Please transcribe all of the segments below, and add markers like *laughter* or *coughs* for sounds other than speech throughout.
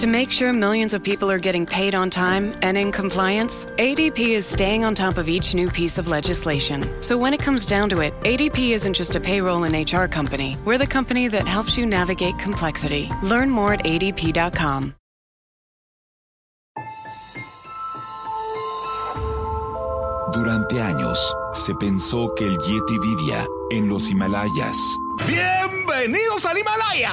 To make sure millions of people are getting paid on time and in compliance, ADP is staying on top of each new piece of legislation. So when it comes down to it, ADP isn't just a payroll and HR company. We're the company that helps you navigate complexity. Learn more at adp.com. Durante años, se pensó que el Yeti vivía en los Himalayas. ¡Bienvenidos al Himalaya!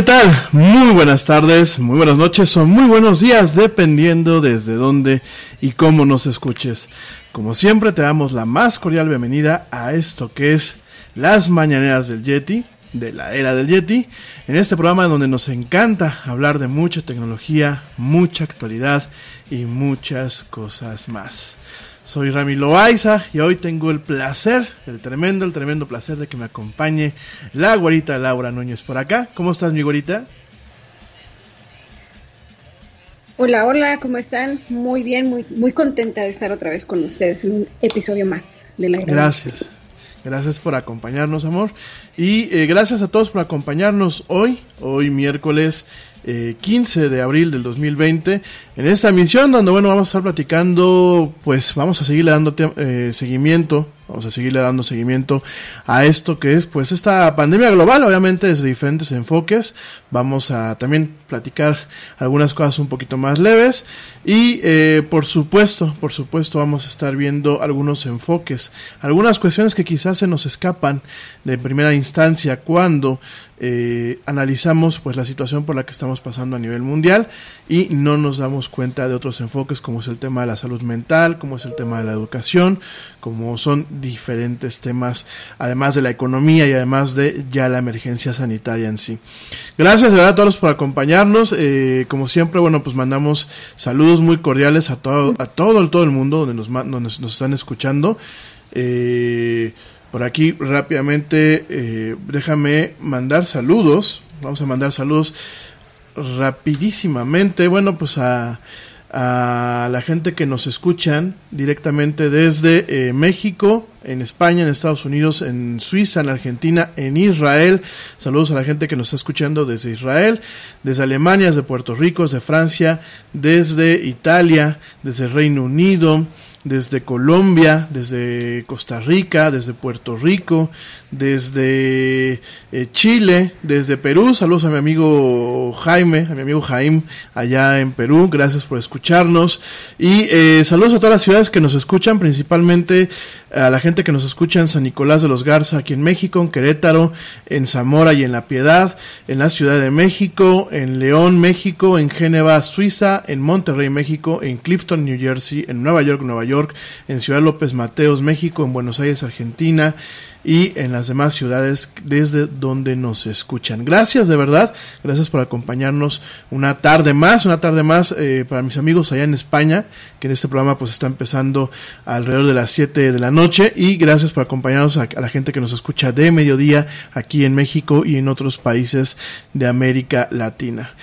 ¿Qué tal? Muy buenas tardes, muy buenas noches o muy buenos días, dependiendo desde dónde y cómo nos escuches. Como siempre, te damos la más cordial bienvenida a esto que es las mañaneras del Yeti, de la era del Yeti, en este programa donde nos encanta hablar de mucha tecnología, mucha actualidad y muchas cosas más. Soy Rami Loaiza y hoy tengo el placer, el tremendo, el tremendo placer de que me acompañe la güerita Laura Núñez por acá. ¿Cómo estás, mi güerita? Hola, hola, ¿cómo están? Muy bien, muy, muy contenta de estar otra vez con ustedes en un episodio más de la. Gracias. Gracias por acompañarnos, amor. Y eh, gracias a todos por acompañarnos hoy, hoy miércoles eh, 15 de abril del 2020, en esta emisión donde, bueno, vamos a estar platicando, pues vamos a seguirle dando eh, seguimiento Vamos a seguirle dando seguimiento a esto que es pues esta pandemia global, obviamente desde diferentes enfoques. Vamos a también platicar algunas cosas un poquito más leves y eh, por supuesto, por supuesto vamos a estar viendo algunos enfoques, algunas cuestiones que quizás se nos escapan de primera instancia cuando eh, analizamos pues la situación por la que estamos pasando a nivel mundial y no nos damos cuenta de otros enfoques como es el tema de la salud mental, como es el tema de la educación, como son diferentes temas, además de la economía y además de ya la emergencia sanitaria en sí. Gracias de verdad a todos por acompañarnos. Eh, como siempre, bueno, pues mandamos saludos muy cordiales a todo, a todo, todo el mundo donde nos, nos están escuchando. Eh, por aquí rápidamente, eh, déjame mandar saludos. Vamos a mandar saludos rapidísimamente. Bueno, pues a a la gente que nos escuchan directamente desde eh, México, en España, en Estados Unidos, en Suiza, en Argentina, en Israel. Saludos a la gente que nos está escuchando desde Israel, desde Alemania, desde Puerto Rico, desde Francia, desde Italia, desde Reino Unido, desde Colombia, desde Costa Rica, desde Puerto Rico, desde eh, Chile, desde Perú. Saludos a mi amigo Jaime, a mi amigo Jaime allá en Perú. Gracias por escucharnos. Y eh, saludos a todas las ciudades que nos escuchan, principalmente a la gente que nos escucha en San Nicolás de los Garza, aquí en México, en Querétaro, en Zamora y en La Piedad, en la Ciudad de México, en León, México, en Génova, Suiza, en Monterrey, México, en Clifton, New Jersey, en Nueva York, Nueva York, en Ciudad López Mateos, México, en Buenos Aires, Argentina, y en las demás ciudades desde donde nos escuchan. Gracias de verdad, gracias por acompañarnos una tarde más, una tarde más eh, para mis amigos allá en España, que en este programa pues está empezando alrededor de las 7 de la noche y gracias por acompañarnos a, la gente que nos escucha de mediodía aquí en México y en otros países de América Latina.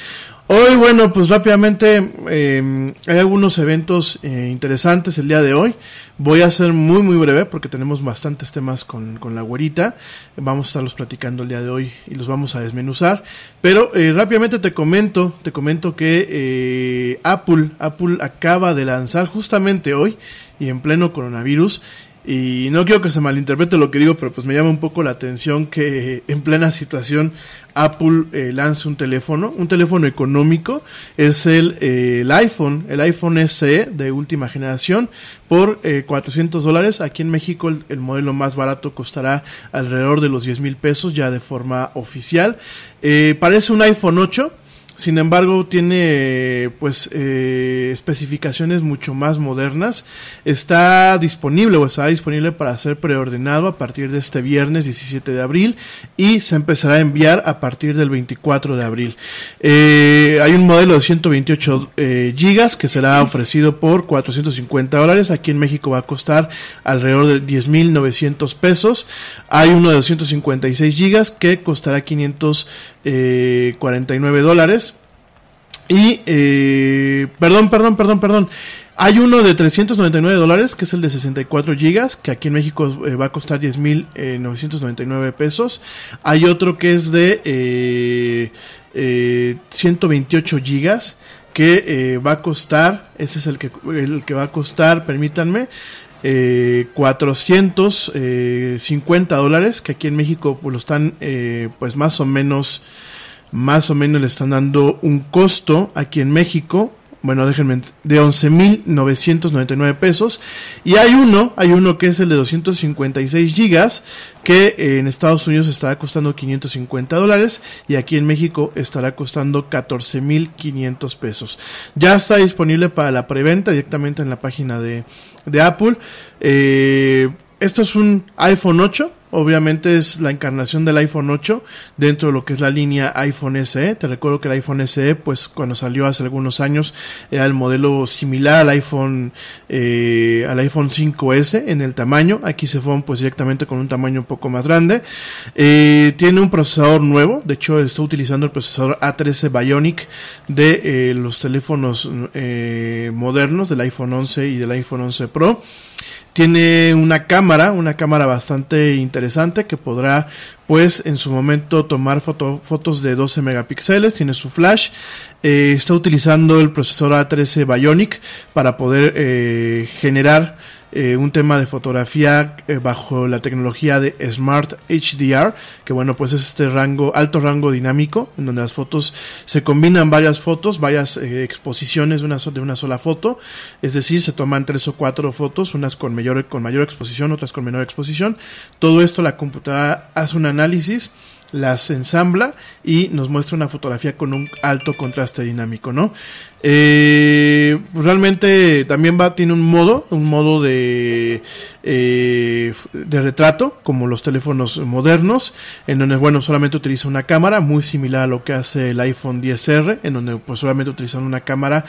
Hoy, bueno, pues rápidamente eh, hay algunos eventos eh, interesantes el día de hoy. Voy a ser muy, muy breve porque tenemos bastantes temas con, con la güerita. Vamos a estarlos platicando el día de hoy y los vamos a desmenuzar. Pero eh, rápidamente te comento, te comento que Apple, Apple acaba de lanzar justamente hoy y en pleno coronavirus y no quiero que se malinterprete lo que digo, pero pues me llama un poco la atención que en plena situación Apple eh, lance un teléfono, un teléfono económico, es el, eh, el iPhone, el iPhone SE de última generación por eh, 400 dólares. Aquí en México el, el, modelo más barato costará alrededor de los 10 mil pesos ya de forma oficial. Eh, parece un iPhone 8 sin embargo, tiene pues eh, especificaciones mucho más modernas. Está disponible o está disponible para ser preordenado a partir de este viernes 17 de abril y se empezará a enviar a partir del 24 de abril. Eh, hay un modelo de 128 eh, gigas que será ofrecido por 450 dólares. Aquí en México va a costar alrededor de 10.900 pesos. Hay uno de 256 gigas que costará 549 dólares. Y, eh, perdón, perdón, perdón, perdón. Hay uno de 399 dólares, que es el de 64 gigas, que aquí en México eh, va a costar 10.999 pesos. Hay otro que es de eh, eh, 128 gigas, que eh, va a costar, ese es el que, el que va a costar, permítanme, eh, 450 dólares, que aquí en México pues, lo están eh, pues más o menos más o menos le están dando un costo aquí en México bueno, déjenme, de 11.999 pesos. Y hay uno, hay uno que es el de 256 gigas, que eh, en Estados Unidos estará costando 550 dólares y aquí en México estará costando 14.500 pesos. Ya está disponible para la preventa directamente en la página de, de Apple. Eh, esto es un iPhone 8 Obviamente es la encarnación del iPhone 8 dentro de lo que es la línea iPhone SE. Te recuerdo que el iPhone SE, pues cuando salió hace algunos años, era el modelo similar al iPhone, eh, al iPhone 5S en el tamaño. Aquí se fue pues directamente con un tamaño un poco más grande. Eh, tiene un procesador nuevo. De hecho, está utilizando el procesador A13 Bionic de eh, los teléfonos modernos del iPhone 11 y del iPhone 11 Pro. Tiene una cámara, una cámara bastante interesante que podrá pues en su momento tomar fotos de 12 megapíxeles, tiene su flash, eh, está utilizando el procesador A13 Bionic para poder eh, generar eh, un tema de fotografía eh, bajo la tecnología de Smart HDR, que bueno, pues es este rango, alto rango dinámico, en donde las fotos se combinan varias fotos, varias eh, exposiciones de una, de una sola foto, es decir, se toman tres o cuatro fotos, unas con mayor, con mayor exposición, otras con menor exposición. Todo esto la computadora hace un análisis las ensambla y nos muestra una fotografía con un alto contraste dinámico, ¿no? Eh, realmente también va, tiene un modo, un modo de, eh, de retrato, como los teléfonos modernos, en donde, bueno, solamente utiliza una cámara, muy similar a lo que hace el iPhone 10R, en donde, pues, solamente utilizando una cámara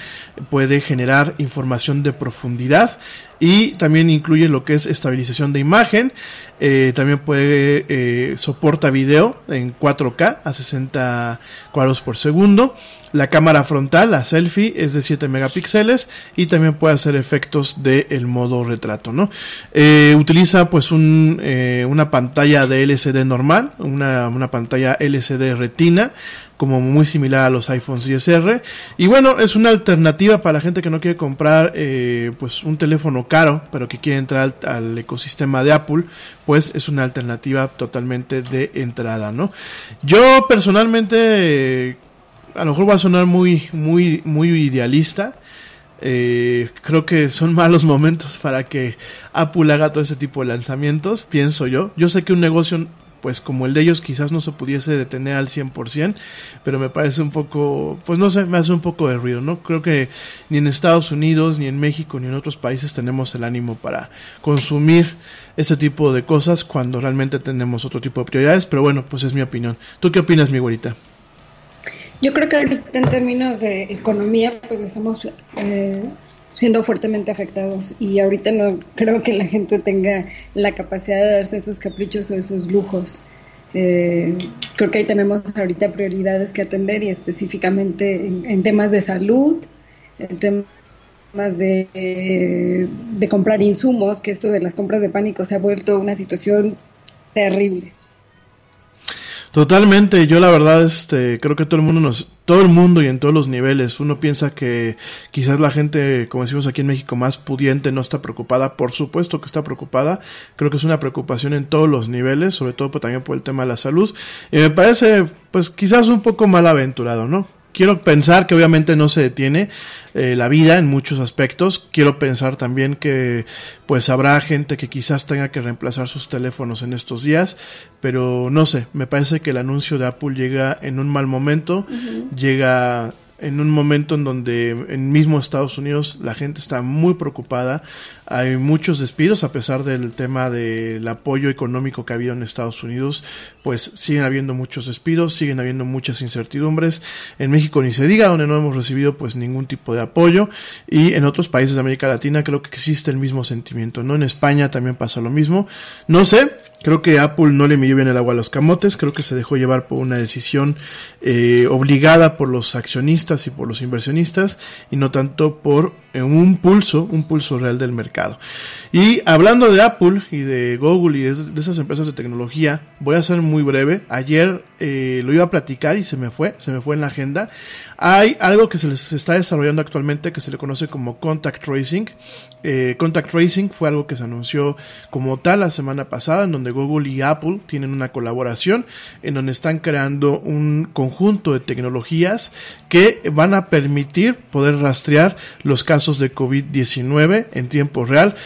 puede generar información de profundidad y también incluye lo que es estabilización de imagen, eh, también puede, eh, soporta video en 4K a 60 cuadros por segundo, la cámara frontal, la selfie, es de 7 megapíxeles y también puede hacer efectos del modo retrato, ¿no? Eh, utiliza pues eh, una pantalla de LCD normal, una, una pantalla LCD retina, como muy similar a los iPhones 10R. Y bueno, es una alternativa para la gente que no quiere comprar eh, pues un teléfono caro, pero que quiere entrar al, ecosistema de Apple, pues es una alternativa totalmente de entrada, ¿no? Yo personalmente a lo mejor va a sonar muy, muy, muy idealista. Eh, creo que son malos momentos para que Apple haga todo ese tipo de lanzamientos, pienso yo. Yo sé que un negocio pues como el de ellos quizás no se pudiese detener al 100%, pero me parece un poco, pues no sé, me hace un poco de ruido, ¿no? Creo que ni en Estados Unidos, ni en México, ni en otros países tenemos el ánimo para consumir ese tipo de cosas cuando realmente tenemos otro tipo de prioridades, pero bueno, pues es mi opinión. ¿Tú qué opinas, mi güerita? Yo creo que ahorita en términos de economía, pues estamos eh, siendo fuertemente afectados y ahorita no creo que la gente tenga la capacidad de darse esos caprichos o esos lujos. Eh, creo que ahí tenemos ahorita prioridades que atender y específicamente en, temas de salud, en temas de, de comprar insumos, que esto de las compras de pánico se ha vuelto una situación terrible. Totalmente, yo la verdad este creo que todo el mundo nos todo el mundo y en todos los niveles, uno piensa que quizás la gente, como decimos aquí en México, más pudiente no está preocupada, por supuesto que está preocupada, creo que es una preocupación en todos los niveles, sobre todo pues, también por el tema de la salud, y me parece pues quizás un poco mal aventurado, ¿no? Quiero pensar que obviamente no se detiene eh, la vida en muchos aspectos. Quiero pensar también que pues habrá gente que quizás tenga que reemplazar sus teléfonos en estos días, pero no sé, me parece que el anuncio de Apple llega en un mal momento, llega en un momento en donde en mismo Estados Unidos la gente está muy preocupada, hay muchos despidos a pesar del tema del apoyo económico que ha habido en Estados Unidos, pues siguen habiendo muchos despidos, siguen habiendo muchas incertidumbres. En México ni se diga, donde no hemos recibido pues ningún tipo de apoyo y en otros países de América Latina creo que existe el mismo sentimiento, ¿no? En España también pasa lo mismo. No sé, creo que Apple no le midió bien el agua a los camotes, creo que se dejó llevar por una decisión eh, obligada por los accionistas y por los inversionistas y no tanto por un pulso, un pulso real del mercado. Y hablando de Apple y de Google y de, esas empresas de tecnología, voy a ser muy breve. Ayer eh, lo iba a platicar y se me fue, se me fue en la agenda. Hay algo que se les está desarrollando actualmente que se le conoce como contact tracing. Eh, contact tracing fue algo que se anunció como tal la semana pasada, en donde Google y Apple tienen una colaboración, en donde están creando un conjunto de tecnologías que van a permitir poder rastrear los casos de COVID-19 en tiempo real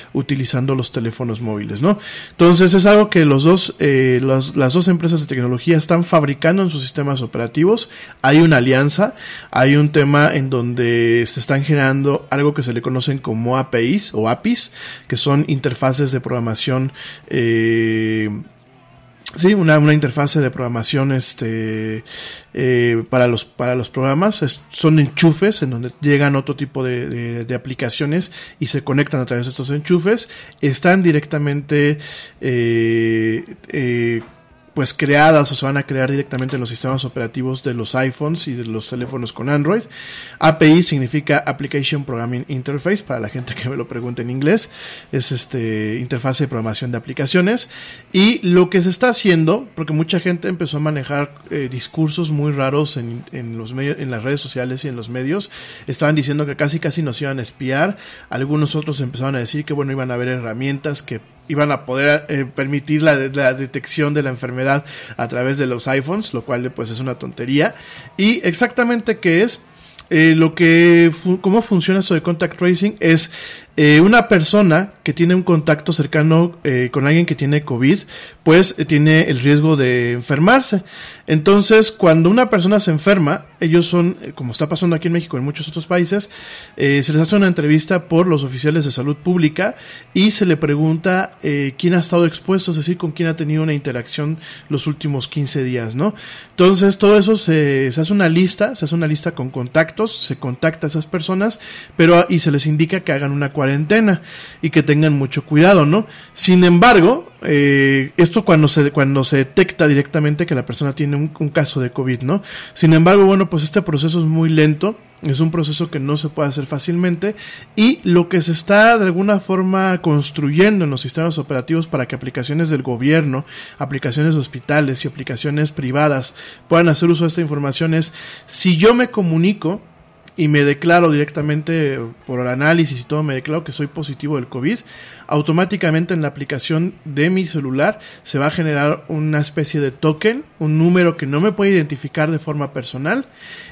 los teléfonos móviles, ¿no? Entonces es algo que los dos, eh, las, las dos empresas de tecnología están fabricando en sus sistemas operativos. Hay una alianza, hay un tema en donde se están generando algo que se le conocen como APIs o APIs, que son interfaces de programación eh, Sí, una, una interfase de programación este, eh, para, los, para los programas. Son enchufes en donde llegan otro tipo de, de- de aplicaciones y se conectan a través de estos enchufes. Están directamente eh, eh, pues creadas o se van a crear directamente en los sistemas operativos de los iPhones y de los teléfonos con Android. API significa Application Programming Interface para la gente que me lo pregunte en inglés. Es este interfase de programación de aplicaciones y lo que se está haciendo, porque mucha gente empezó a manejar eh, discursos muy raros en, en los medios, en las redes sociales y en los medios, estaban diciendo que casi casi nos iban a espiar. Algunos otros empezaron a decir que bueno iban a haber herramientas que iban a poder eh, permitir la, la detección de la enfermedad a través de los iPhones, lo cual pues es una tontería. Y exactamente qué es, eh, lo que, fu- cómo funciona esto de contact tracing es eh, una persona que tiene un contacto cercano eh, con alguien que tiene COVID, pues eh, tiene el riesgo de enfermarse. Entonces, cuando una persona se enferma, ellos son, como está pasando aquí en México y en muchos otros países, se les hace una entrevista por los oficiales de salud pública y se le pregunta quién ha estado expuesto, es decir, con quién ha tenido una interacción los últimos 15 días, ¿no? Entonces, todo eso se, hace una lista, se hace una lista con contactos, se contacta a esas personas, pero y se les indica que hagan una cuarentena y que tengan mucho cuidado, ¿no? Sin embargo, eh, esto cuando se, cuando se detecta directamente que la persona tiene un, un caso de COVID, ¿no? Sin embargo, bueno, pues este proceso es muy lento, es un proceso que no se puede hacer fácilmente y lo que se está de alguna forma construyendo en los sistemas operativos para que aplicaciones del gobierno, aplicaciones de hospitales y aplicaciones privadas puedan hacer uso de esta información es si yo me comunico y me declaro directamente por el análisis y todo, me declaro que soy positivo del COVID, automáticamente en la aplicación de mi celular se va a generar una especie de token, un número que no me puede identificar de forma personal.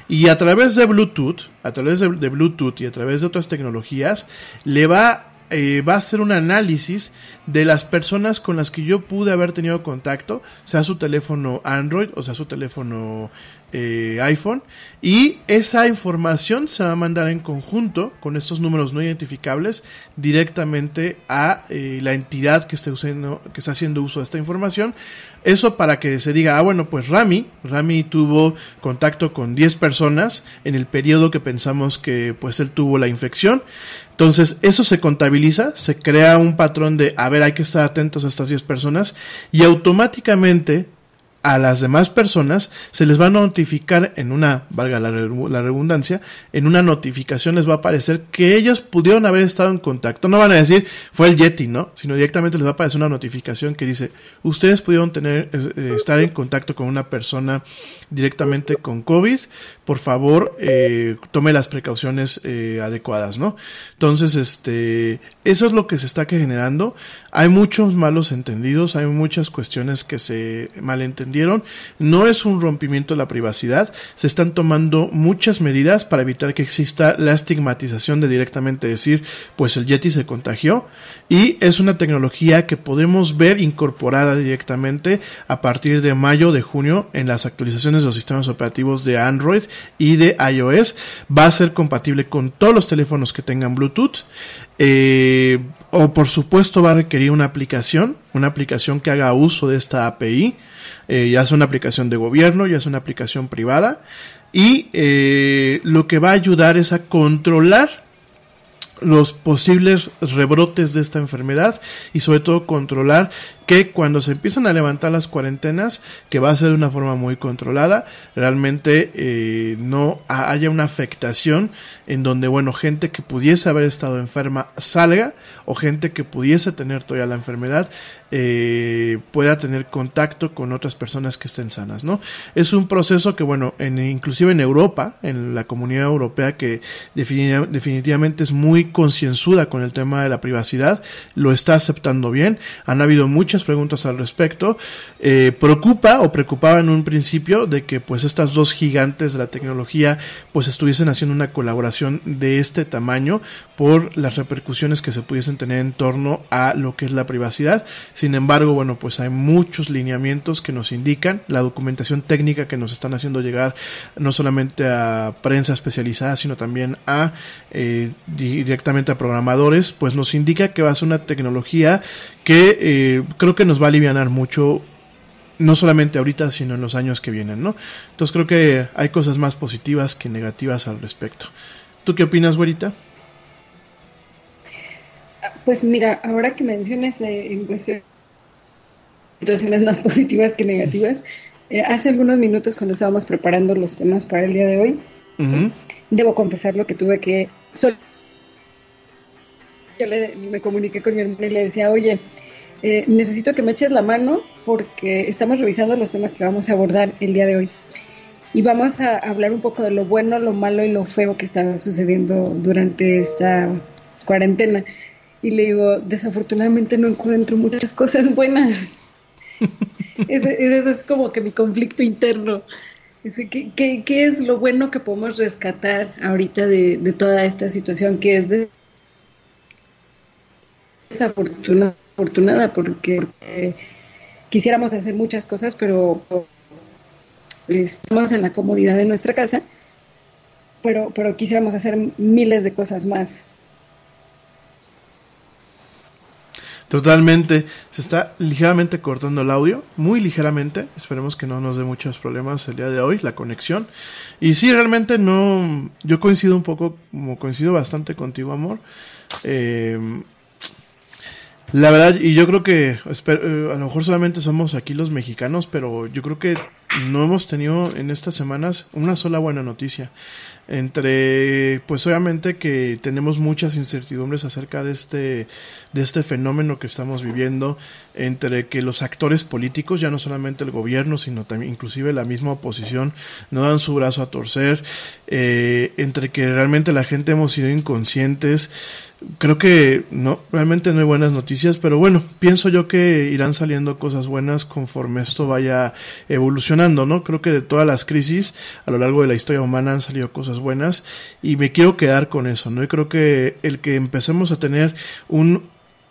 Y a través de Bluetooth, a través de, Bluetooth y a través de otras tecnologías, le va eh, va a hacer un análisis de las personas con las que yo pude haber tenido contacto, sea su teléfono Android o sea su teléfono eh, iPhone, y esa información se va a mandar en conjunto con estos números no identificables directamente a eh, la entidad que esté, usando, que está haciendo uso de esta información. Eso para que se diga, ah, bueno, pues Rami, Rami tuvo contacto con 10 personas en el periodo que pensamos que pues él tuvo la infección. Entonces, eso se contabiliza, se crea un patrón de, a ver, hay que estar atentos a estas 10 personas y automáticamente a las demás personas se les va a notificar en una, valga la, redundancia, en una notificación les va a aparecer que ellos pudieron haber estado en contacto. No van a decir fue el Yeti, ¿no? Sino directamente les va a aparecer una notificación que dice ustedes pudieron tener, eh, estar en contacto con una persona directamente con COVID. Por favor, eh, tome las precauciones eh, adecuadas, ¿no? Entonces, este, eso es lo que se está generando. Hay muchos malos entendidos, hay muchas cuestiones que se malentendieron. No es un rompimiento de la privacidad. Se están tomando muchas medidas para evitar que exista la estigmatización de directamente decir, pues el Yeti se contagió. Y es una tecnología que podemos ver incorporada directamente a partir de mayo, de junio, en las actualizaciones de los sistemas operativos de Android y de iOS. Va a ser compatible con todos los teléfonos que tengan Bluetooth. Eh, o por supuesto va a requerir una aplicación, una aplicación que haga uso de esta API, eh, ya sea una aplicación de gobierno, ya sea una aplicación privada, y eh, lo que va a ayudar es a controlar los posibles rebrotes de esta enfermedad y sobre todo controlar que cuando se empiezan a levantar las cuarentenas, que va a ser de una forma muy controlada, realmente eh, no haya una afectación en donde, bueno, gente que pudiese haber estado enferma salga o gente que pudiese tener todavía la enfermedad eh, pueda tener contacto con otras personas que estén sanas, ¿no? Es un proceso que, bueno, en, inclusive en Europa, en la comunidad europea que definitivamente es muy concienzuda con el tema de la privacidad, lo está aceptando bien. Han habido muchas preguntas al respecto. Eh, preocupa o preocupaba en un principio de que pues estas dos gigantes de la tecnología pues estuviesen haciendo una colaboración de este tamaño por las repercusiones que se pudiesen tener en torno a lo que es la privacidad. Sin embargo, bueno, pues hay muchos lineamientos que nos indican, la documentación técnica que nos están haciendo llegar no solamente a prensa especializada, sino también a eh, directamente a programadores, pues nos indica que va a ser una tecnología que eh, creo que nos va a aliviar mucho no solamente ahorita, sino en los años que vienen, ¿no? Entonces creo que hay cosas más positivas que negativas al respecto. ¿Tú qué opinas, güerita? Pues mira, ahora que mencionas eh, en cuestión situaciones más *laughs* positivas que negativas, eh, hace algunos minutos cuando estábamos preparando los temas para el día de hoy, debo confesar lo que tuve que... yo me comuniqué con mi hermana y le decía, oye, eh, necesito que me eches la mano porque estamos revisando los temas que vamos a abordar el día de hoy. Y vamos a hablar un poco de lo bueno, lo malo y lo feo que está sucediendo durante esta cuarentena. Y le digo, desafortunadamente no encuentro muchas cosas buenas. *laughs* ese, es como que mi conflicto interno. ¿qué, qué, es lo bueno que podemos rescatar ahorita de, toda esta situación que es desafortunada? porque, quisiéramos hacer muchas cosas, pero estamos en la comodidad de nuestra casa, pero, pero quisiéramos hacer miles de cosas más. Totalmente. Se está ligeramente cortando el audio, muy ligeramente. Esperemos que no nos dé muchos problemas el día de hoy, la conexión. Y sí, realmente no. Yo coincido un poco, como coincido bastante contigo, amor. Eh, la verdad, y yo creo que eh, a lo mejor solamente somos aquí los mexicanos, pero yo creo que no hemos tenido en estas semanas una sola buena noticia. Entre pues obviamente que tenemos muchas incertidumbres acerca de este de este fenómeno que estamos viviendo entre que los actores políticos ya no solamente el gobierno sino también inclusive la misma oposición no dan su brazo a torcer eh, entre que realmente la gente hemos sido inconscientes creo que no, realmente no hay buenas noticias, pero bueno, pienso yo que irán saliendo cosas buenas conforme esto vaya evolucionando, ¿no? Creo que de todas las crisis a lo largo de la historia humana han salido cosas buenas y me quiero quedar con eso, ¿no? Y creo que el que empecemos a tener un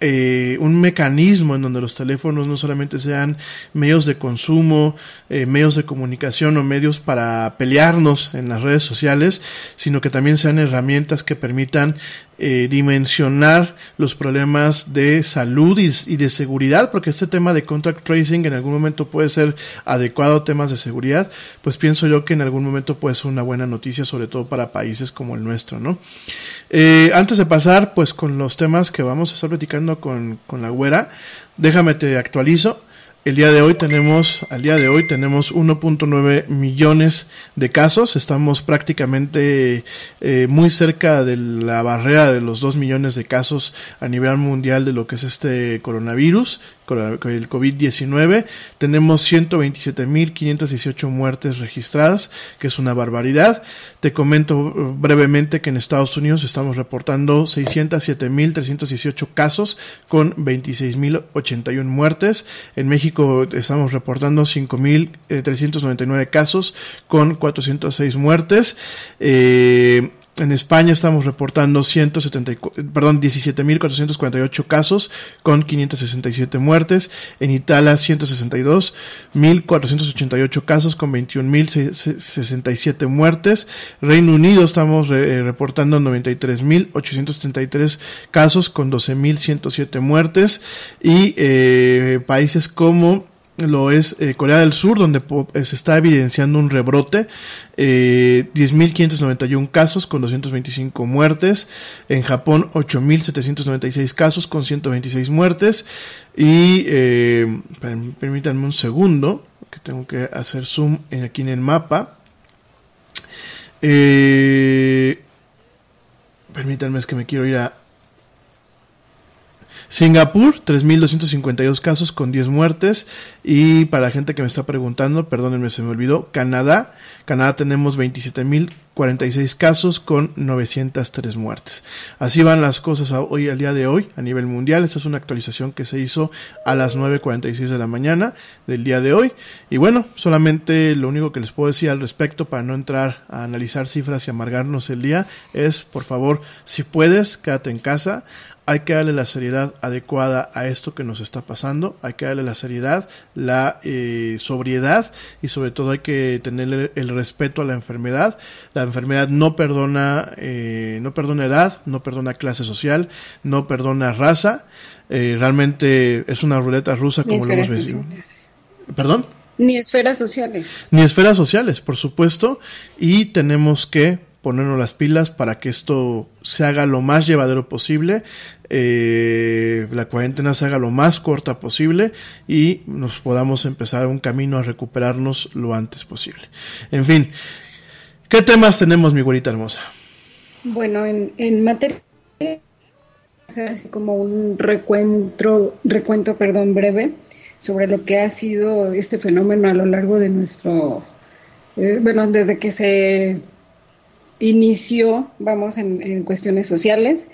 eh, un mecanismo en donde los teléfonos no solamente sean medios de consumo, eh, medios de comunicación o medios para pelearnos en las redes sociales, sino que también sean herramientas que permitan eh, dimensionar los problemas de salud y, de seguridad, porque este tema de contact tracing en algún momento puede ser adecuado a temas de seguridad, pues pienso yo que en algún momento puede ser una buena noticia, sobre todo para países como el nuestro, ¿no? Eh, antes de pasar, pues con los temas que vamos a estar platicando con, con la güera, déjame te actualizo. El día de hoy tenemos, al día de hoy tenemos 1.9 millones de casos. Estamos prácticamente eh, muy cerca de la barrera de los 2 millones de casos a nivel mundial de lo que es este coronavirus con el COVID-19. Tenemos 127.518 muertes registradas, que es una barbaridad. Te comento brevemente que en Estados Unidos estamos reportando 607.318 casos con 26.081 muertes. En México estamos reportando 5.399 casos con 406 muertes. Eh, en España estamos reportando 174, perdón, 17.448 casos con 567 muertes. En Italia 162.488 casos con 21.067 muertes. Reino Unido estamos eh, reportando 93.833 casos con 12.107 muertes. Y eh, países como lo es eh, Corea del Sur, donde eh, se está evidenciando un rebrote, eh, 10.591 casos con 225 muertes, en Japón 8.796 casos con 126 muertes, y eh, permítanme un segundo, que tengo que hacer zoom en, aquí en el mapa. Eh, permítanme, es que me quiero ir a Singapur, 3.252 casos con 10 muertes. Y para la gente que me está preguntando, perdónenme, se me olvidó, Canadá. Canadá tenemos 27.046 casos con 903 muertes. Así van las cosas hoy, al día de hoy, a nivel mundial. Esta es una actualización que se hizo a las 9.46 de la mañana del día de hoy. Y bueno, solamente lo único que les puedo decir al respecto para no entrar a analizar cifras y amargarnos el día es, por favor, si puedes, quédate en casa hay que darle la seriedad adecuada a esto que nos está pasando, hay que darle la seriedad, la eh, sobriedad y sobre todo hay que tener el respeto a la enfermedad. Enfermedad no perdona, eh, no perdona edad, no perdona clase social, no perdona raza. Eh, realmente es una ruleta rusa como lo hemos visto. ¿Perdón? Ni esferas sociales. Ni esferas sociales, por supuesto. Y tenemos que ponernos las pilas para que esto se haga lo más llevadero posible, eh, la cuarentena se haga lo más corta posible y nos podamos empezar un camino a recuperarnos lo antes posible. En fin, ¿qué temas tenemos, mi güerita hermosa? Bueno, en, en materia así como un recuento, recuento perdón, breve sobre lo que ha sido este fenómeno a lo largo de nuestro, eh, bueno, desde que se inició, vamos, en, cuestiones sociales.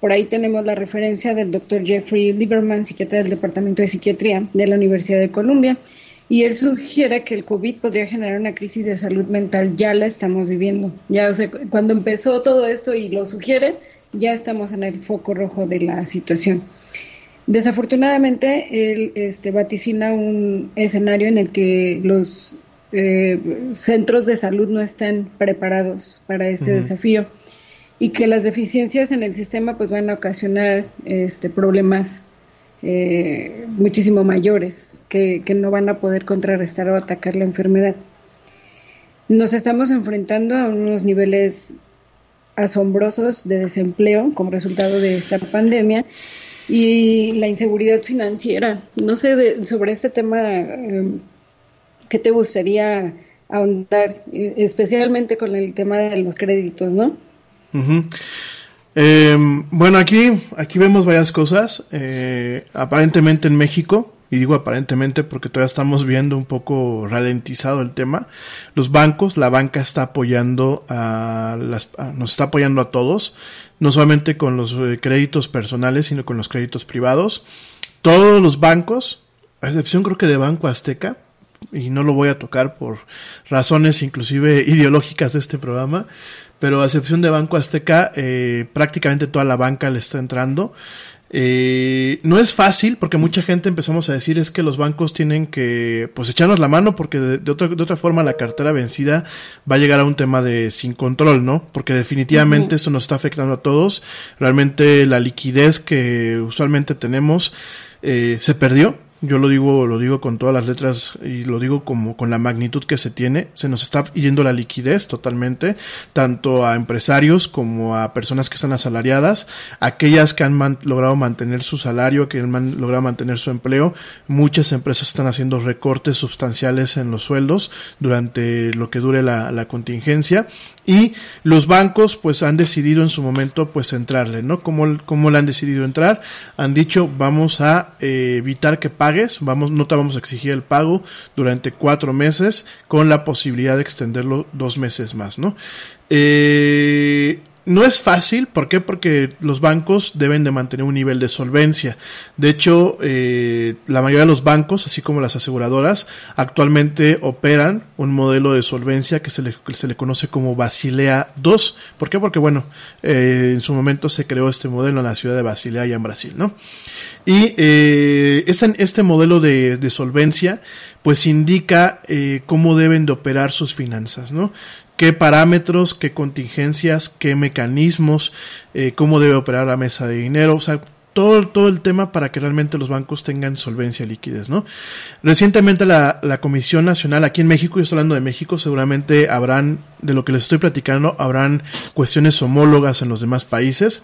Por ahí tenemos la referencia del doctor Jeffrey Lieberman, psiquiatra del Departamento de Psiquiatría de la Universidad de Columbia, y él sugiere que el COVID podría generar una crisis de salud mental. Ya la estamos viviendo. Ya, o sea, cuando empezó todo esto y lo sugiere, ya estamos en el foco rojo de la situación. Desafortunadamente, él este, vaticina un escenario en el que los eh, centros de salud no están preparados para este desafío y que las deficiencias en el sistema pues van a ocasionar este, problemas eh, muchísimo mayores que, que, no van a poder contrarrestar o atacar la enfermedad. Nos estamos enfrentando a unos niveles asombrosos de desempleo como resultado de esta pandemia y la inseguridad financiera. No sé de, sobre este tema eh, ¿qué te gustaría ahondar, especialmente con el tema de los créditos, no? Em, bueno, aquí, aquí vemos varias cosas. Eh, aparentemente en México, y digo aparentemente porque todavía estamos viendo un poco ralentizado el tema, los bancos, la banca está apoyando a las, nos está apoyando a todos, no solamente con los eh, créditos personales, sino con los créditos privados. Todos los bancos, a excepción creo que de Banco Azteca, y no lo voy a tocar por razones inclusive *laughs* ideológicas de este programa, pero a excepción de Banco Azteca, eh, prácticamente toda la banca le está entrando. Eh, no es fácil porque mucha gente empezamos a decir es que los bancos tienen que pues echarnos la mano porque de, otra, de otra forma la cartera vencida va a llegar a un tema de sin control, ¿no? Porque definitivamente esto nos está afectando a todos. Realmente la liquidez que usualmente tenemos eh, se perdió yo lo digo, lo digo con todas las letras y lo digo como con la magnitud que se tiene. Se nos está yendo la liquidez totalmente, tanto a empresarios como a personas que están asalariadas, aquellas que han logrado mantener su salario, que han logrado mantener su empleo. Muchas empresas están haciendo recortes sustanciales en los sueldos durante lo que dure la, la contingencia y los bancos pues han decidido en su momento pues entrarle, ¿no? ¿Cómo, le han decidido entrar? Han dicho vamos a eh, evitar que pagues, vamos, no te vamos a exigir el pago durante cuatro meses con la posibilidad de extenderlo dos meses más, ¿no? Eh, no es fácil, ¿por qué? Porque los bancos deben de mantener un nivel de solvencia. De hecho, eh, la mayoría de los bancos, así como las aseguradoras, actualmente operan un modelo de solvencia que se le, conoce como Basilea II. ¿Por qué? Porque, bueno, eh, en su momento se creó este modelo en la ciudad de Basilea y en Brasil, ¿no? Y eh, este, este modelo de, de solvencia, pues indica eh, cómo deben de operar sus finanzas, ¿no? Qué parámetros, qué contingencias, qué mecanismos, eh, cómo debe operar la mesa de dinero, o sea, todo, todo el tema para que realmente los bancos tengan solvencia y liquidez, ¿no? Recientemente la, la Comisión Nacional aquí en México, yo estoy hablando de México, seguramente habrán, de lo que les estoy platicando, habrán cuestiones homólogas en los demás países.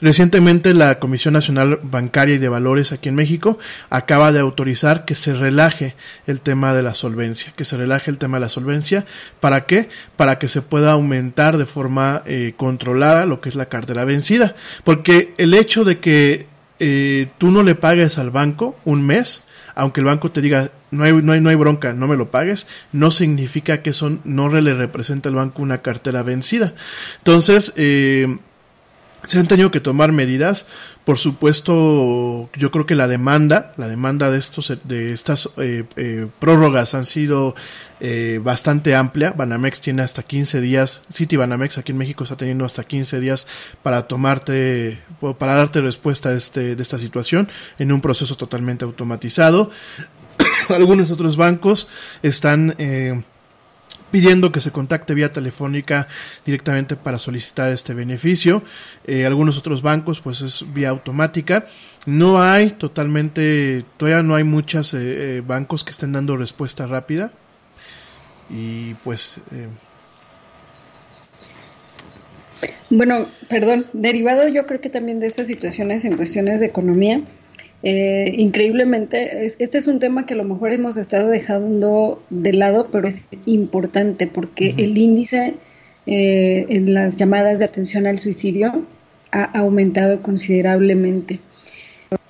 Recientemente la Comisión Nacional Bancaria y de Valores aquí en México acaba de autorizar que se relaje el tema de la solvencia, que se relaje el tema de la solvencia. ¿Para qué? Para que se pueda aumentar de forma eh, controlada lo que es la cartera vencida. Porque el hecho de que eh, tú no le pagues al banco un mes, aunque el banco te diga no hay, no hay, no hay bronca, no me lo pagues, no significa que eso no le representa al banco una cartera vencida. Entonces, eh, se han tenido que tomar medidas. Por supuesto, yo creo que la demanda, la demanda de estos, de estas eh, eh, prórrogas han sido eh, bastante amplia. Banamex tiene hasta 15 días, City Banamex aquí en México está teniendo hasta 15 días para tomarte, para darte respuesta a este, de esta situación en un proceso totalmente automatizado. *coughs* Algunos otros bancos están eh, pidiendo que se contacte vía telefónica directamente para solicitar este beneficio. Eh, algunos otros bancos pues es vía automática. No hay totalmente, todavía no hay muchos eh, eh, bancos que estén dando respuesta rápida. Y pues... Eh, bueno, perdón, derivado yo creo que también de estas situaciones en cuestiones de economía, eh, increíblemente, es, este es un tema que a lo mejor hemos estado dejando de lado, pero es importante porque el índice eh, en las llamadas de atención al suicidio ha aumentado considerablemente.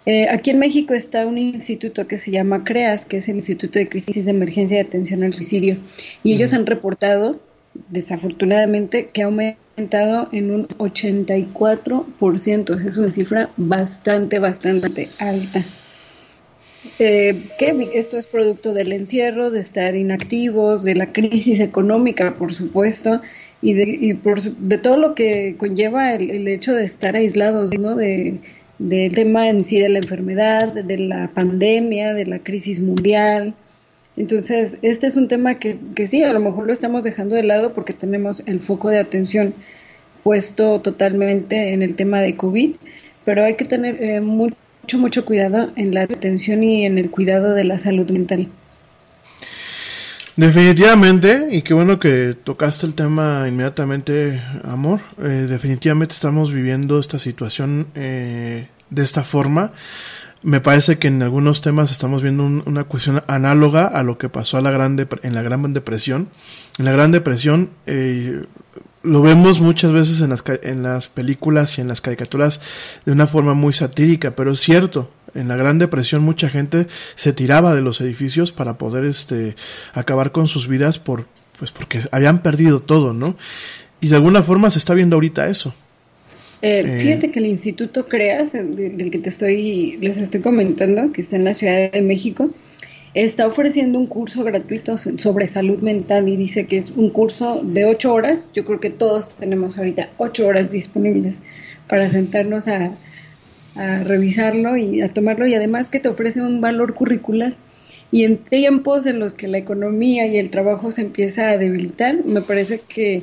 Eh, aquí en México está un instituto que se llama CREAS, que es el Instituto de Crisis de Emergencia y Atención al Suicidio, y ellos han reportado, desafortunadamente, que ha aumentado en un 84%. Es una cifra bastante, bastante alta. Eh, que esto es producto del encierro, de estar inactivos, de la crisis económica, por supuesto, y de, y por, de todo lo que conlleva el, hecho de estar aislados. De, del tema en sí de la enfermedad, de la pandemia, de la crisis mundial. Entonces, este es un tema que, que sí, a lo mejor lo estamos dejando de lado porque tenemos el foco de atención puesto totalmente en el tema de COVID, pero hay que tener eh, mucho, mucho cuidado en la atención y en el cuidado de la salud mental. Definitivamente, y qué bueno que tocaste el tema inmediatamente, amor. Eh, definitivamente estamos viviendo esta situación eh, de esta forma. Me parece que en algunos temas estamos viendo un, una cuestión análoga a lo que pasó a la gran en la Gran Depresión. En la Gran Depresión eh, lo vemos muchas veces en las, en las películas y en las caricaturas de una forma muy satírica, pero es cierto, en la Gran Depresión mucha gente se tiraba de los edificios para poder este acabar con sus vidas por pues porque habían perdido todo, ¿no? Y de alguna forma se está viendo ahorita eso. Eh, eh, fíjate que el Instituto CREAS, del que te estoy, les estoy comentando, que está en la Ciudad de México, está ofreciendo un curso gratuito sobre salud mental y dice que es un curso de ocho horas. Yo creo que todos tenemos ahorita ocho horas disponibles para sentarnos a, a revisarlo y a tomarlo y además que te ofrece un valor curricular. Y en tiempos en los que la economía y el trabajo se empieza a debilitar, me parece que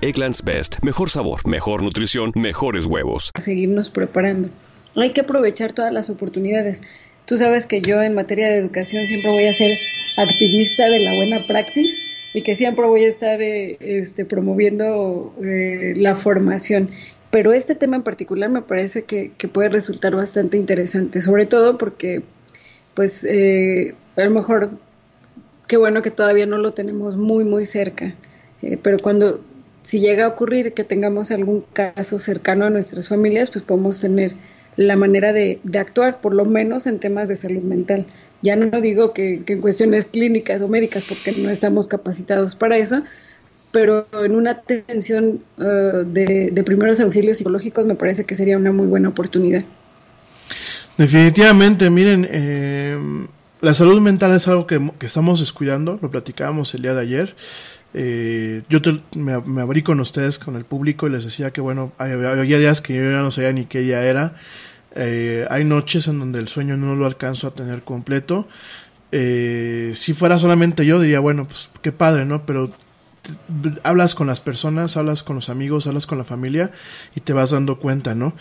Egglands Best. Mejor sabor, mejor nutrición, mejores huevos. Seguirnos preparando. Hay que aprovechar todas las oportunidades. Tú sabes que yo en materia de educación siempre voy a ser activista de la buena praxis y que siempre voy a estar eh, este, promoviendo eh, la formación. pero este tema en particular me parece que, que puede resultar bastante interesante, sobre todo porque, pues, eh, a lo mejor, qué bueno que todavía no lo tenemos muy, muy cerca, eh, pero cuando, si llega a ocurrir que tengamos algún caso cercano a nuestras familias, pues podemos tener la manera de, actuar, por lo menos en temas de salud mental. Ya no digo que, en cuestiones clínicas o médicas, porque no estamos capacitados para eso, pero en una atención uh, de, primeros auxilios psicológicos me parece que sería una muy buena oportunidad. Definitivamente, miren, eh, la salud mental es algo que, estamos descuidando, lo platicábamos el día de ayer. Eh, yo me, abrí con ustedes, con el público, y les decía que, bueno, había días que yo ya no sabía ni qué día era. Eh, hay noches en donde el sueño no lo alcanzo a tener completo. Eh, si fuera solamente yo, diría, bueno, pues qué padre, ¿no? Pero hablas con las personas, hablas con los amigos, hablas con la familia y te vas dando cuenta, ¿no?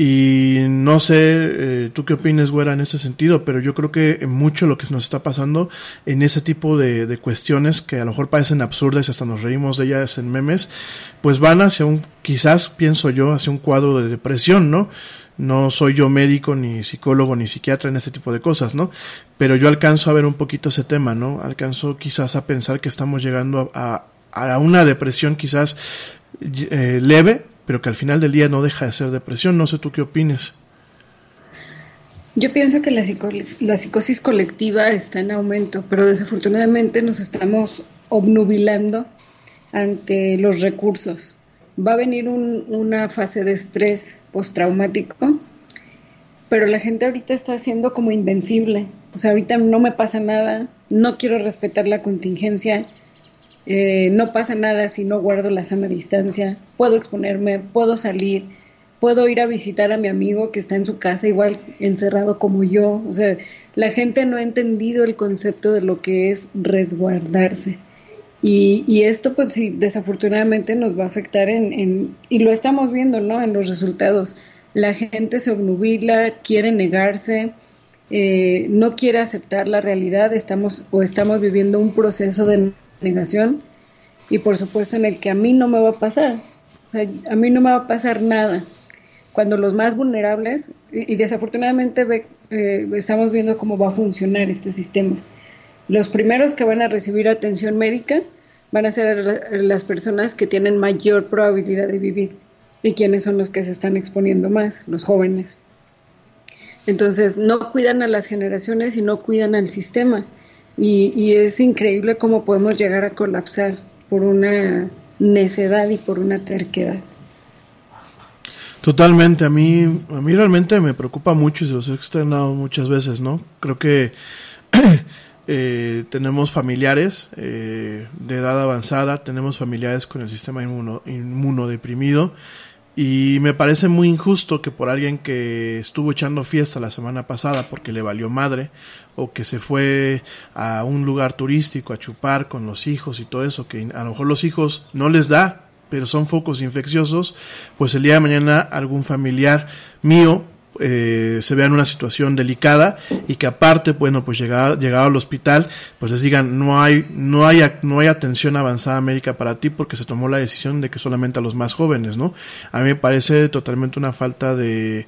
Y no sé, eh, tú qué opinas, güera, en ese sentido, pero yo creo que mucho lo que nos está pasando en ese tipo de, de, cuestiones que a lo mejor parecen absurdas y hasta nos reímos de ellas en memes, pues van hacia un, quizás pienso yo, hacia un cuadro de depresión, ¿no? No soy yo médico, ni psicólogo, ni psiquiatra en ese tipo de cosas, ¿no? Pero yo alcanzo a ver un poquito ese tema, ¿no? Alcanzo quizás a pensar que estamos llegando a, a, a una depresión quizás eh, leve, pero que al final del día no deja de ser depresión. No sé tú qué opines. Yo pienso que la, psico la psicosis colectiva está en aumento, pero desafortunadamente nos estamos obnubilando ante los recursos. Va a venir un, una fase de estrés postraumático, pero la gente ahorita está haciendo como invencible. O sea, ahorita no me pasa nada, no quiero respetar la contingencia, eh, no pasa nada si no guardo la sana distancia, puedo exponerme, puedo salir, puedo ir a visitar a mi amigo que está en su casa igual encerrado como yo. O sea, la gente no ha entendido el concepto de lo que es resguardarse. Y, y esto pues sí, desafortunadamente nos va a afectar en, en, y lo estamos viendo, ¿no? En los resultados. La gente se obnubila, quiere negarse, eh, no quiere aceptar la realidad, estamos o estamos viviendo un proceso de negación y por supuesto en el que a mí no me va a pasar, o sea, a mí no me va a pasar nada. Cuando los más vulnerables, y, desafortunadamente eh, estamos viendo cómo va a funcionar este sistema, los primeros que van a recibir atención médica van a ser las personas que tienen mayor probabilidad de vivir. ¿Y quiénes son los que se están exponiendo más? Los jóvenes. Entonces, no cuidan a las generaciones y no cuidan al sistema. Y, y, es increíble cómo podemos llegar a colapsar por una necedad y por una terquedad. Totalmente, a mí, a mí realmente me preocupa mucho y se los he externado muchas veces, ¿no? Creo que *clears throat* eh, tenemos familiares eh, de edad avanzada, tenemos familiares con el sistema inmuno, inmunodeprimido y me parece muy injusto que por alguien que estuvo echando fiesta la semana pasada porque le valió madre o que se fue a un lugar turístico a chupar con los hijos y todo eso, que a lo mejor los hijos no les da, pero son focos infecciosos, pues el día de mañana algún familiar mío eh, se vea en una situación delicada y que aparte, bueno, pues llegar, llegar al hospital, pues les digan, no hay, no hay, no hay atención avanzada médica para ti porque se tomó la decisión de que solamente a los más jóvenes, ¿no? A mí me parece totalmente una falta de,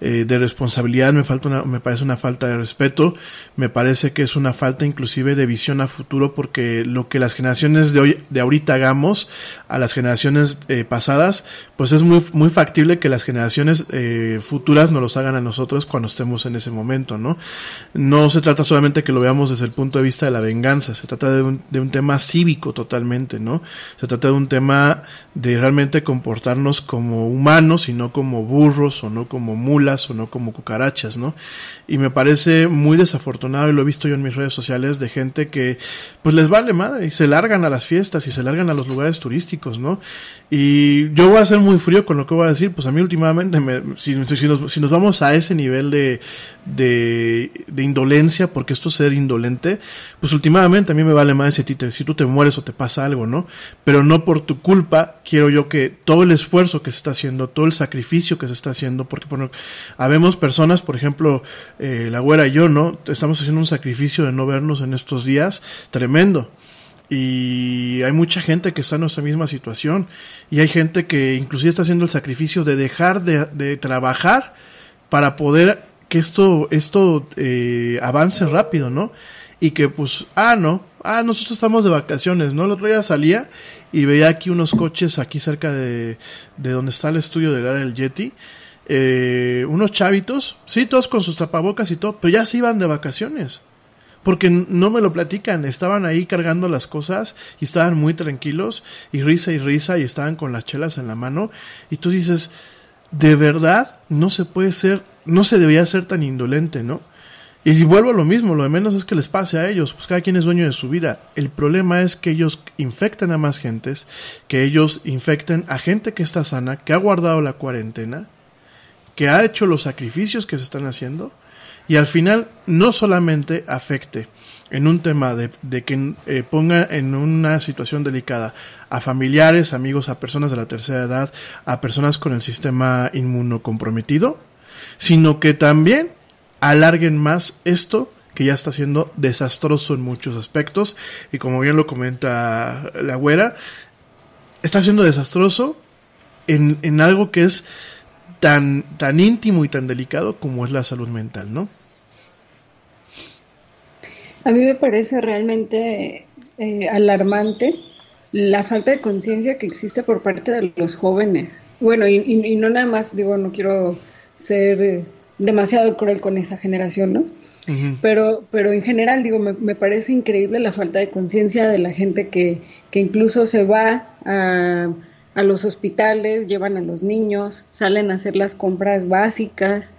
eh, de responsabilidad, me, falta una, me parece una falta de respeto, me parece que es una falta inclusive de visión a futuro porque lo que las generaciones de hoy, de ahorita hagamos a las generaciones eh, pasadas, pues es muy, muy factible que las generaciones eh, futuras nos los hagan a nosotros cuando estemos en ese momento, ¿no? No se trata solamente que lo veamos desde el punto de vista de la venganza, se trata de un, de un tema cívico totalmente, ¿no? Se trata de un tema de realmente comportarnos como humanos y no como burros o no como mulas o no como cucarachas, ¿no? Y me parece muy desafortunado y lo he visto yo en mis redes sociales de gente que pues les vale madre y se largan a las fiestas y se largan a los lugares turísticos, ¿no? Y yo voy a ser muy frío con lo que voy a decir, pues a mí últimamente, me, si, nos, vamos a ese nivel de, de, de, indolencia, porque esto es ser indolente, pues últimamente a mí me vale más si, te, si tú te mueres o te pasa algo, ¿no? Pero no por tu culpa quiero yo que todo el esfuerzo que se está haciendo, todo el sacrificio que se está haciendo, porque bueno, habemos personas, por ejemplo, eh, la güera y yo, ¿no? Estamos haciendo un sacrificio de no vernos en estos días tremendo Y hay mucha gente que está en nuestra misma situación. Y hay gente que inclusive está haciendo el sacrificio de dejar de, de trabajar para poder que esto, esto eh, avance rápido, ¿no? Y que pues, ah, no, ah, nosotros estamos de vacaciones, ¿no? El otro día salía y veía aquí unos coches aquí cerca de, de donde está el estudio del área del Yeti. Eh, unos chavitos, sí, todos con sus tapabocas y todo, pero ya se iban de vacaciones porque no me lo platican, estaban ahí cargando las cosas y estaban muy tranquilos y risa y risa y estaban con las chelas en la mano y tú dices, de verdad no se puede ser, no se debía ser tan indolente, ¿no? Y vuelvo a lo mismo, lo de menos es que les pase a ellos, pues cada quien es dueño de su vida. El problema es que ellos infecten a más gentes, que ellos infecten a gente que está sana, que ha guardado la cuarentena, que ha hecho los sacrificios que se están haciendo y al final no solamente afecte en un tema de, que eh, ponga en una situación delicada a familiares, amigos, a personas de la tercera edad, a personas con el sistema inmunocomprometido, sino que también alarguen más esto que ya está siendo desastroso en muchos aspectos. Y como bien lo comenta la güera, está siendo desastroso en, en algo que es tan, tan íntimo y tan delicado como es la salud mental, ¿no? A mí me parece realmente eh, alarmante la falta de conciencia que existe por parte de los jóvenes. Bueno, y, no nada más, digo, no quiero ser eh, demasiado cruel con esa generación, ¿no? pero, pero en general, digo, me, me, parece increíble la falta de conciencia de la gente que, que incluso se va a a los hospitales, llevan a los niños, salen a hacer las compras básicas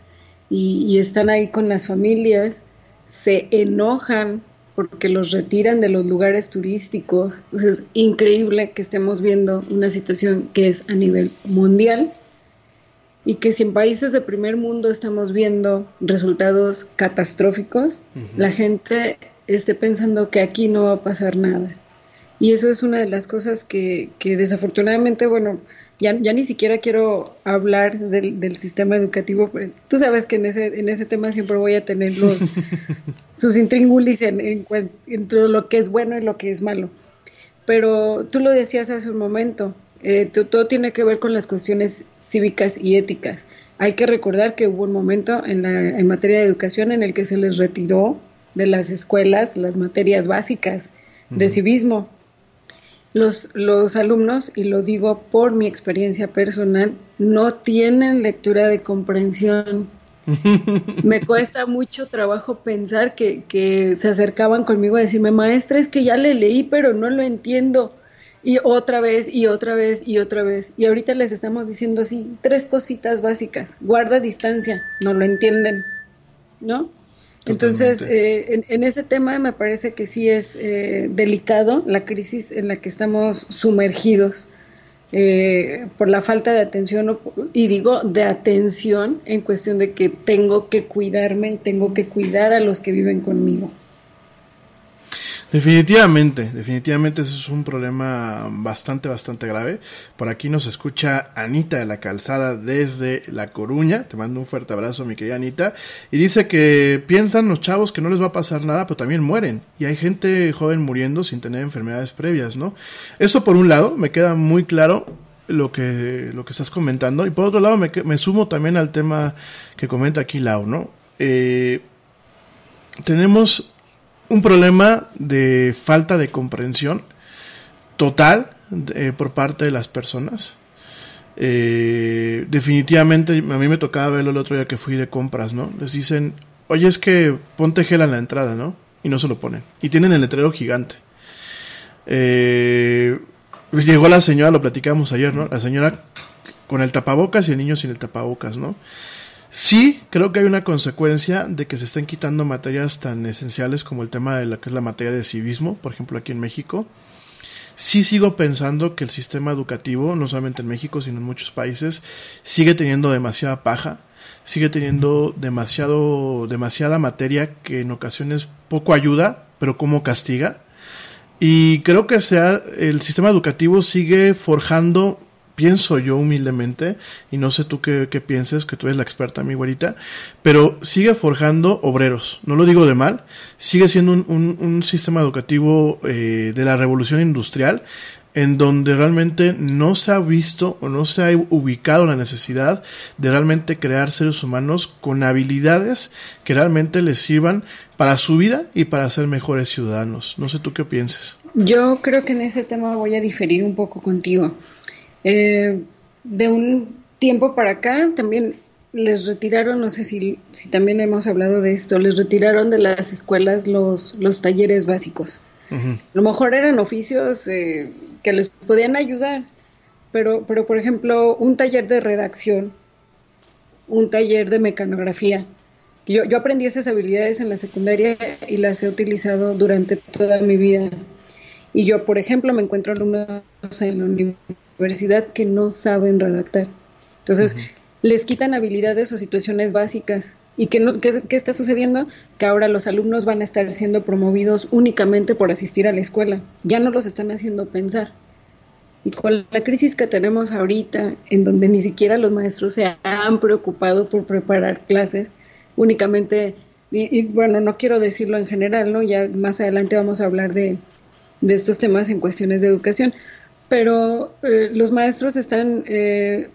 y, están ahí con las familias, se enojan porque los retiran de los lugares turísticos. es increíble que estemos viendo una situación que es a nivel mundial y que si en países de primer mundo estamos viendo resultados catastróficos, la gente esté pensando que aquí no va a pasar nada. Y eso es una de las cosas que, que desafortunadamente, bueno, ya, ya, ni siquiera quiero hablar del, del, sistema educativo. Tú sabes que en ese, en ese tema siempre voy a tener los, *laughs* sus intríngulis en, en, entre lo que es bueno y lo que es malo. Pero tú lo decías hace un momento, eh, todo tiene que ver con las cuestiones cívicas y éticas. Hay que recordar que hubo un momento en, la, en materia de educación en el que se les retiró de las escuelas las materias básicas de civismo los, los alumnos, y lo digo por mi experiencia personal, no tienen lectura de comprensión. *laughs* Me cuesta mucho trabajo pensar que, que, se acercaban conmigo a decirme, maestra, es que ya le leí, pero no lo entiendo. Y otra vez, y otra vez, y otra vez. Y ahorita les estamos diciendo así, tres cositas básicas. Guarda distancia, no lo entienden, ¿no? Entonces, eh, en, ese tema me parece que sí es eh, delicado la crisis en la que estamos sumergidos eh, por la falta de atención, y digo de atención en cuestión de que tengo que cuidarme, tengo que cuidar a los que viven conmigo. Definitivamente, definitivamente ese es un problema bastante, bastante grave. Por aquí nos escucha Anita de la Calzada desde La Coruña. Te mando un fuerte abrazo, mi querida Anita. Y dice que piensan los chavos que no les va a pasar nada, pero también mueren. Y hay gente joven muriendo sin tener enfermedades previas, ¿no? Eso por un lado, me queda muy claro lo que, lo que estás comentando. Y por otro lado, me, me sumo también al tema que comenta aquí Lau, ¿no? Eh, tenemos un problema de falta de comprensión total eh, por parte de las personas. Eh, definitivamente, a mí me tocaba verlo el otro día que fui de compras, ¿no? Les dicen, oye, es que ponte gel en la entrada, ¿no? Y no se lo ponen. Y tienen el letrero gigante. Eh, pues llegó la señora, lo platicamos ayer, ¿no? La señora con el tapabocas y el niño sin el tapabocas, ¿no? Sí, creo que hay una consecuencia de que se estén quitando materias tan esenciales como el tema de lo que es la materia de civismo, por ejemplo aquí en México. Sí sigo pensando que el sistema educativo, no solamente en México, sino en muchos países, sigue teniendo demasiada paja, sigue teniendo demasiado, demasiada materia que en ocasiones poco ayuda, pero como castiga. Y creo que sea, el sistema educativo sigue forjando pienso yo humildemente, y no sé tú qué, qué pienses, que tú eres la experta, mi güerita, pero sigue forjando obreros, no lo digo de mal, sigue siendo un, un, sistema educativo eh, de la revolución industrial, en donde realmente no se ha visto o no se ha ubicado la necesidad de realmente crear seres humanos con habilidades que realmente les sirvan para su vida y para ser mejores ciudadanos. No sé tú qué pienses. Yo creo que en ese tema voy a diferir un poco contigo. Eh, de un tiempo para acá también les retiraron, no sé si, si también hemos hablado de esto, les retiraron de las escuelas los, los talleres básicos. A lo mejor eran oficios eh, que les podían ayudar, pero, pero por ejemplo, un taller de redacción, un taller de mecanografía. Yo, yo aprendí esas habilidades en la secundaria y las he utilizado durante toda mi vida. Y yo, por ejemplo, me encuentro alumnos en la universidad que no saben redactar. Entonces, les quitan habilidades o situaciones básicas. ¿Y qué, no, qué, qué, está sucediendo? Que ahora los alumnos van a estar siendo promovidos únicamente por asistir a la escuela. Ya no los están haciendo pensar. Y con la crisis que tenemos ahorita, en donde ni siquiera los maestros se han preocupado por preparar clases, únicamente, y, bueno, no quiero decirlo en general, ¿no? Ya más adelante vamos a hablar de, de estos temas en cuestiones de educación, pero eh, los maestros están eh,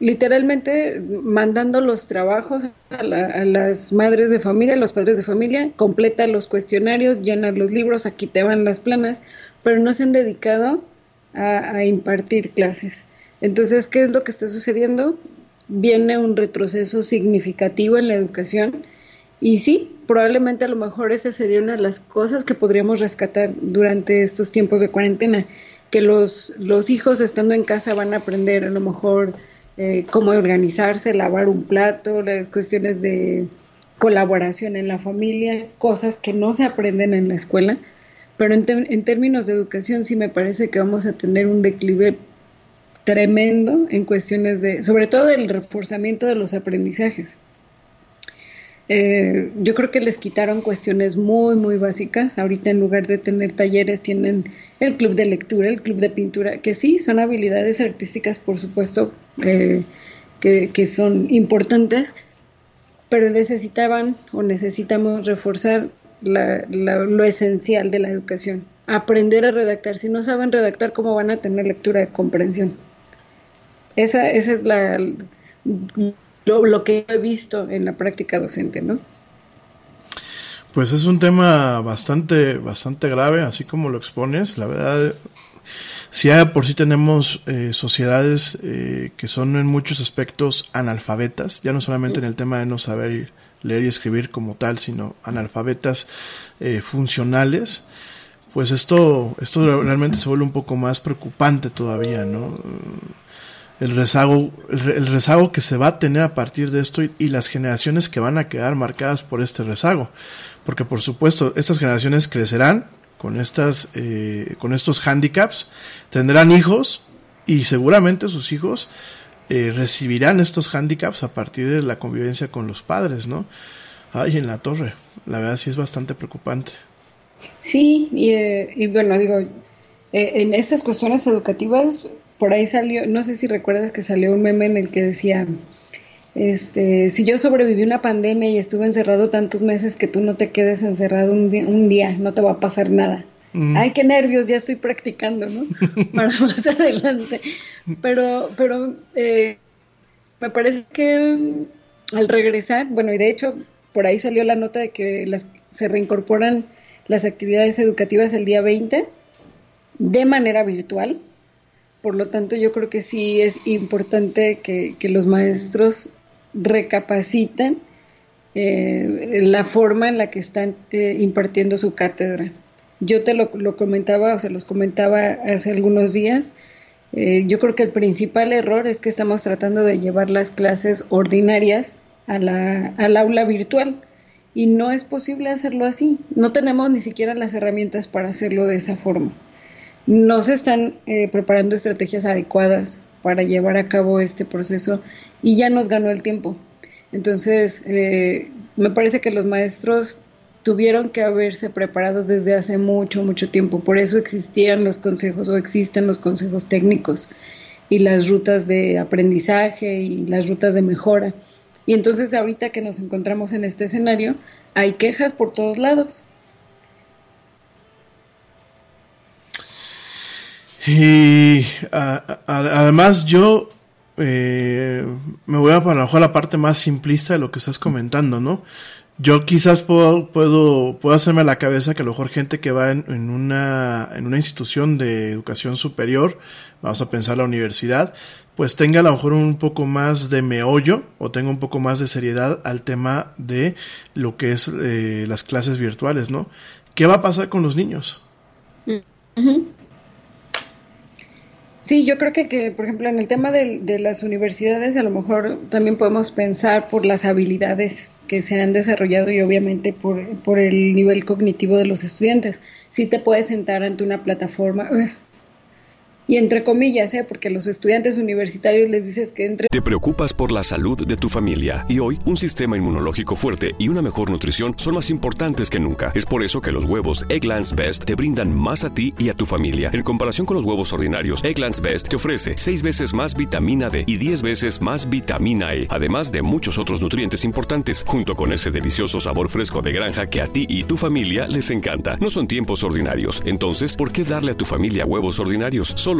literalmente mandando los trabajos a, las madres de familia, a los padres de familia, completa los cuestionarios, llena los libros, aquí te van las planas, pero no se han dedicado a, impartir clases. Entonces, ¿qué es lo que está sucediendo? Viene un retroceso significativo en la educación y sí, probablemente a lo mejor esa sería una de las cosas que podríamos rescatar durante estos tiempos de cuarentena, que los, los hijos estando en casa van a aprender a lo mejor eh, cómo organizarse, lavar un plato, las cuestiones de colaboración en la familia, cosas que no se aprenden en la escuela, pero en, en términos de educación sí me parece que vamos a tener un declive tremendo en cuestiones de, sobre todo del reforzamiento de los aprendizajes. Eh, yo creo que les quitaron cuestiones muy, muy básicas. Ahorita en lugar de tener talleres tienen el club de lectura, el club de pintura, que sí, son habilidades artísticas, por supuesto, eh, que, son importantes, pero necesitaban o necesitamos reforzar lo esencial de la educación, aprender a redactar. Si no saben redactar, ¿cómo van a tener lectura de comprensión? Esa, esa es la, lo, lo que he visto en la práctica docente, ¿no? Pues es un tema bastante, bastante grave, así como lo expones. La verdad, si ya por sí tenemos eh, sociedades eh, que son en muchos aspectos analfabetas, ya no solamente en el tema de no saber leer y escribir como tal, sino analfabetas eh, funcionales, pues esto, esto realmente se vuelve un poco más preocupante todavía, ¿no? el rezago, el, rezago que se va a tener a partir de esto y, las generaciones que van a quedar marcadas por este rezago. Porque por supuesto, estas generaciones crecerán con estas, eh, con estos handicaps, tendrán hijos y seguramente sus hijos eh, recibirán estos handicaps a partir de la convivencia con los padres, ¿no? Ay, en la torre, la verdad sí es bastante preocupante. Sí, y, eh, y bueno, digo, en estas cuestiones educativas por ahí salió, no sé si recuerdas que salió un meme en el que decía, este, si yo sobreviví una pandemia y estuve encerrado tantos meses que tú no te quedes encerrado un día, no te va a pasar nada. Mm. Ay, qué nervios, ya estoy practicando, ¿no? *laughs* Para más adelante. Pero, pero eh, me parece que al regresar, bueno, y de hecho por ahí salió la nota de que las, se reincorporan las actividades educativas el día 20 de manera virtual por lo tanto, yo creo que sí es importante que, los maestros recapaciten eh, la forma en la que están eh, impartiendo su cátedra. Yo te lo, comentaba, o se los comentaba hace algunos días. Eh, yo creo que el principal error es que estamos tratando de llevar las clases ordinarias a la, al aula virtual y no es posible hacerlo así. No tenemos ni siquiera las herramientas para hacerlo de esa forma no se están eh, preparando estrategias adecuadas para llevar a cabo este proceso y ya nos ganó el tiempo. Entonces, eh, me parece que los maestros tuvieron que haberse preparado desde hace mucho, mucho tiempo. Por eso existían los consejos o existen los consejos técnicos. y las rutas de aprendizaje y las rutas de mejora. Y entonces ahorita que nos encontramos en este escenario, hay quejas por todos lados. Y además yo eh, me voy a para la parte más simplista de lo que estás comentando, ¿no? Yo quizás puedo, puedo, puedo hacerme a la cabeza que a lo mejor gente que va en, en, una, en una institución de educación superior, vamos a pensar la universidad, pues tenga a lo mejor un poco más de meollo o tenga un poco más de seriedad al tema de lo que es eh, las clases virtuales, ¿no? ¿Qué va a pasar con los niños? Sí, yo creo que, que, por ejemplo, en el tema de, de, las universidades, a lo mejor también podemos pensar por las habilidades que se han desarrollado y obviamente por, por el nivel cognitivo de los estudiantes. Si te puedes sentar ante una plataforma, y entre comillas, ¿eh? porque los estudiantes universitarios les dices que entre... Te preocupas por la salud de tu familia y hoy un sistema inmunológico fuerte y una mejor nutrición son más importantes que nunca. Es por eso que los huevos Egglands Best te brindan más a ti y a tu familia. En comparación con los huevos ordinarios, Egglands Best te ofrece 6 veces más vitamina D y 10 veces más vitamina E, además de muchos otros nutrientes importantes, junto con ese delicioso sabor fresco de granja que a ti y tu familia les encanta. No son tiempos ordinarios, entonces, ¿por qué darle a tu familia huevos ordinarios? Solo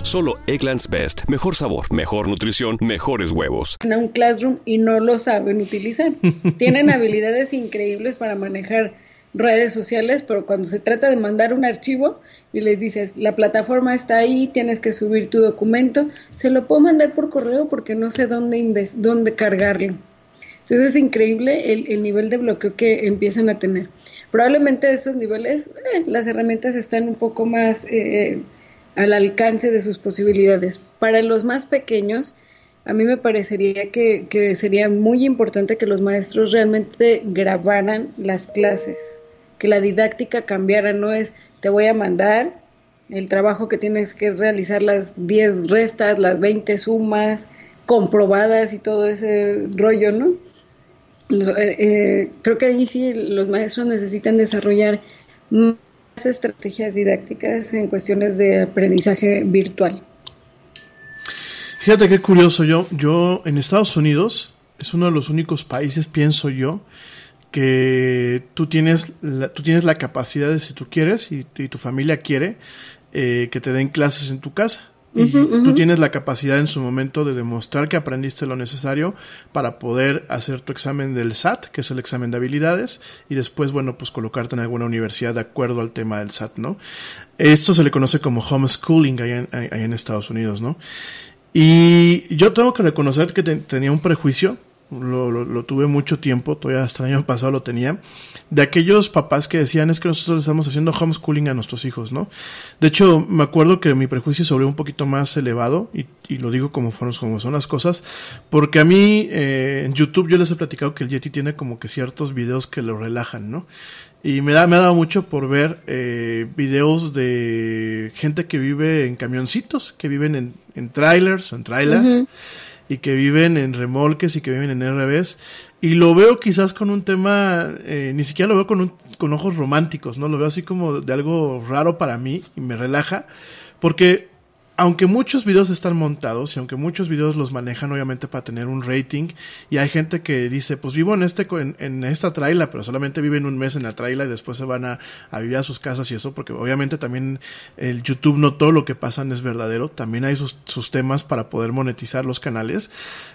Solo Egglands Best. Mejor sabor, mejor nutrición, mejores huevos. En un classroom y no lo saben utilizar. *laughs* Tienen habilidades increíbles para manejar redes sociales, pero cuando se trata de mandar un archivo y les dices, la plataforma está ahí, tienes que subir tu documento, se lo puedo mandar por correo porque no sé dónde, dónde cargarlo. Entonces es increíble el, el, nivel de bloqueo que empiezan a tener. Probablemente a esos niveles eh, las herramientas están un poco más eh, al alcance de sus posibilidades. Para los más pequeños, a mí me parecería que, que, sería muy importante que los maestros realmente grabaran las clases, que la didáctica cambiara, no es te voy a mandar el trabajo que tienes que realizar las 10 restas, las 20 sumas comprobadas y todo ese rollo, ¿no? Eh, eh, creo que ahí sí los maestros necesitan desarrollar estrategias didácticas en cuestiones de aprendizaje virtual. Fíjate qué curioso, yo, yo en Estados Unidos es uno de los únicos países, pienso yo, que tú tienes la, tú tienes la capacidad de, si tú quieres y, tu familia quiere, eh, que te den clases en tu casa. Y tú tienes la capacidad en su momento de demostrar que aprendiste lo necesario para poder hacer tu examen del SAT, que es el examen de habilidades, y después, bueno, pues colocarte en alguna universidad de acuerdo al tema del SAT, ¿no? Esto se le conoce como homeschooling allá en, en Estados Unidos, ¿no? Y yo tengo que reconocer que te, tenía un prejuicio lo, lo, lo, tuve mucho tiempo, todavía hasta el año pasado lo tenía, de aquellos papás que decían es que nosotros estamos haciendo homeschooling a nuestros hijos, ¿no? De hecho, me acuerdo que mi prejuicio sobre un poquito más elevado, y, y lo digo como, fueron, como son las cosas, porque a mí eh, en YouTube yo les he platicado que el Yeti tiene como que ciertos videos que lo relajan, ¿no? Y me da, me ha dado mucho por ver eh, videos de gente que vive en camioncitos, que viven en, en trailers, en trailers. Y que viven en remolques y que viven en RBs. Y lo veo quizás con un tema, eh, ni siquiera lo veo con, un, con ojos románticos, ¿no? Lo veo así como de algo raro para mí y me relaja, porque aunque muchos videos están montados y aunque muchos videos los manejan obviamente para tener un rating y hay gente que dice pues vivo en este en, esta traila pero solamente viven un mes en la traila y después se van a, a, vivir a sus casas y eso porque obviamente también el YouTube no todo lo que pasan es verdadero también hay sus, sus temas para poder monetizar los canales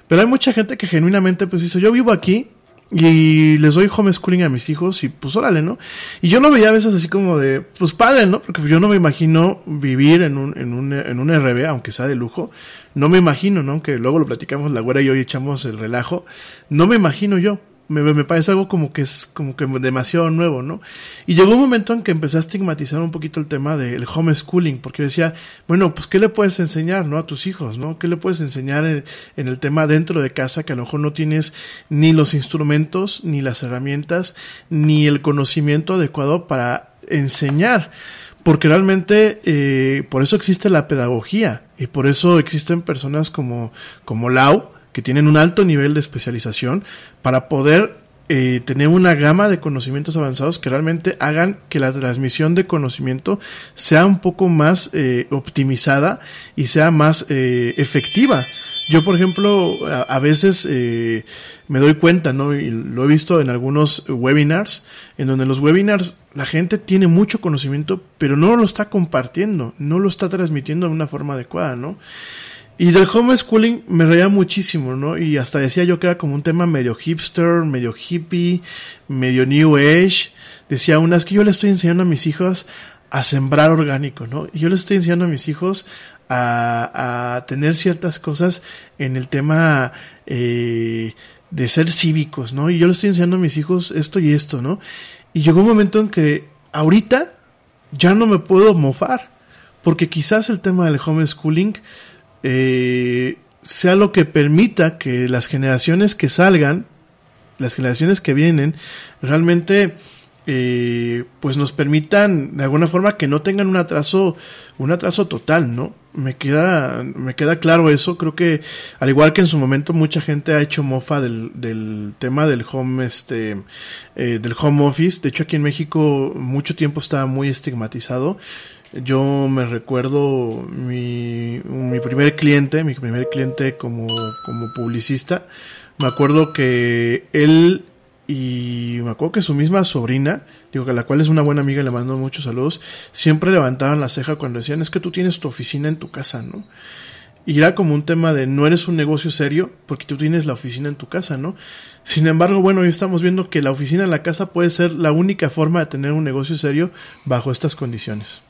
pero hay mucha gente que genuinamente pues dice yo vivo aquí y les doy homeschooling a mis hijos y pues órale, ¿no? Y yo lo veía a veces así como de, pues padre, ¿no? Porque yo no me imagino vivir en un, en un, en un RB, aunque sea de lujo. No me imagino, ¿no? Que luego lo platicamos la güera y hoy echamos el relajo. No me imagino yo. Me, me parece algo como que es como que demasiado nuevo, ¿no? Y llegó un momento en que empecé a estigmatizar un poquito el tema del homeschooling, porque yo decía, bueno, pues ¿qué le puedes enseñar, ¿no? A tus hijos, ¿no? ¿Qué le puedes enseñar en, en el tema dentro de casa que a lo mejor no tienes ni los instrumentos, ni las herramientas, ni el conocimiento adecuado para enseñar? porque realmente eh, por eso existe la pedagogía y por eso existen personas como, como Lau, que tienen un alto nivel de especialización para poder eh, tener una gama de conocimientos avanzados que realmente hagan que la transmisión de conocimiento sea un poco más eh, optimizada y sea más eh, efectiva. Yo, por ejemplo, a, veces eh, me doy cuenta, ¿no? Y lo he visto en algunos webinars, en donde los webinars la gente tiene mucho conocimiento, pero no lo está compartiendo, no lo está transmitiendo de una forma adecuada, ¿no? Y del homeschooling me reía muchísimo, ¿no? Y hasta decía yo que era como un tema medio hipster, medio hippie, medio new age. Decía una, es que yo le estoy enseñando a mis hijos a sembrar orgánico, ¿no? Y yo les estoy enseñando a mis hijos a, a tener ciertas cosas en el tema eh, de ser cívicos, ¿no? Y yo les estoy enseñando a mis hijos esto y esto, ¿no? Y llegó un momento en que ahorita ya no me puedo mofar, porque quizás el tema del homeschooling eh, sea lo que permita que las generaciones que salgan, las generaciones que vienen, realmente eh, pues nos permitan de alguna forma que no tengan un atraso, un atraso total, ¿no? Me queda, me queda claro eso. Creo que al igual que en su momento mucha gente ha hecho mofa del, del tema del home, este, eh, del home office. De hecho aquí en México mucho tiempo estaba muy estigmatizado. Yo me recuerdo mi, primer cliente, mi primer cliente como, como publicista. Me acuerdo que él y me acuerdo que su misma sobrina, digo que la cual es una buena amiga le mando muchos saludos, siempre levantaban la ceja cuando decían es que tú tienes tu oficina en tu casa, ¿no? Y era como un tema de no eres un negocio serio porque tú tienes la oficina en tu casa, ¿no? Sin embargo, bueno, hoy estamos viendo que la oficina en la casa puede ser la única forma de tener un negocio serio bajo estas condiciones.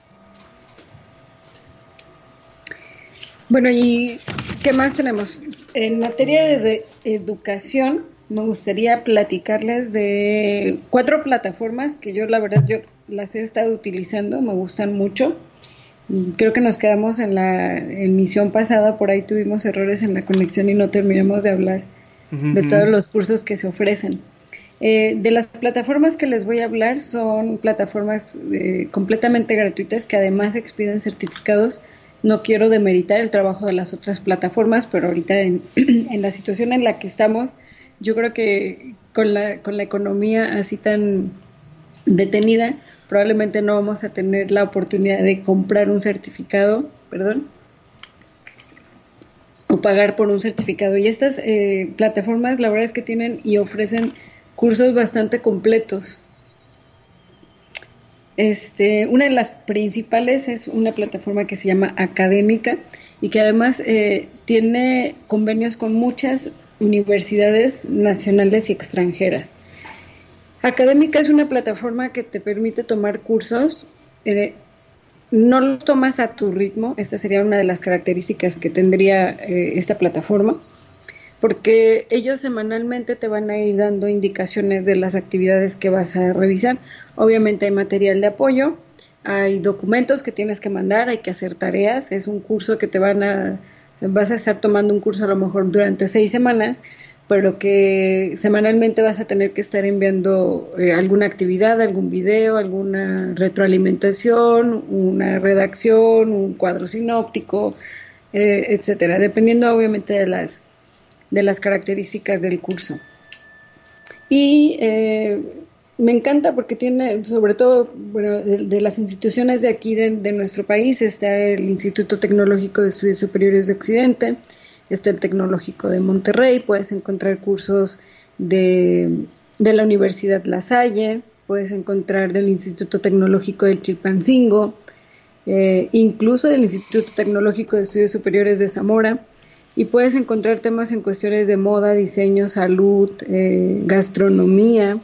Bueno, ¿y qué más tenemos? En materia de, educación, me gustaría platicarles de cuatro plataformas que yo la verdad yo las he estado utilizando, me gustan mucho. Creo que nos quedamos en la emisión pasada, por ahí tuvimos errores en la conexión y no terminamos de hablar de todos los cursos que se ofrecen. Eh, de las plataformas que les voy a hablar son plataformas eh, completamente gratuitas que además expiden certificados. No quiero demeritar el trabajo de las otras plataformas, pero ahorita *clears throat* en, la situación en la que estamos, yo creo que con la, con la economía así tan detenida, probablemente no vamos a tener la oportunidad de comprar un certificado, perdón, o pagar por un certificado. Y estas eh, plataformas, la verdad es que tienen y ofrecen cursos bastante completos. Este, una de las principales es una plataforma que se llama Académica y que además eh, tiene convenios con muchas universidades nacionales y extranjeras. Académica es una plataforma que te permite tomar cursos, eh, no los tomas a tu ritmo, esta sería una de las características que tendría eh, esta plataforma, porque ellos semanalmente te van a ir dando indicaciones de las actividades que vas a revisar. Obviamente hay material de apoyo, hay documentos que tienes que mandar, hay que hacer tareas, es un curso que te van a vas a estar tomando un curso a lo mejor durante seis semanas, pero que semanalmente vas a tener que estar enviando eh, alguna actividad, algún video, alguna retroalimentación, una redacción, un cuadro sinóptico, eh, etcétera, dependiendo obviamente de las de las características del curso. Y eh, me encanta porque tiene, sobre todo, bueno, de, las instituciones de aquí de, nuestro país, está el Instituto Tecnológico de Estudios Superiores de Occidente, está el Tecnológico de Monterrey, puedes encontrar cursos de, de la Universidad La Salle, puedes encontrar del Instituto Tecnológico del Chilpancingo, eh, incluso del Instituto Tecnológico de Estudios Superiores de Zamora, y puedes encontrar temas en cuestiones de moda, diseño, salud, eh, gastronomía,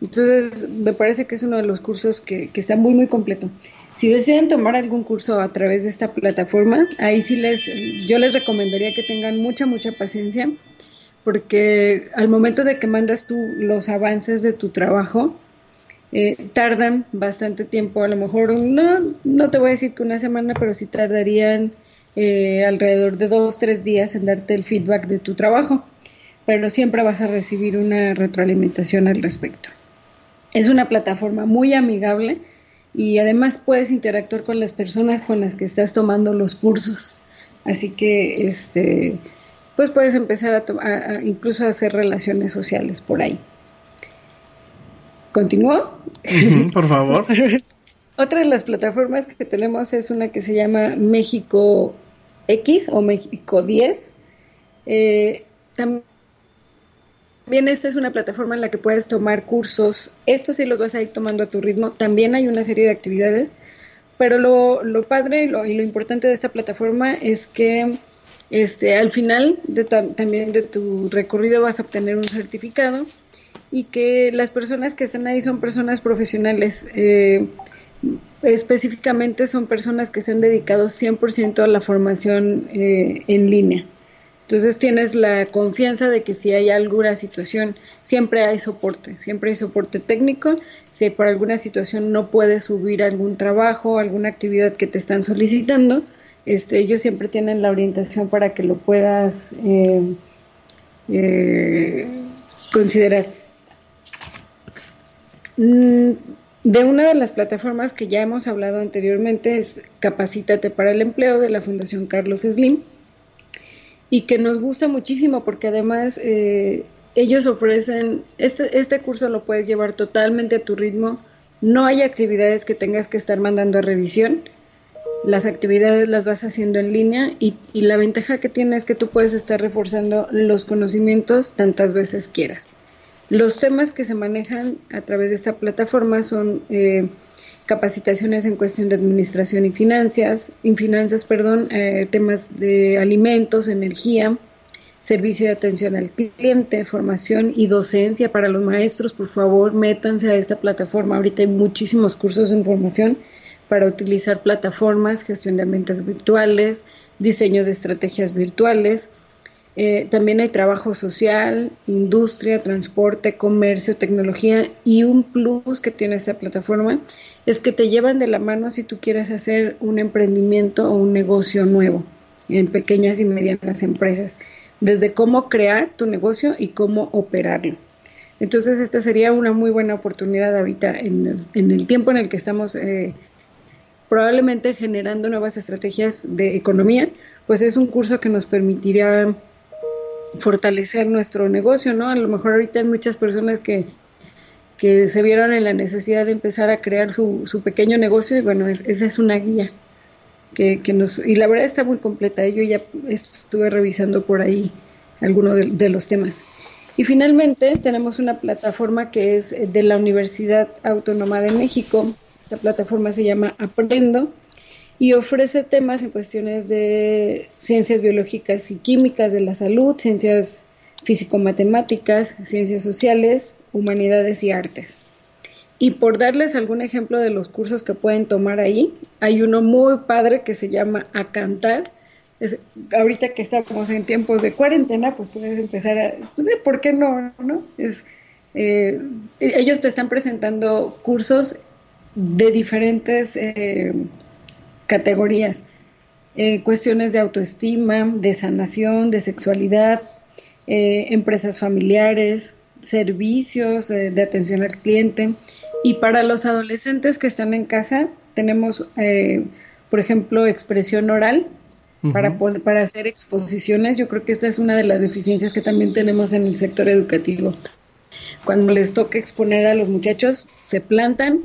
entonces, me parece que es uno de los cursos que, que, está muy, muy completo. Si deciden tomar algún curso a través de esta plataforma, ahí sí les, yo les recomendaría que tengan mucha, mucha paciencia, porque al momento de que mandas tú los avances de tu trabajo, eh, tardan bastante tiempo, a lo mejor no, no te voy a decir que una semana, pero sí tardarían eh, alrededor de dos, tres días en darte el feedback de tu trabajo, pero siempre vas a recibir una retroalimentación al respecto. Es una plataforma muy amigable y además puedes interactuar con las personas con las que estás tomando los cursos. Así que, este, pues puedes empezar a, incluso a hacer relaciones sociales por ahí. ¿Continúo? por favor. *laughs* Otra de las plataformas que tenemos es una que se llama México X o México 10. Eh, también esta es una plataforma en la que puedes tomar cursos. Estos sí los vas a ir tomando a tu ritmo. También hay una serie de actividades. Pero lo, lo padre y lo, importante de esta plataforma es que este, al final de también de tu recorrido vas a obtener un certificado y que las personas que están ahí son personas profesionales. Eh, específicamente son personas que se han dedicado 100% a la formación eh, en línea. Entonces tienes la confianza de que si hay alguna situación, siempre hay soporte, siempre hay soporte técnico. Si por alguna situación no puedes subir algún trabajo, alguna actividad que te están solicitando, este, ellos siempre tienen la orientación para que lo puedas eh, considerar. Mm, de una de las plataformas que ya hemos hablado anteriormente es Capacítate para el Empleo de la Fundación Carlos Slim y que nos gusta muchísimo porque además eh, ellos ofrecen, este, este curso lo puedes llevar totalmente a tu ritmo, no hay actividades que tengas que estar mandando a revisión, las actividades las vas haciendo en línea y, y la ventaja que tiene es que tú puedes estar reforzando los conocimientos tantas veces quieras. Los temas que se manejan a través de esta plataforma son eh, capacitaciones en cuestión de administración y finanzas, en finanzas, perdón, eh, temas de alimentos, energía, servicio de atención al cliente, formación y docencia para los maestros. Por favor, métanse a esta plataforma. Ahorita hay muchísimos cursos en formación para utilizar plataformas, gestión de ambientes virtuales, diseño de estrategias virtuales eh, también hay trabajo social, industria, transporte, comercio, tecnología y un plus que tiene esta plataforma es que te llevan de la mano si tú quieres hacer un emprendimiento o un negocio nuevo en pequeñas y medianas empresas, desde cómo crear tu negocio y cómo operarlo. Entonces esta sería una muy buena oportunidad ahorita en, el tiempo en el que estamos eh, probablemente generando nuevas estrategias de economía, pues es un curso que nos permitiría fortalecer nuestro negocio, ¿no? A lo mejor ahorita hay muchas personas que, que se vieron en la necesidad de empezar a crear su, su pequeño negocio y bueno, esa es una guía que, que, nos... Y la verdad está muy completa, ¿eh? yo ya estuve revisando por ahí algunos de los temas. Y finalmente tenemos una plataforma que es de la Universidad Autónoma de México. Esta plataforma se llama Aprendo y ofrece temas en cuestiones de ciencias biológicas y químicas de la salud, ciencias físico-matemáticas, ciencias sociales, humanidades y artes. Y por darles algún ejemplo de los cursos que pueden tomar ahí, hay uno muy padre que se llama A Cantar. Es, ahorita que estamos en tiempos de cuarentena, pues puedes empezar a... Pues, ¿Por qué no? no? Eh, ellos te están presentando cursos de diferentes... Eh, categorías, eh, cuestiones de autoestima, de sanación, de sexualidad, eh, empresas familiares, servicios eh, de atención al cliente. Y para los adolescentes que están en casa, tenemos, por ejemplo, expresión oral. Para, para hacer exposiciones, yo creo que esta es una de las deficiencias que también tenemos en el sector educativo. Cuando les toca exponer a los muchachos, se plantan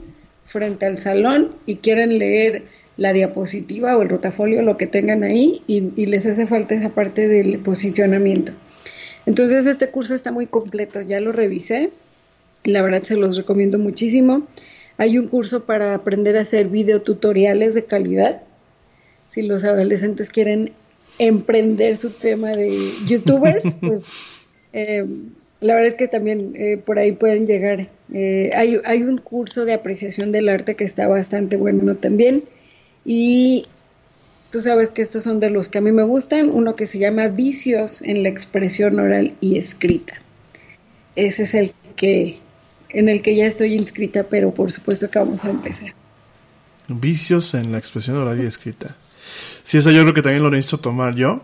frente al salón y quieren leer la diapositiva o el rotafolio, lo que tengan ahí, y, les hace falta esa parte del posicionamiento. Entonces este curso está muy completo, ya lo revisé, la verdad se los recomiendo muchísimo. Hay un curso para aprender a hacer videotutoriales de calidad. Si los adolescentes quieren emprender su tema de youtubers, *laughs* pues eh, la verdad es que también eh, por ahí pueden llegar. Eh, hay, hay un curso de apreciación del arte que está bastante bueno también. Y tú sabes que estos son de los que a mí me gustan, uno que se llama Vicios en la expresión oral y escrita. Ese es el que en el que ya estoy inscrita, pero por supuesto que vamos a empezar. Vicios en la expresión oral y escrita. Sí, eso yo creo que también lo necesito tomar yo.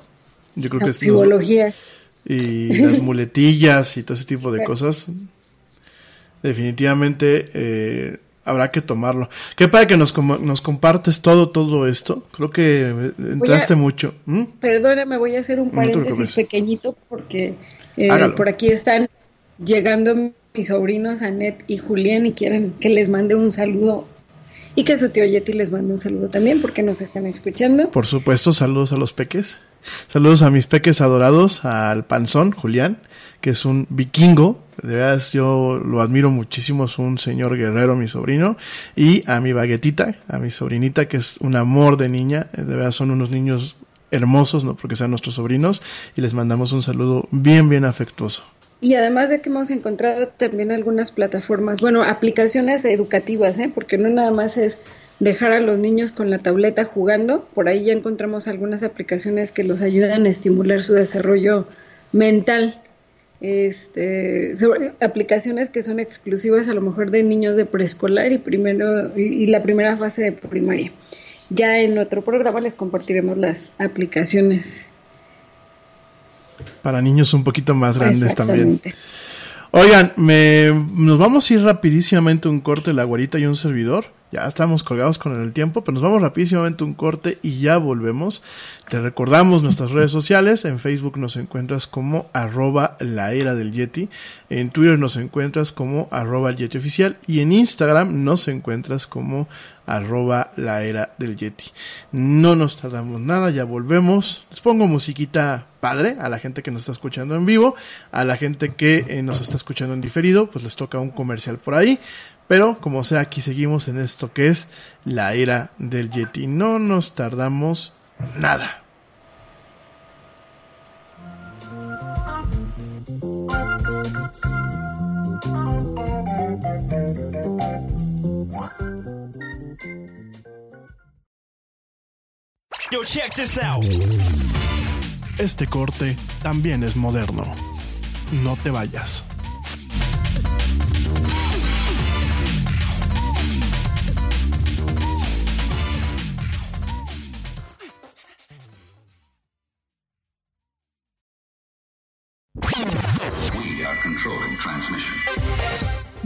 Yo creo que es y *laughs* las muletillas y todo ese tipo de cosas. Definitivamente eh, habrá que tomarlo. Qué padre que nos, nos compartes todo, todo esto. Creo que entraste mucho. ¿Mm? Perdóname, voy a hacer un paréntesis pequeñito porque eh, por aquí están llegando mis sobrinos Anet y Julián y quieren que les mande un saludo y que su tío Yeti les mande un saludo también porque nos están escuchando. Por supuesto, saludos a los peques. Saludos a mis peques adorados, al panzón, Julián, que es un vikingo. De verdad, yo lo admiro muchísimo, es un señor guerrero, mi sobrino. Y a mi baguetita, a mi sobrinita, que es un amor de niña. De verdad, son unos niños hermosos, no porque sean nuestros sobrinos. Y les mandamos un saludo bien, bien afectuoso. Y además de que hemos encontrado también algunas plataformas, bueno, aplicaciones educativas, ¿eh? porque no nada más es dejar a los niños con la tableta jugando, por ahí ya encontramos algunas aplicaciones que los ayudan a estimular su desarrollo mental. Este, sobre- aplicaciones que son exclusivas a lo mejor de niños de preescolar y primero y, y la primera fase de primaria. Ya en otro programa les compartiremos las aplicaciones. Para niños un poquito más grandes también. Oigan, me, nos vamos a ir rapidísimamente un corte, la guarita y un servidor. Ya estamos colgados con el tiempo, pero nos vamos rapidísimamente un corte y ya volvemos. Te recordamos nuestras redes sociales. En Facebook nos encuentras como arroba la era del Yeti. En Twitter nos encuentras como arroba el Yeti oficial. Y en Instagram nos encuentras como arroba la era del Yeti. No nos tardamos nada, ya volvemos. Les pongo musiquita padre a la gente que nos está escuchando en vivo, a la gente que eh, nos está escuchando en diferido, pues les toca un comercial por ahí. Pero como sea, aquí seguimos en esto que es la era del Yeti. No nos tardamos nada. Yo, check this out. Este corte también es moderno. No te vayas.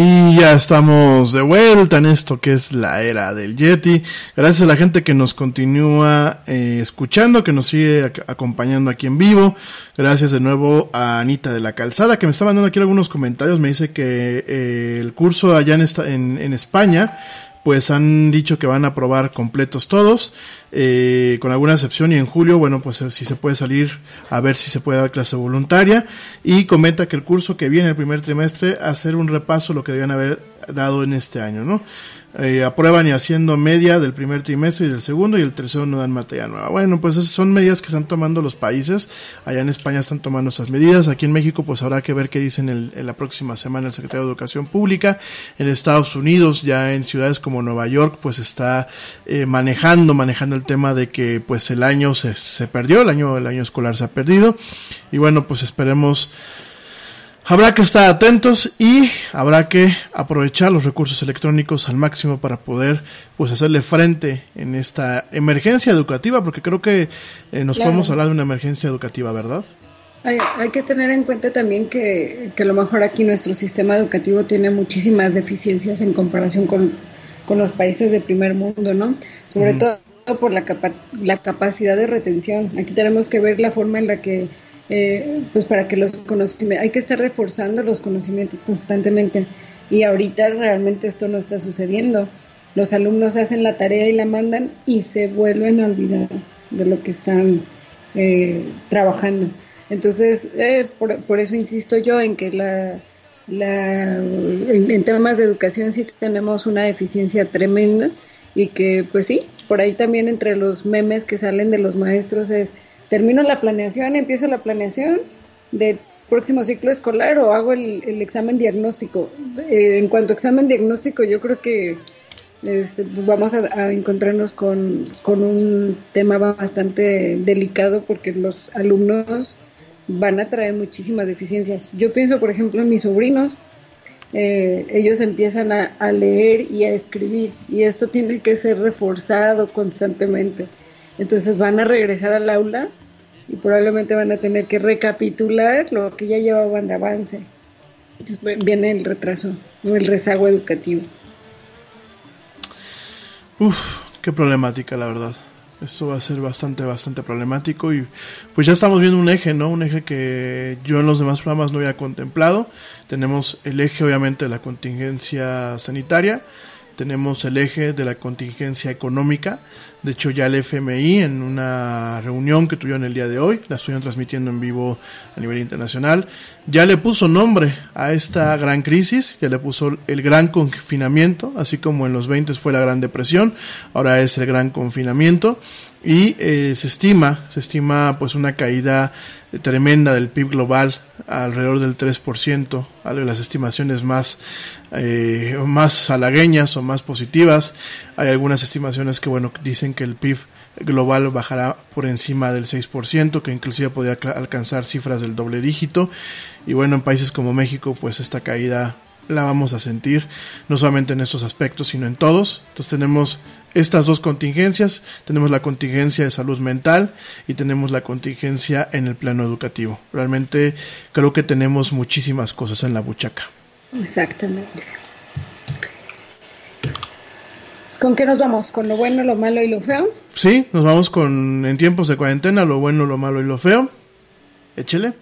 Y ya estamos de vuelta en esto que es la era del Yeti. Gracias a la gente que nos continúa eh, escuchando, que nos sigue ac- acompañando aquí en vivo. Gracias de nuevo a Anita de la Calzada, que me está mandando aquí algunos comentarios. Me dice que eh, el curso allá en España pues han dicho que van a aprobar completos todos, eh, con alguna excepción, y en julio, bueno, pues si se puede salir a ver si se puede dar clase voluntaria, y comenta que el curso que viene el primer trimestre, hacer un repaso lo que debían haber dado en este año, ¿no? Eh, aprueban y haciendo media del primer trimestre y del segundo y el tercero no dan materia nueva. Bueno, pues esas son medidas que están tomando los países. Allá en España están tomando esas medidas. Aquí en México pues habrá que ver qué dicen el, en la próxima semana el secretario de Educación Pública. En Estados Unidos, ya en ciudades como Nueva York, pues está eh, manejando, manejando el tema de que pues el año se, se perdió, el año, el año escolar se ha perdido. Y bueno, pues esperemos Habrá que estar atentos y habrá que aprovechar los recursos electrónicos al máximo para poder pues hacerle frente en esta emergencia educativa, porque creo que eh, nos podemos hablar de una emergencia educativa, ¿verdad? Hay, hay que tener en cuenta también que, que, a lo mejor aquí nuestro sistema educativo tiene muchísimas deficiencias en comparación con, con los países de primer mundo, ¿no? Sobre mm. todo por la, capa la capacidad de retención. Aquí tenemos que ver la forma en la que eh, pues para que los conocimientos, hay que estar reforzando los conocimientos constantemente y ahorita realmente esto no está sucediendo. Los alumnos hacen la tarea y la mandan y se vuelven a olvidar de lo que están eh, trabajando. Entonces, eh, por, por, eso insisto yo en que la, la en, en, temas de educación sí tenemos una deficiencia tremenda y que pues sí, por ahí también entre los memes que salen de los maestros es termino la planeación, empiezo la planeación del próximo ciclo escolar o hago el, examen diagnóstico. Eh, en cuanto a examen diagnóstico, yo creo que este, pues vamos a, encontrarnos con, con, un tema bastante delicado porque los alumnos van a traer muchísimas deficiencias. Yo pienso, por ejemplo, en mis sobrinos. Eh, ellos empiezan a leer y a escribir y esto tiene que ser reforzado constantemente. Entonces van a regresar al aula y probablemente van a tener que recapitular lo que ya llevaban de avance. Entonces viene el retraso, el rezago educativo. Uf, qué problemática la verdad. Esto va a ser bastante, bastante problemático y pues ya estamos viendo un eje, ¿no? Un eje que yo en los demás programas no había contemplado. Tenemos el eje obviamente de la contingencia sanitaria, tenemos el eje de la contingencia económica. De hecho, ya el FMI en una reunión que tuvieron el día de hoy, la estuvieron transmitiendo en vivo a nivel internacional, ya le puso nombre a esta gran crisis, ya le puso el gran confinamiento, así como en los 20 fue la Gran Depresión, ahora es el gran confinamiento y eh, se estima, se estima pues una caída tremenda del PIB global, alrededor del 3%, algo de las estimaciones más, eh, más halagueñas o más positivas. Hay algunas estimaciones que, bueno, dicen que el PIB global bajará por encima del 6%, que inclusive podría alcanzar cifras del doble dígito. Y bueno, en países como México, pues esta caída la vamos a sentir, no solamente en estos aspectos, sino en todos. Entonces tenemos estas dos contingencias. Tenemos la contingencia de salud mental y tenemos la contingencia en el plano educativo. Realmente creo que tenemos muchísimas cosas en la buchaca. Exactamente. ¿Con qué nos vamos? ¿Con lo bueno, lo malo y lo feo? Sí, nos vamos con en tiempos de cuarentena, lo bueno, lo malo y lo feo. Échele.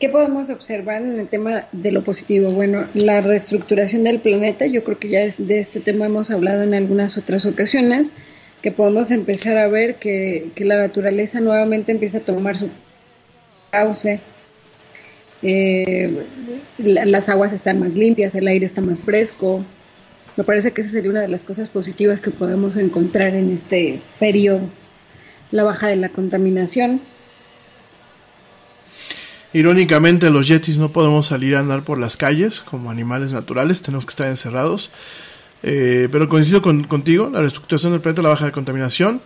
¿Qué podemos observar en el tema de lo positivo? Bueno, la reestructuración del planeta, yo creo que ya de este tema hemos hablado en algunas otras ocasiones, que podemos empezar a ver que, la naturaleza nuevamente empieza a tomar su cauce, eh, la, las aguas están más limpias, el aire está más fresco. Me parece que esa sería una de las cosas positivas que podemos encontrar en este periodo. La baja de la contaminación, Irónicamente, los yetis no podemos salir a andar por las calles como animales naturales, tenemos que estar encerrados. Eh, pero coincido con, contigo, la reestructuración del planeta, la baja de contaminación,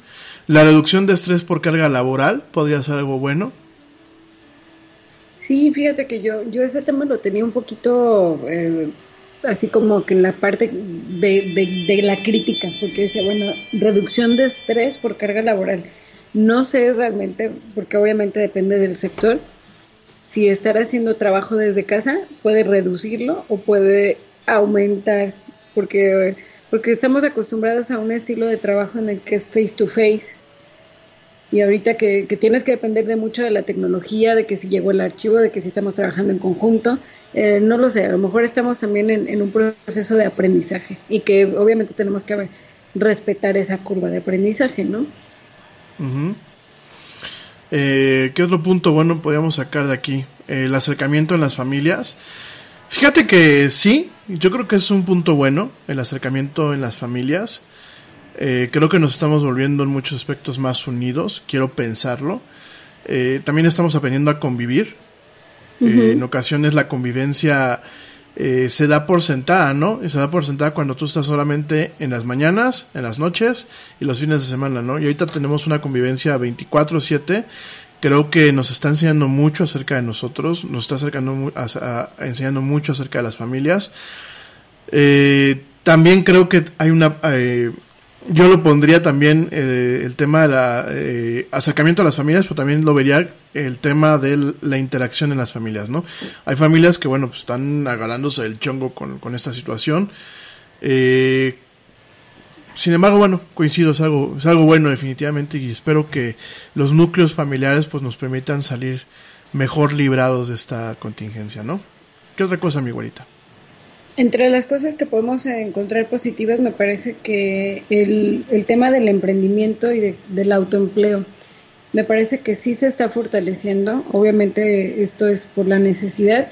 la reducción de estrés por carga laboral podría ser algo bueno. Sí, fíjate que yo, yo ese tema lo tenía un poquito eh, así como que en la parte de, de, de la crítica, porque dice, bueno, reducción de estrés por carga laboral. No sé realmente, porque obviamente depende del sector, si estar haciendo trabajo desde casa puede reducirlo o puede aumentar, porque, porque estamos acostumbrados a un estilo de trabajo en el que es face to face. Y ahorita que, que tienes que depender de mucho de la tecnología, de que si llegó el archivo, de que si estamos trabajando en conjunto, eh, no lo sé, a lo mejor estamos también en, un proceso de aprendizaje y que obviamente tenemos que respetar esa curva de aprendizaje, ¿no? Eh, ¿Qué otro punto bueno podríamos sacar de aquí? el acercamiento en las familias. Fíjate que sí, yo creo que es un punto bueno el acercamiento en las familias. Eh, creo que nos estamos volviendo en muchos aspectos más unidos, quiero pensarlo. también estamos aprendiendo a convivir, eh, en ocasiones la convivencia eh, se da por sentada, ¿no? Y se da por sentada cuando tú estás solamente en las mañanas, en las noches y los fines de semana, ¿no? Y ahorita tenemos una convivencia 24/7. Creo que nos está enseñando mucho acerca de nosotros, nos está acercando, enseñando mucho acerca de las familias. Eh, también creo que hay una yo lo pondría también eh, el tema de la eh, acercamiento a las familias, pero también lo vería el tema de la interacción en las familias, ¿no? Hay familias que, bueno, pues están agarrándose el chongo con, con esta situación. Eh, sin embargo, bueno, coincido, es algo, es algo bueno definitivamente y espero que los núcleos familiares pues nos permitan salir mejor librados de esta contingencia, ¿no? ¿Qué otra cosa, mi güerita? Entre las cosas que podemos encontrar positivas me parece que el, el tema del emprendimiento y del autoempleo, me parece que sí se está fortaleciendo, obviamente esto es por la necesidad.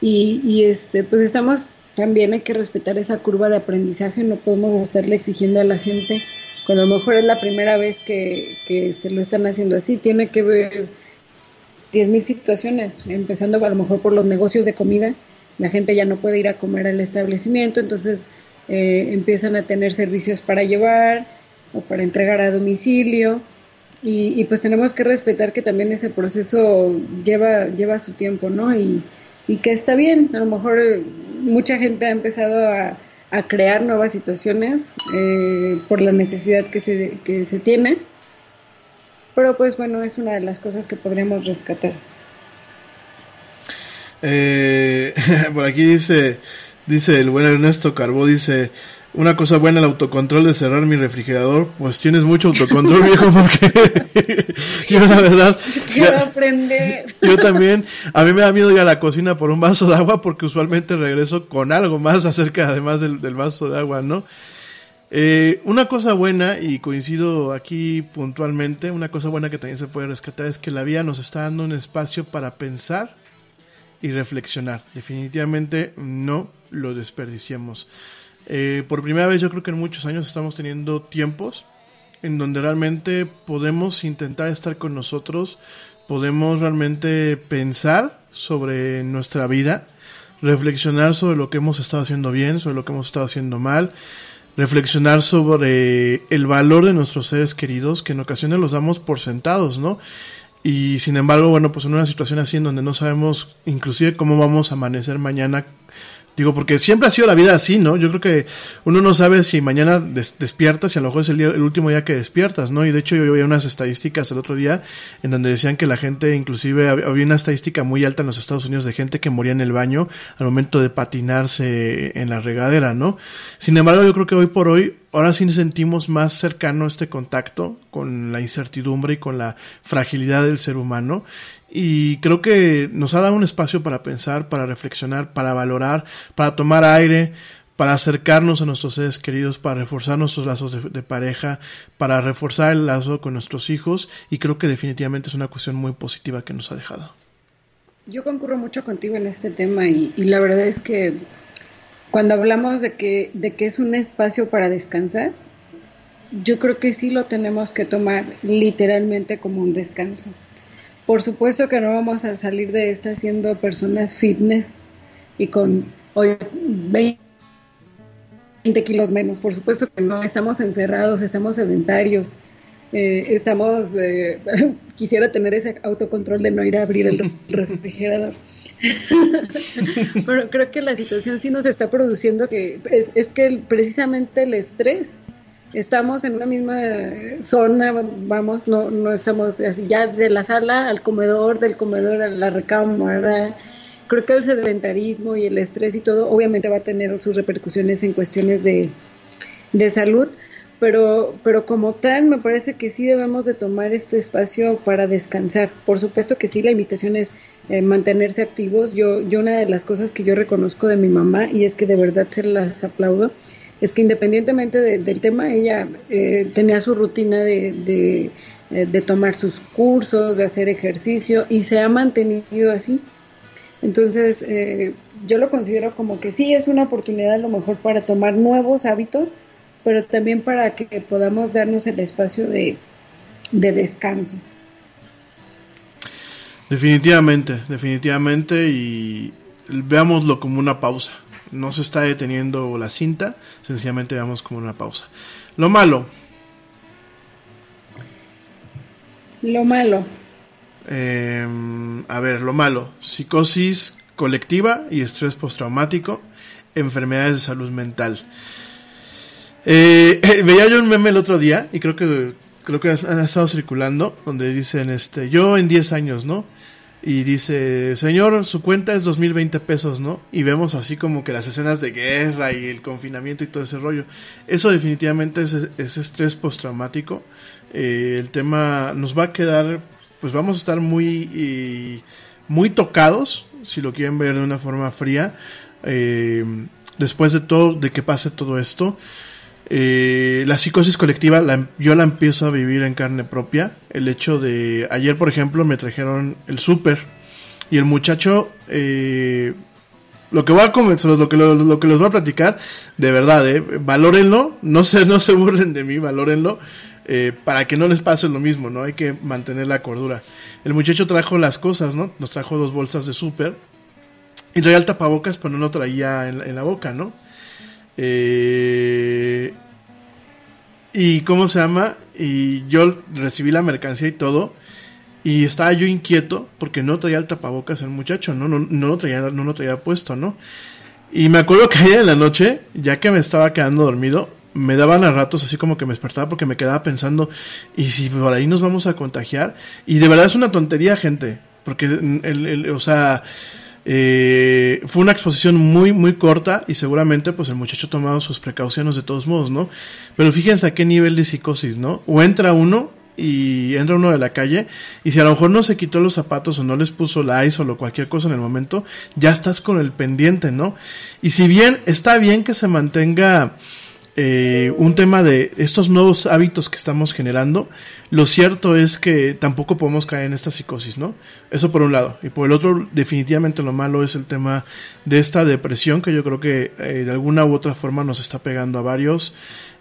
Y, y este pues estamos también hay que respetar esa curva de aprendizaje, no podemos estarle exigiendo a la gente cuando a lo mejor es la primera vez que, que se lo están haciendo así, tiene que ver 10.000 situaciones, empezando a lo mejor por los negocios de comida, la gente ya no puede ir a comer al establecimiento, entonces eh, empiezan a tener servicios para llevar o para entregar a domicilio y, pues tenemos que respetar que también ese proceso lleva, lleva su tiempo, ¿no? Y, que está bien, a lo mejor eh, mucha gente ha empezado a, crear nuevas situaciones eh, por la necesidad que se, que se tiene, pero pues bueno, es una de las cosas que podríamos rescatar. Eh, *laughs* por aquí dice, dice el buen Ernesto Carbó, dice, una cosa buena el autocontrol de cerrar mi refrigerador, pues tienes mucho autocontrol, *laughs* viejo, porque *laughs* yo la verdad... Quiero aprender. Yo también, a mí me da miedo ir a la cocina por un vaso de agua porque usualmente regreso con algo más acerca, además del, vaso de agua, ¿no? Eh, una cosa buena, y coincido aquí puntualmente, una cosa buena que también se puede rescatar es que la vida nos está dando un espacio para pensar y reflexionar. Definitivamente no lo desperdiciamos. Eh, por primera vez yo creo que en muchos años estamos teniendo tiempos en donde realmente podemos intentar estar con nosotros, podemos realmente pensar sobre nuestra vida, reflexionar sobre lo que hemos estado haciendo bien, sobre lo que hemos estado haciendo mal, reflexionar sobre el valor de nuestros seres queridos que en ocasiones los damos por sentados, ¿no? Y sin embargo, bueno, pues en una situación así en donde no sabemos inclusive cómo vamos a amanecer mañana Digo, porque siempre ha sido la vida así, ¿no? Yo creo que uno no sabe si mañana despiertas y a lo mejor es el, el, último día que despiertas, ¿no? Y de hecho yo vi unas estadísticas el otro día en donde decían que la gente, inclusive había una estadística muy alta en los Estados Unidos de gente que moría en el baño al momento de patinarse en la regadera, ¿no? Sin embargo, yo creo que hoy por hoy ahora sí nos sentimos más cercano este contacto con la incertidumbre y con la fragilidad del ser humano y creo que nos ha dado un espacio para pensar, para reflexionar, para valorar, para tomar aire, para acercarnos a nuestros seres queridos, para reforzar nuestros lazos de, pareja, para reforzar el lazo con nuestros hijos y creo que definitivamente es una cuestión muy positiva que nos ha dejado. Yo concurro mucho contigo en este tema y, la verdad es que cuando hablamos de que, de que es un espacio para descansar, yo creo que sí lo tenemos que tomar literalmente como un descanso. Por supuesto que no vamos a salir de esta siendo personas fitness y con 20 kilos menos. Por supuesto que no, estamos encerrados, estamos sedentarios, eh, estamos, eh, *laughs* quisiera tener ese autocontrol de no ir a abrir el *laughs* refrigerador. *laughs* Pero creo que la situación sí nos está produciendo que es, es que precisamente el estrés estamos en una misma zona, vamos, no, no estamos así, ya de la sala al comedor, del comedor a la recámara. Creo que el sedentarismo y el estrés y todo obviamente va a tener sus repercusiones en cuestiones de, de salud, pero, pero como tal me parece que sí debemos de tomar este espacio para descansar. Por supuesto que sí, la invitación es eh, mantenerse activos. Yo, yo una de las cosas que yo reconozco de mi mamá, y es que de verdad se las aplaudo, es que independientemente del tema, ella eh, tenía su rutina de, de, eh, de tomar sus cursos, de hacer ejercicio, y se ha mantenido así. Entonces, eh, yo lo considero como que sí es una oportunidad a lo mejor para tomar nuevos hábitos, pero también para que podamos darnos el espacio de, descanso. Definitivamente, definitivamente, y veámoslo como una pausa. No se está deteniendo la cinta, sencillamente veamos como una pausa. Lo malo. Lo malo. Eh, a ver, lo malo, psicosis colectiva y estrés postraumático, enfermedades de salud mental. Eh, *laughs* veía yo un meme el otro día y creo que creo que han estado circulando donde dicen este yo en 10 años, ¿no? Y dice, señor, su cuenta es 2020 pesos, ¿no? Y vemos así como que las escenas de guerra y el confinamiento y todo ese rollo. Eso definitivamente es, es estrés postraumático. Eh, el tema nos va a quedar pues vamos a estar muy, muy tocados, si lo quieren ver de una forma fría, eh, después de todo, de que pase todo esto. Eh, la psicosis colectiva la, yo la empiezo a vivir en carne propia. El hecho de ayer, por ejemplo, me trajeron el súper y el muchacho eh, lo que voy a lo que, lo, que les voy a platicar, de verdad, eh, valórenlo, no se, no se burlen de mí, valórenlo. Eh, para que no les pase lo mismo, ¿no? Hay que mantener la cordura. El muchacho trajo las cosas, ¿no? Nos trajo dos bolsas de súper y traía el tapabocas, pero no lo traía en, la boca, ¿no? Eh, y cómo se llama, y yo recibí la mercancía y todo, y estaba yo inquieto porque no traía el tapabocas el muchacho, ¿no? No, no, lo, traía, no lo traía puesto, ¿no? Y me acuerdo que *laughs* ayer en la noche, ya que me estaba quedando dormido, me daban a ratos así como que me despertaba porque me quedaba pensando, ¿y si por ahí nos vamos a contagiar? Y de verdad es una tontería, gente, porque, el, o sea, eh, fue una exposición muy, muy corta y seguramente pues el muchacho tomaba sus precauciones de todos modos, ¿no? Pero fíjense a qué nivel de psicosis, ¿no? O entra uno y entra uno de la calle y si a lo mejor no se quitó los zapatos o no les puso la ISO o cualquier cosa en el momento, ya estás con el pendiente, ¿no? Y si bien está bien que se mantenga eh, un tema de estos nuevos hábitos que estamos generando, lo cierto es que tampoco podemos caer en esta psicosis, ¿no? Eso por un lado. Y por el otro, definitivamente lo malo es el tema de esta depresión que yo creo que eh, de alguna u otra forma nos está pegando a varios.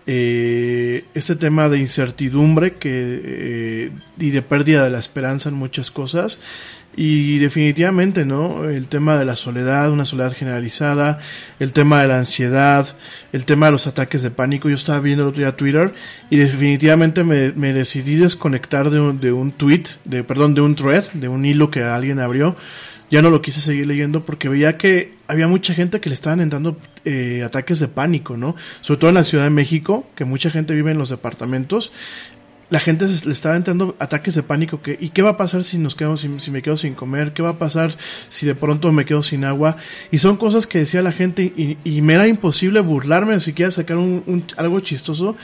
Eh, este tema de incertidumbre que, y de pérdida de la esperanza en muchas cosas y definitivamente, ¿no? El tema de la soledad, una soledad generalizada, el tema de la ansiedad, el tema de los ataques de pánico. Yo estaba viendo el otro día Twitter y definitivamente me, me decidí desconectar de un, de un tweet, de, perdón, de un thread, de un hilo que alguien abrió. Ya no lo quise seguir leyendo porque veía que había mucha gente que le estaban entrando eh, ataques de pánico, ¿no? Sobre todo en la Ciudad de México, que mucha gente vive en los departamentos la gente le estaba entrando ataques de pánico que ¿y qué va a pasar si nos quedamos si, me quedo sin comer? ¿Qué va a pasar si de pronto me quedo sin agua? Y son cosas que decía la gente y, me era imposible burlarme o siquiera sacar un, algo chistoso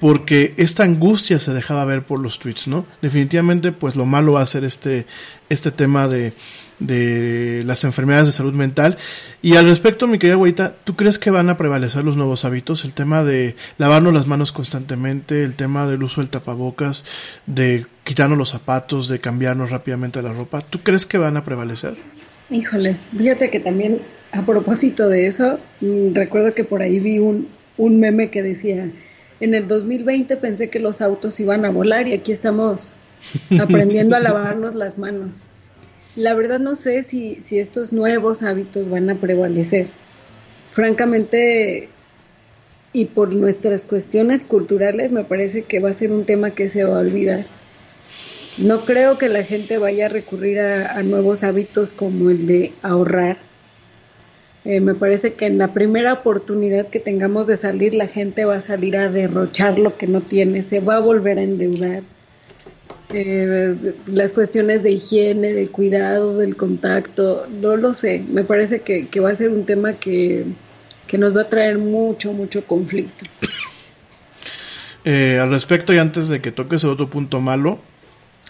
porque esta angustia se dejaba ver por los tweets, ¿no? Definitivamente pues lo malo va a ser este este tema de de las enfermedades de salud mental. Y al respecto, mi querida güeyita, ¿tú crees que van a prevalecer los nuevos hábitos? El tema de lavarnos las manos constantemente, el tema del uso del tapabocas, de quitarnos los zapatos, de cambiarnos rápidamente la ropa. ¿Tú crees que van a prevalecer? Híjole, fíjate que también a propósito de eso, mm, recuerdo que por ahí vi un, un meme que decía, en el 2020 pensé que los autos iban a volar y aquí estamos *laughs* aprendiendo a lavarnos las manos. La verdad no sé si, si estos nuevos hábitos van a prevalecer. Francamente, y por nuestras cuestiones culturales, me parece que va a ser un tema que se va a olvidar. No creo que la gente vaya a recurrir a, nuevos hábitos como el de ahorrar. Eh, me parece que en la primera oportunidad que tengamos de salir, la gente va a salir a derrochar lo que no tiene, se va a volver a endeudar eh, las cuestiones de higiene, de cuidado, del contacto, no lo sé, me parece que, va a ser un tema que, nos va a traer mucho, mucho conflicto. Eh, al respecto, y antes de que toques el otro punto malo,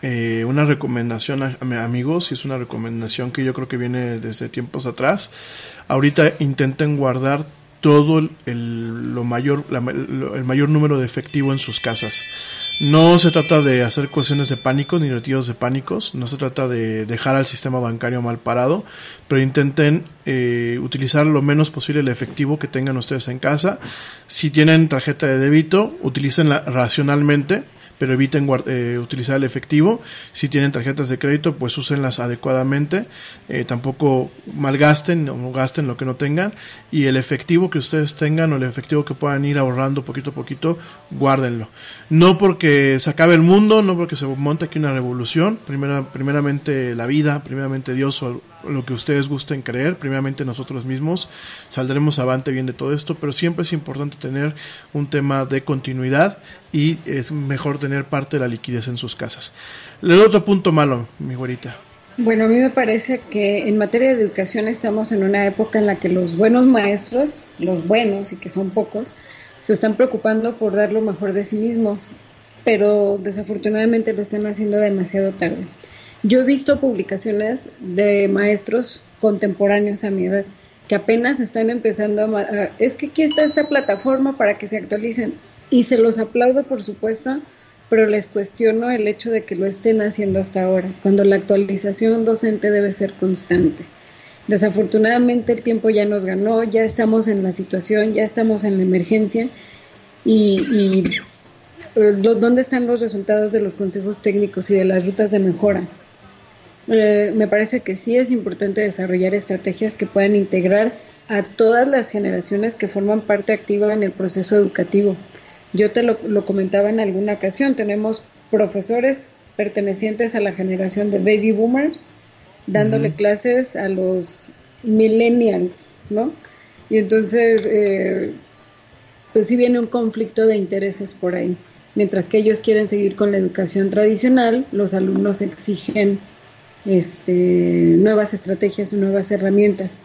eh, una recomendación amigos, y es una recomendación que yo creo que viene desde tiempos atrás. Ahorita intenten guardar todo el, el lo mayor, la, el mayor número de efectivo en sus casas. No se trata de hacer cuestiones de pánico ni retiros de pánicos, no se trata de dejar al sistema bancario mal parado, pero intenten eh, utilizar lo menos posible el efectivo que tengan ustedes en casa. Si tienen tarjeta de débito, utilícenla racionalmente pero eviten eh, utilizar el efectivo. Si tienen tarjetas de crédito, pues úsenlas adecuadamente. Eh, tampoco malgasten o gasten lo que no tengan. Y el efectivo que ustedes tengan o el efectivo que puedan ir ahorrando poquito a poquito, guárdenlo. No porque se acabe el mundo, no porque se monte aquí una revolución. Primera, primeramente la vida, primeramente Dios o lo que ustedes gusten creer, primeramente nosotros mismos saldremos avante bien de todo esto, pero siempre es importante tener un tema de continuidad y es mejor tener parte de la liquidez en sus casas. El otro punto malo, mi güerita. Bueno, a mí me parece que en materia de educación estamos en una época en la que los buenos maestros, los buenos y que son pocos, se están preocupando por dar lo mejor de sí mismos, pero desafortunadamente lo están haciendo demasiado tarde. Yo he visto publicaciones de maestros contemporáneos a mi edad que apenas están empezando a... Es que aquí está esta plataforma para que se actualicen y se los aplaudo por supuesto, pero les cuestiono el hecho de que lo estén haciendo hasta ahora, cuando la actualización docente debe ser constante. Desafortunadamente el tiempo ya nos ganó, ya estamos en la situación, ya estamos en la emergencia y, eh, ¿dónde están los resultados de los consejos técnicos y de las rutas de mejora? Eh, me parece que sí es importante desarrollar estrategias que puedan integrar a todas las generaciones que forman parte activa en el proceso educativo. Yo te lo, lo comentaba en alguna ocasión, tenemos profesores pertenecientes a la generación de baby boomers dándole clases a los millennials, ¿no? Y entonces, eh, pues sí viene un conflicto de intereses por ahí. Mientras que ellos quieren seguir con la educación tradicional, los alumnos exigen este, nuevas estrategias y nuevas herramientas,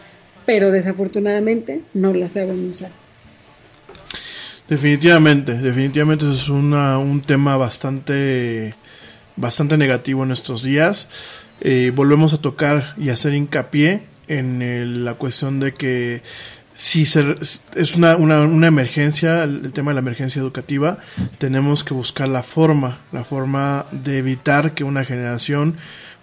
pero desafortunadamente no las saben usar. Definitivamente, definitivamente es una, un tema bastante, bastante negativo en estos días. Eh, volvemos a tocar y hacer hincapié en el, la cuestión de que si se, es una, una, una emergencia, el, el, tema de la emergencia educativa, tenemos que buscar la forma, la forma de evitar que una generación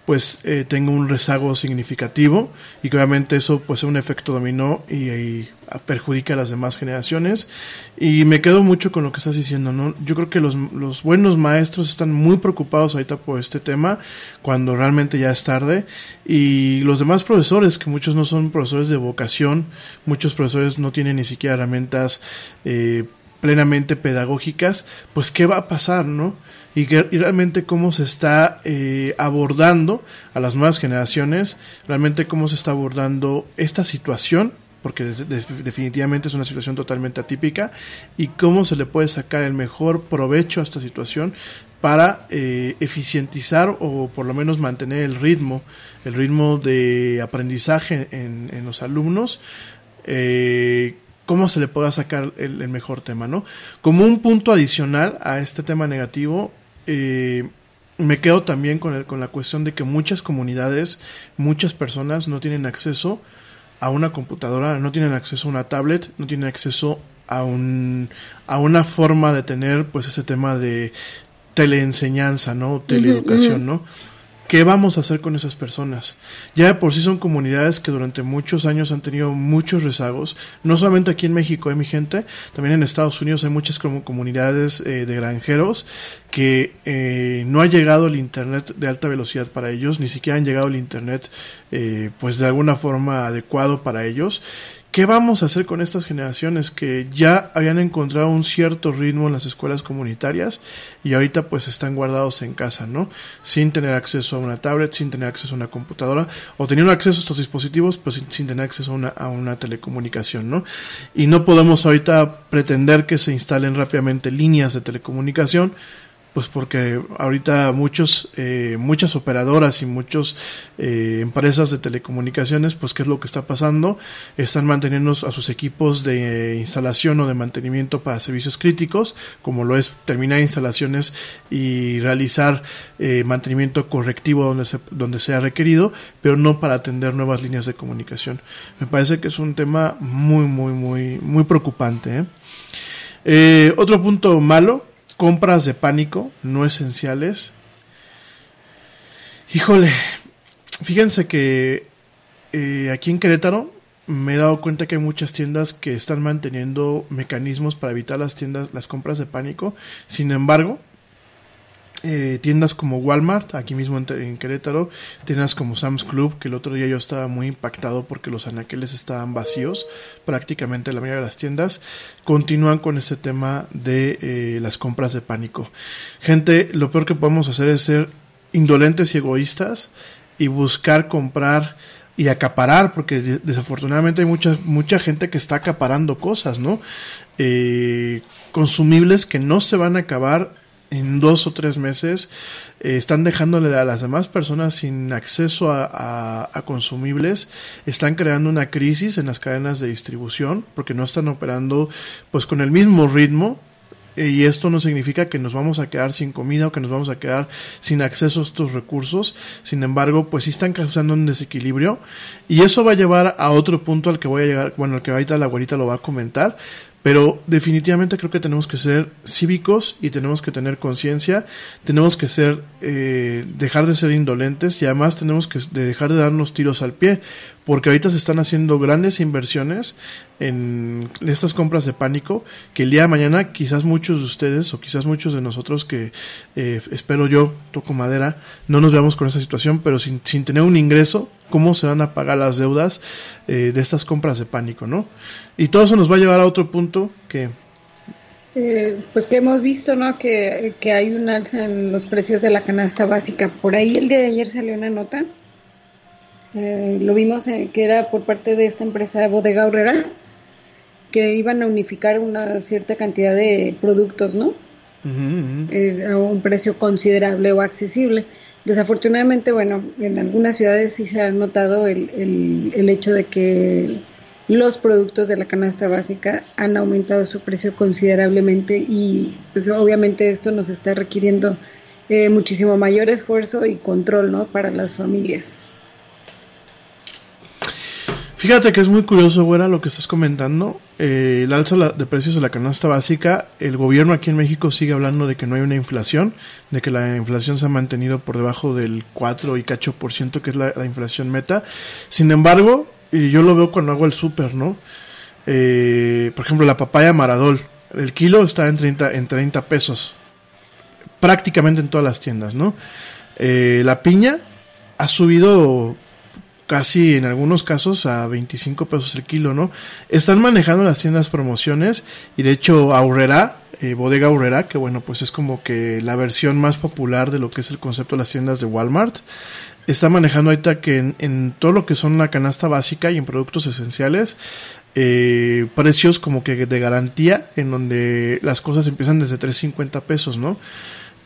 pues eh, un rezago significativo y que obviamente eso pues es un efecto dominó y, y, perjudica a las demás generaciones. Y me quedo mucho con lo que estás diciendo no yo creo que los, los buenos maestros están muy preocupados ahorita por este tema cuando realmente ya es tarde. Y los demás profesores que muchos no son profesores de vocación muchos profesores no tienen ni siquiera herramientas eh, plenamente pedagógicas pues qué va a pasar no y, que, realmente cómo se está eh, abordando a las nuevas generaciones, realmente cómo se está abordando esta situación, porque de, de, definitivamente es una situación totalmente atípica, y cómo se le puede sacar el mejor provecho a esta situación para eh, eficientizar o por lo menos mantener el ritmo, el ritmo de aprendizaje en, en los alumnos. Eh, cómo se le pueda sacar el, el, mejor tema, ¿no? Como un punto adicional a este tema negativo, eh, me quedo también con, el, con la cuestión de que muchas comunidades, muchas personas no tienen acceso a una computadora, no tienen acceso a una tablet, no tienen acceso a, un, a una forma de tener pues ese tema de teleenseñanza, ¿no? Teleeducación. ¿no? ¿Qué vamos a hacer con esas personas? Ya de por sí son comunidades que durante muchos años han tenido muchos rezagos, no solamente aquí en México, ¿eh, mi gente? También en Estados Unidos hay muchas como comunidades eh, de granjeros que eh, no ha llegado el Internet de alta velocidad para ellos, ni siquiera han llegado el Internet eh, pues de alguna forma adecuado para ellos ¿Qué vamos a hacer con estas generaciones que ya habían encontrado un cierto ritmo en las escuelas comunitarias y ahorita pues están guardados en casa, ¿no? Sin tener acceso a una tablet, sin tener acceso a una computadora o teniendo acceso a estos dispositivos sin, sin tener acceso a una, a una, telecomunicación, ¿no? Y no podemos ahorita pretender que se instalen rápidamente líneas de telecomunicación pues porque ahorita muchos, eh, muchas operadoras y muchas eh, empresas de telecomunicaciones, pues qué es lo que está pasando, están manteniendo a sus equipos de instalación o de mantenimiento para servicios críticos, como lo es terminar instalaciones y realizar eh, mantenimiento correctivo donde, se, donde sea requerido, pero no para atender nuevas líneas de comunicación. Me parece que es un tema muy, muy, muy, muy preocupante. ¿eh? Eh, otro punto malo, compras de pánico no esenciales. Híjole, fíjense que eh, aquí en Querétaro me he dado cuenta que hay muchas tiendas que están manteniendo mecanismos para evitar las tiendas, las compras de pánico. Sin embargo, eh, tiendas como Walmart, aquí mismo en, Querétaro, tiendas como Sam's Club, que el otro día yo estaba muy impactado porque los anaqueles estaban vacíos, prácticamente la mayoría de las tiendas, continúan con este tema de eh, las compras de pánico. Gente, lo peor que podemos hacer es ser indolentes y egoístas y buscar comprar y acaparar, porque desafortunadamente hay mucha, mucha gente que está acaparando cosas, ¿no? Eh, consumibles que no se van a acabar en dos o tres meses eh, están dejándole a las demás personas sin acceso a, consumibles, están creando una crisis en las cadenas de distribución porque no están operando pues con el mismo ritmo eh, y esto no significa que nos vamos a quedar sin comida o que nos vamos a quedar sin acceso a estos recursos. Sin embargo, pues sí están causando un desequilibrio y eso va a llevar a otro punto al que voy a llegar, bueno, al que ahorita la abuelita lo va a comentar, pero definitivamente creo que tenemos que ser cívicos y tenemos que tener conciencia, tenemos que ser, eh, dejar de ser indolentes y además tenemos que dejar de darnos tiros al pie, porque ahorita se están haciendo grandes inversiones en estas compras de pánico, que el día de mañana quizás muchos de ustedes o quizás muchos de nosotros que eh, espero yo, toco madera, no nos veamos con esa situación, pero sin, sin tener un ingreso, ¿cómo se van a pagar las deudas eh, de estas compras de pánico, no? Y todo eso nos va a llevar a otro punto que... Eh, pues que hemos visto, ¿no? Que, que hay un alza en los precios de la canasta básica. Por ahí el día de ayer salió una nota eh, lo vimos eh, que era por parte de esta empresa Bodega Horrera, que iban a unificar una cierta cantidad de productos, ¿no? Uh -huh. eh, a un precio considerable o accesible. Desafortunadamente, bueno, en algunas ciudades sí se ha notado el, el, el hecho de que los productos de la canasta básica han aumentado su precio considerablemente y pues obviamente esto nos está requiriendo eh, muchísimo mayor esfuerzo y control, ¿no? Para las familias. Fíjate que es muy curioso, güera, lo que estás comentando. Eh, el alza de precios de la canasta básica, el gobierno aquí en México sigue hablando de que no hay una inflación, de que la inflación se ha mantenido por debajo del 4 y cacho por ciento, que es la, la inflación meta. Sin embargo, y yo lo veo cuando hago el súper, ¿no? Eh, por ejemplo, la papaya Maradol, el kilo está en 30, en 30 pesos, prácticamente en todas las tiendas, ¿no? Eh, la piña ha subido casi en algunos casos a 25 pesos el kilo, ¿no? Están manejando las tiendas promociones y de hecho Aurrera, eh, Bodega Aurrera, que bueno, pues es como que la versión más popular de lo que es el concepto de las tiendas de Walmart, está manejando ahorita que en, en todo lo que son la canasta básica y en productos esenciales, eh, precios como que de garantía, en donde las cosas empiezan desde 3.50 pesos, ¿no?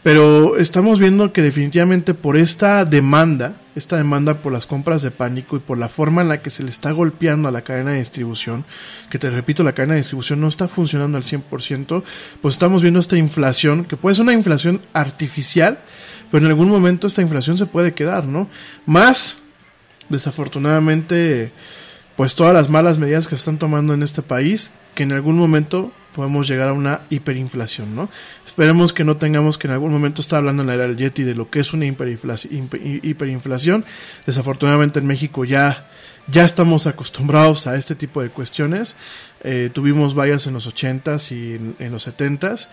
Pero estamos viendo que definitivamente por esta demanda, esta demanda por las compras de pánico y por la forma en la que se le está golpeando a la cadena de distribución, que te repito, la cadena de distribución no está funcionando al 100%, pues estamos viendo esta inflación, que puede ser una inflación artificial, pero en algún momento esta inflación se puede quedar, ¿no? Más, desafortunadamente, pues todas las malas medidas que se están tomando en este país, que en algún momento podemos llegar a una hiperinflación, ¿no? Esperemos que no tengamos que en algún momento estar hablando en la era del Yeti de lo que es una hiperinflación. Desafortunadamente en México ya, ya estamos acostumbrados a este tipo de cuestiones. Eh, tuvimos varias en los 80s y en, en los 70s.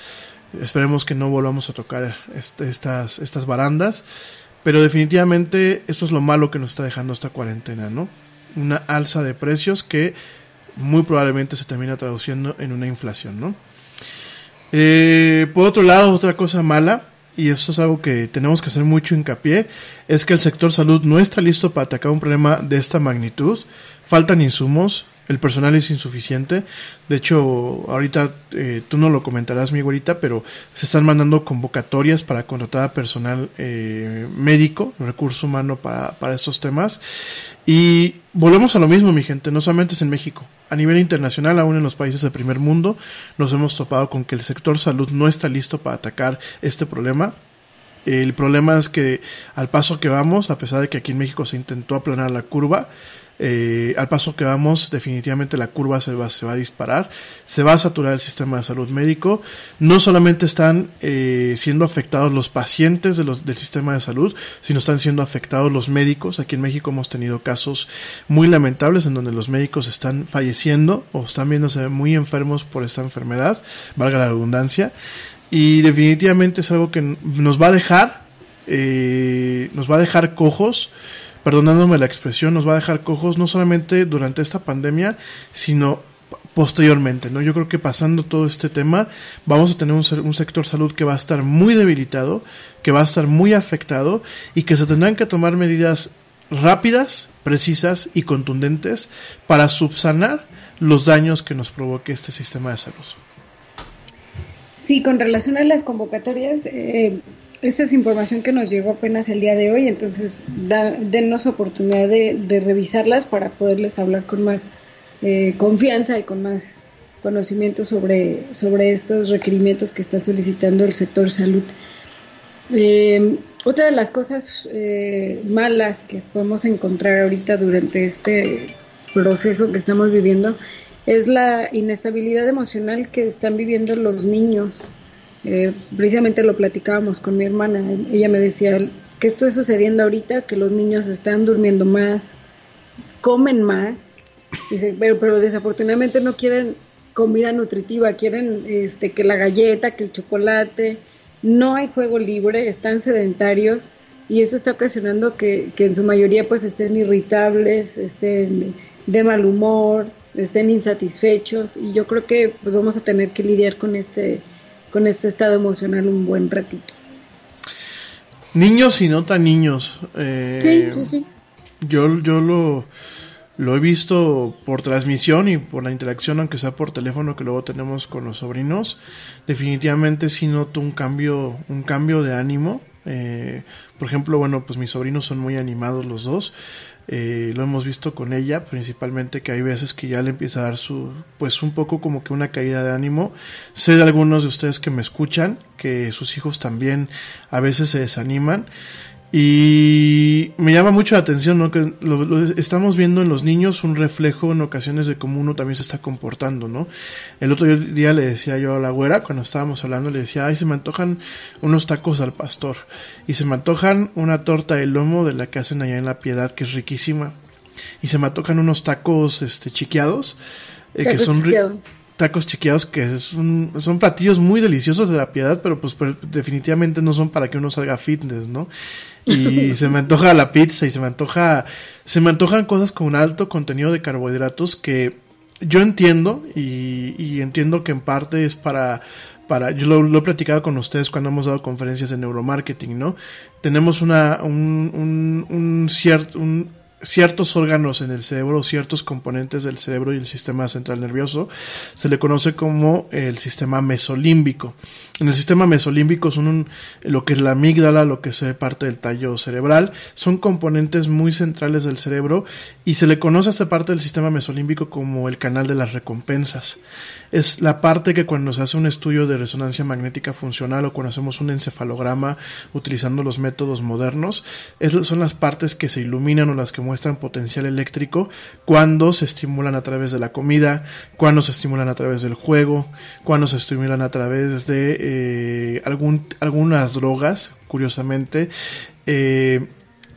Esperemos que no volvamos a tocar este, estas, estas barandas. Pero definitivamente esto es lo malo que nos está dejando esta cuarentena, ¿no? Una alza de precios que muy probablemente se termina traduciendo en una inflación, ¿no? Eh, por otro lado, otra cosa mala, y esto es algo que tenemos que hacer mucho hincapié, es que el sector salud no está listo para atacar un problema de esta magnitud. Faltan insumos, el personal es insuficiente. De hecho, ahorita eh, tú no lo comentarás, mi güerita, pero se están mandando convocatorias para contratar a personal eh, médico, recurso humano para, para estos temas. Y volvemos a lo mismo, mi gente, no solamente es en México. A nivel internacional, aún en los países del primer mundo, nos hemos topado con que el sector salud no está listo para atacar este problema. El problema es que al paso que vamos, a pesar de que aquí en México se intentó aplanar la curva, eh, al paso que vamos, definitivamente la curva se va, se va a disparar, se va a saturar el sistema de salud médico. No solamente están eh, siendo afectados los pacientes del sistema de salud, sino están siendo afectados los médicos. Aquí en México hemos tenido casos muy lamentables en donde los médicos están falleciendo o están viéndose muy enfermos por esta enfermedad, valga la redundancia. Y definitivamente es algo que nos va a dejar, eh, nos va a dejar cojos perdonándome la expresión, nos va a dejar cojos no solamente durante esta pandemia, sino posteriormente, ¿no? Yo creo que pasando todo este tema, vamos a tener un, un, sector salud que va a estar muy debilitado, que va a estar muy afectado y que se tendrán que tomar medidas rápidas, precisas y contundentes para subsanar los daños que nos provoque este sistema de salud. Sí, con relación a las convocatorias, eh, esta es información que nos llegó apenas el día de hoy, entonces da, denos oportunidad de, de, revisarlas para poderles hablar con más eh, confianza y con más conocimiento sobre, sobre estos requerimientos que está solicitando el sector salud. Eh, otra de las cosas eh, malas que podemos encontrar ahorita durante este proceso que estamos viviendo es la inestabilidad emocional que están viviendo los niños eh, precisamente lo platicábamos con mi hermana, ella me decía que esto es sucediendo ahorita, que los niños están durmiendo más, comen más, pero, pero desafortunadamente no quieren comida nutritiva, quieren este, que la galleta, que el chocolate, no hay juego libre, están sedentarios y eso está ocasionando que, que en su mayoría pues estén irritables, estén de mal humor, estén insatisfechos y yo creo que pues vamos a tener que lidiar con este con este estado emocional un buen ratito. Niños y no tan niños. Eh, sí, sí, sí. Yo, yo lo, lo he visto por transmisión y por la interacción, aunque sea por teléfono que luego tenemos con los sobrinos. Definitivamente sí noto un cambio, un cambio de ánimo. Eh, por ejemplo, bueno, pues mis sobrinos son muy animados los dos. Eh, lo hemos visto con ella, principalmente que hay veces que ya le empieza a dar su, pues un poco como que una caída de ánimo. Sé de algunos de ustedes que me escuchan, que sus hijos también a veces se desaniman. Y me llama mucho la atención, ¿no? Que lo, lo, estamos viendo en los niños un reflejo en ocasiones de cómo uno también se está comportando, ¿no? El otro día le decía yo a la güera, cuando estábamos hablando, le decía, ay, se me antojan unos tacos al pastor. Y se me antojan una torta de lomo de la que hacen allá en La Piedad, que es riquísima. Y se me antojan unos tacos, este, chiqueados, eh, que son tacos chiqueados que es un, son platillos muy deliciosos de la piedad, pero pues pero definitivamente no son para que uno salga fitness, ¿no? Y *laughs* se me antoja la pizza y se me antoja, se me antojan cosas con alto contenido de carbohidratos que yo entiendo y, y entiendo que en parte es para para, yo lo, lo, he platicado con ustedes cuando hemos dado conferencias de neuromarketing, ¿no? Tenemos una, un, un, un cierto, un, ciertos órganos en el cerebro, ciertos componentes del cerebro y el sistema central nervioso, se le conoce como el sistema mesolímbico. En el sistema mesolímbico son un, lo que es la amígdala, lo que es parte del tallo cerebral, son componentes muy centrales del cerebro y se le conoce a esta parte del sistema mesolímbico como el canal de las recompensas. Es la parte que cuando se hace un estudio de resonancia magnética funcional o cuando hacemos un encefalograma utilizando los métodos modernos, es, son las partes que se iluminan o las que muestran potencial eléctrico cuando se estimulan a través de la comida, cuando se estimulan a través del juego, cuando se estimulan a través de eh, algún, algunas drogas, curiosamente. Eh,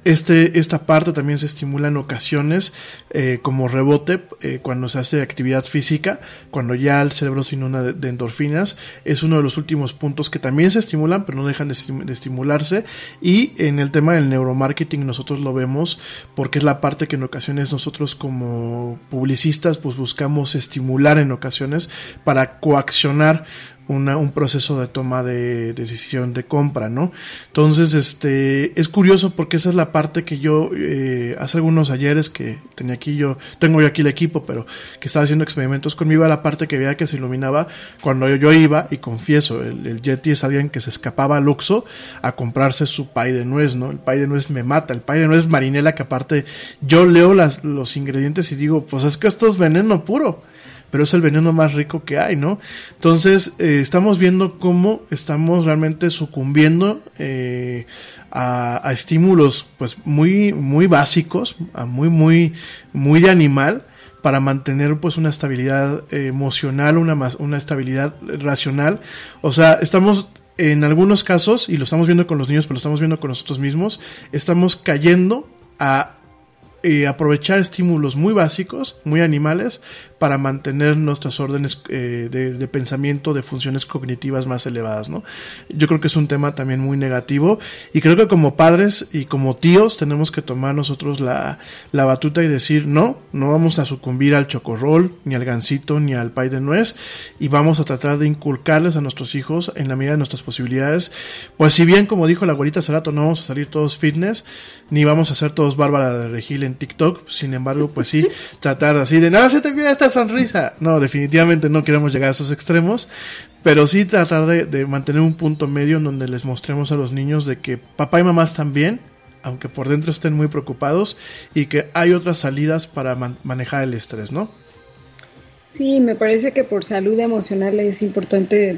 este, esta parte también se estimula en ocasiones eh, como rebote cuando se hace actividad física, cuando ya el cerebro se inunda de, de, endorfinas. Es uno de los últimos puntos que también se estimulan, pero no dejan de, de, estimularse. Y en el tema del neuromarketing nosotros lo vemos porque es la parte que en ocasiones nosotros como publicistas pues buscamos estimular en ocasiones para coaccionar un proceso de toma de, decisión de compra, ¿no? Entonces, este, es curioso porque esa es la parte que yo, eh, hace algunos ayeres que tenía aquí yo, tengo yo aquí el equipo, pero que estaba haciendo experimentos conmigo, la parte que veía que se iluminaba cuando yo, iba, y confieso, el, el, Yeti es alguien que se escapaba al Luxo a comprarse su pay de nuez, ¿no? El pay de nuez me mata, el pay de nuez marinela que aparte yo leo las, los ingredientes y digo, pues es que esto es veneno puro pero es el veneno más rico que hay, ¿no? Entonces, eh, estamos viendo cómo estamos realmente sucumbiendo eh, a, estímulos, pues, muy, muy básicos, a muy, muy, muy de animal, para mantener pues una estabilidad emocional, una, una estabilidad racional. O sea, estamos en algunos casos, y lo estamos viendo con los niños, pero lo estamos viendo con nosotros mismos, estamos cayendo a eh, aprovechar estímulos muy básicos, muy animales, para mantener nuestras órdenes eh, de, pensamiento, de funciones cognitivas más elevadas, ¿no? Yo creo que es un tema también muy negativo y creo que como padres y como tíos tenemos que tomar nosotros la, la batuta y decir, no, no vamos a sucumbir al chocorrol, ni al gansito, ni al pay de nuez y vamos a tratar de inculcarles a nuestros hijos en la medida de nuestras posibilidades, pues si bien como dijo la abuelita hace rato, no vamos a salir todos fitness, ni vamos a ser todos Bárbara de Regil en TikTok, sin embargo, pues sí, *laughs* tratar así de, nada se te viene esta sonrisa. No, definitivamente no queremos llegar a esos extremos, pero sí tratar de, mantener un punto medio en donde les mostremos a los niños de que papá y mamá están bien, aunque por dentro estén muy preocupados, y que hay otras salidas para manejar el estrés, ¿no? Sí, me parece que por salud emocional es importante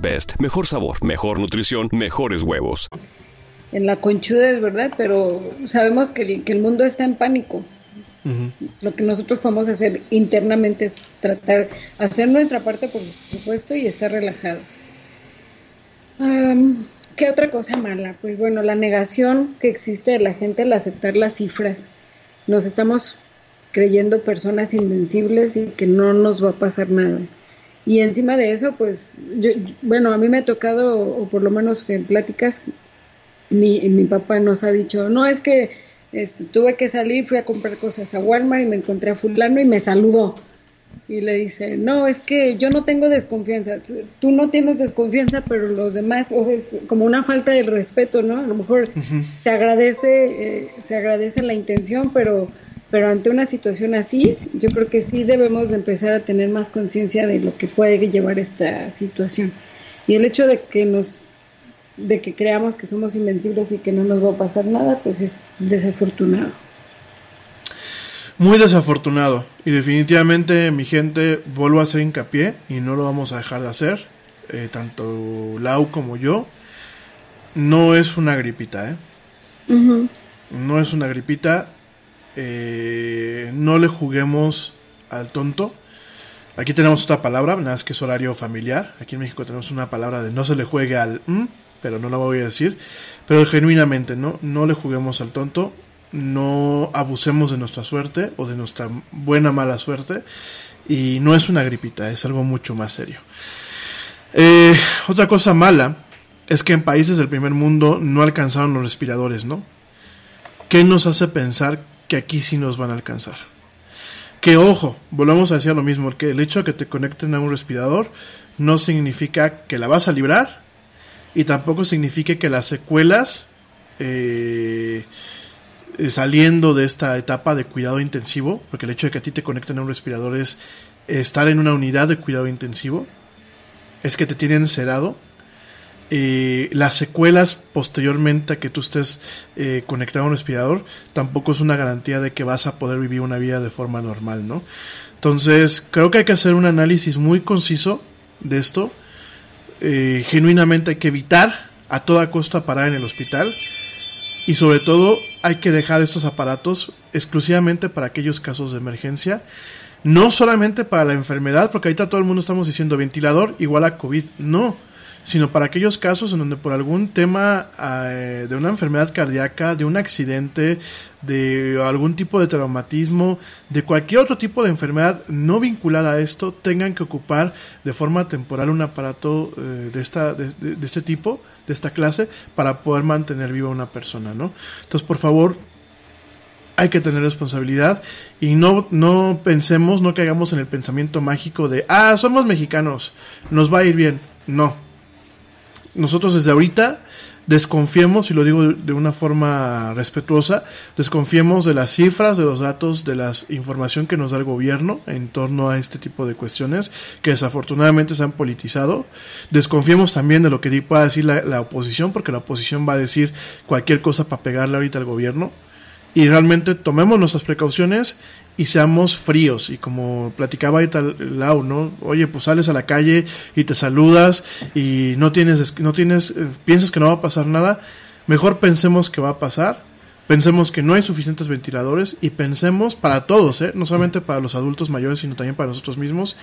Best. Mejor sabor, mejor nutrición, mejores huevos. En la conchuda es verdad, pero sabemos que, el mundo está en pánico. Lo que nosotros podemos hacer internamente es tratar, hacer nuestra parte, por supuesto, y estar relajados. ¿Qué otra cosa mala? Pues bueno, la negación que existe de la gente al aceptar las cifras. Nos estamos creyendo personas invencibles y que no nos va a pasar nada. Y encima de eso, pues, yo, bueno, a mí me ha tocado, o por lo menos en pláticas, mi, mi papá nos ha dicho, no, es que este, tuve que salir, fui a comprar cosas a Walmart y me encontré a fulano y me saludó. Y le dice, no, es que yo no tengo desconfianza. Tú no tienes desconfianza, pero los demás, o sea, es como una falta de respeto, ¿no? A lo mejor se agradece, eh, se agradece la intención, pero pero ante una situación así, yo creo que sí debemos de empezar a tener más conciencia de lo que puede llevar esta situación. Y el hecho de que nos de que creamos que somos invencibles y que no nos va a pasar nada, pues es desafortunado. Muy desafortunado. Y definitivamente, mi gente, vuelvo a hacer hincapié y no lo vamos a dejar de hacer. Eh, tanto Lau como yo. No es una gripita, ¿eh? No es una gripita eh, no le juguemos al tonto. Aquí tenemos otra palabra, nada más que es horario familiar. Aquí en México tenemos una palabra de no se le juegue al mm", pero no la voy a decir. Pero genuinamente, ¿no? No le juguemos al tonto. No abusemos de nuestra suerte o de nuestra buena mala suerte. Y no es una gripita, es algo mucho más serio. Eh, otra cosa mala es que en países del primer mundo no alcanzaron los respiradores, ¿no? ¿Qué nos hace pensar que aquí sí nos van a alcanzar. Que ojo, volvemos a decir lo mismo, que el hecho de que te conecten a un respirador no significa que la vas a librar y tampoco significa que las secuelas eh, saliendo de esta etapa de cuidado intensivo, porque el hecho de que a ti te conecten a un respirador es estar en una unidad de cuidado intensivo, es que te tienen sedado. Eh, las secuelas posteriormente a que tú estés eh, conectado a un respirador tampoco es una garantía de que vas a poder vivir una vida de forma normal, ¿no? Entonces, creo que hay que hacer un análisis muy conciso de esto. Eh, genuinamente hay que evitar a toda costa parar en el hospital. Y sobre todo hay que dejar estos aparatos exclusivamente para aquellos casos de emergencia. No solamente para la enfermedad, porque ahorita todo el mundo estamos diciendo ventilador igual a COVID. No sino para aquellos casos en donde por algún tema eh, de una enfermedad cardíaca, de un accidente, de algún tipo de traumatismo, de cualquier otro tipo de enfermedad no vinculada a esto, tengan que ocupar de forma temporal un aparato eh, de, esta, de, este tipo, de esta clase, para poder mantener viva una persona, ¿no? Entonces, por favor, hay que tener responsabilidad y no, no pensemos, no caigamos en el pensamiento mágico de, ah, somos mexicanos, nos va a ir bien. No, nosotros desde ahorita desconfiemos, y lo digo de una forma respetuosa, desconfiemos de las cifras, de los datos, de la información que nos da el gobierno en torno a este tipo de cuestiones que desafortunadamente se han politizado. Desconfiemos también de lo que pueda decir la, la oposición, porque la oposición va a decir cualquier cosa para pegarle ahorita al gobierno. Y realmente tomemos nuestras precauciones y seamos fríos. Y como platicaba Lau, ¿no? Oye, pues sales a la calle y te saludas y no tienes, no tienes, eh, piensas que no va a pasar nada. Mejor pensemos que va a pasar. Pensemos que no hay suficientes ventiladores y pensemos para todos, ¿eh? no solamente para los adultos mayores, sino también para nosotros mismos,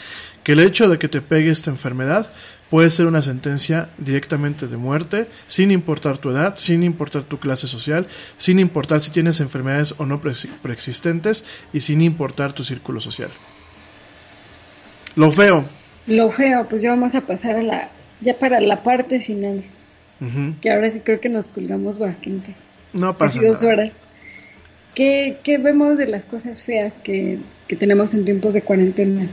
que el hecho de que te pegue esta enfermedad puede ser una sentencia directamente de muerte, sin importar tu edad, sin importar tu clase social, sin importar si tienes enfermedades o no preexistentes y sin importar tu círculo social. Lo feo. Lo feo, pues ya vamos a pasar a la, ya para la parte final, que ahora sí creo que nos colgamos bastante. No pasa Casi dos horas. ¿Qué, ¿Qué, vemos de las cosas feas que, que tenemos en tiempos de cuarentena?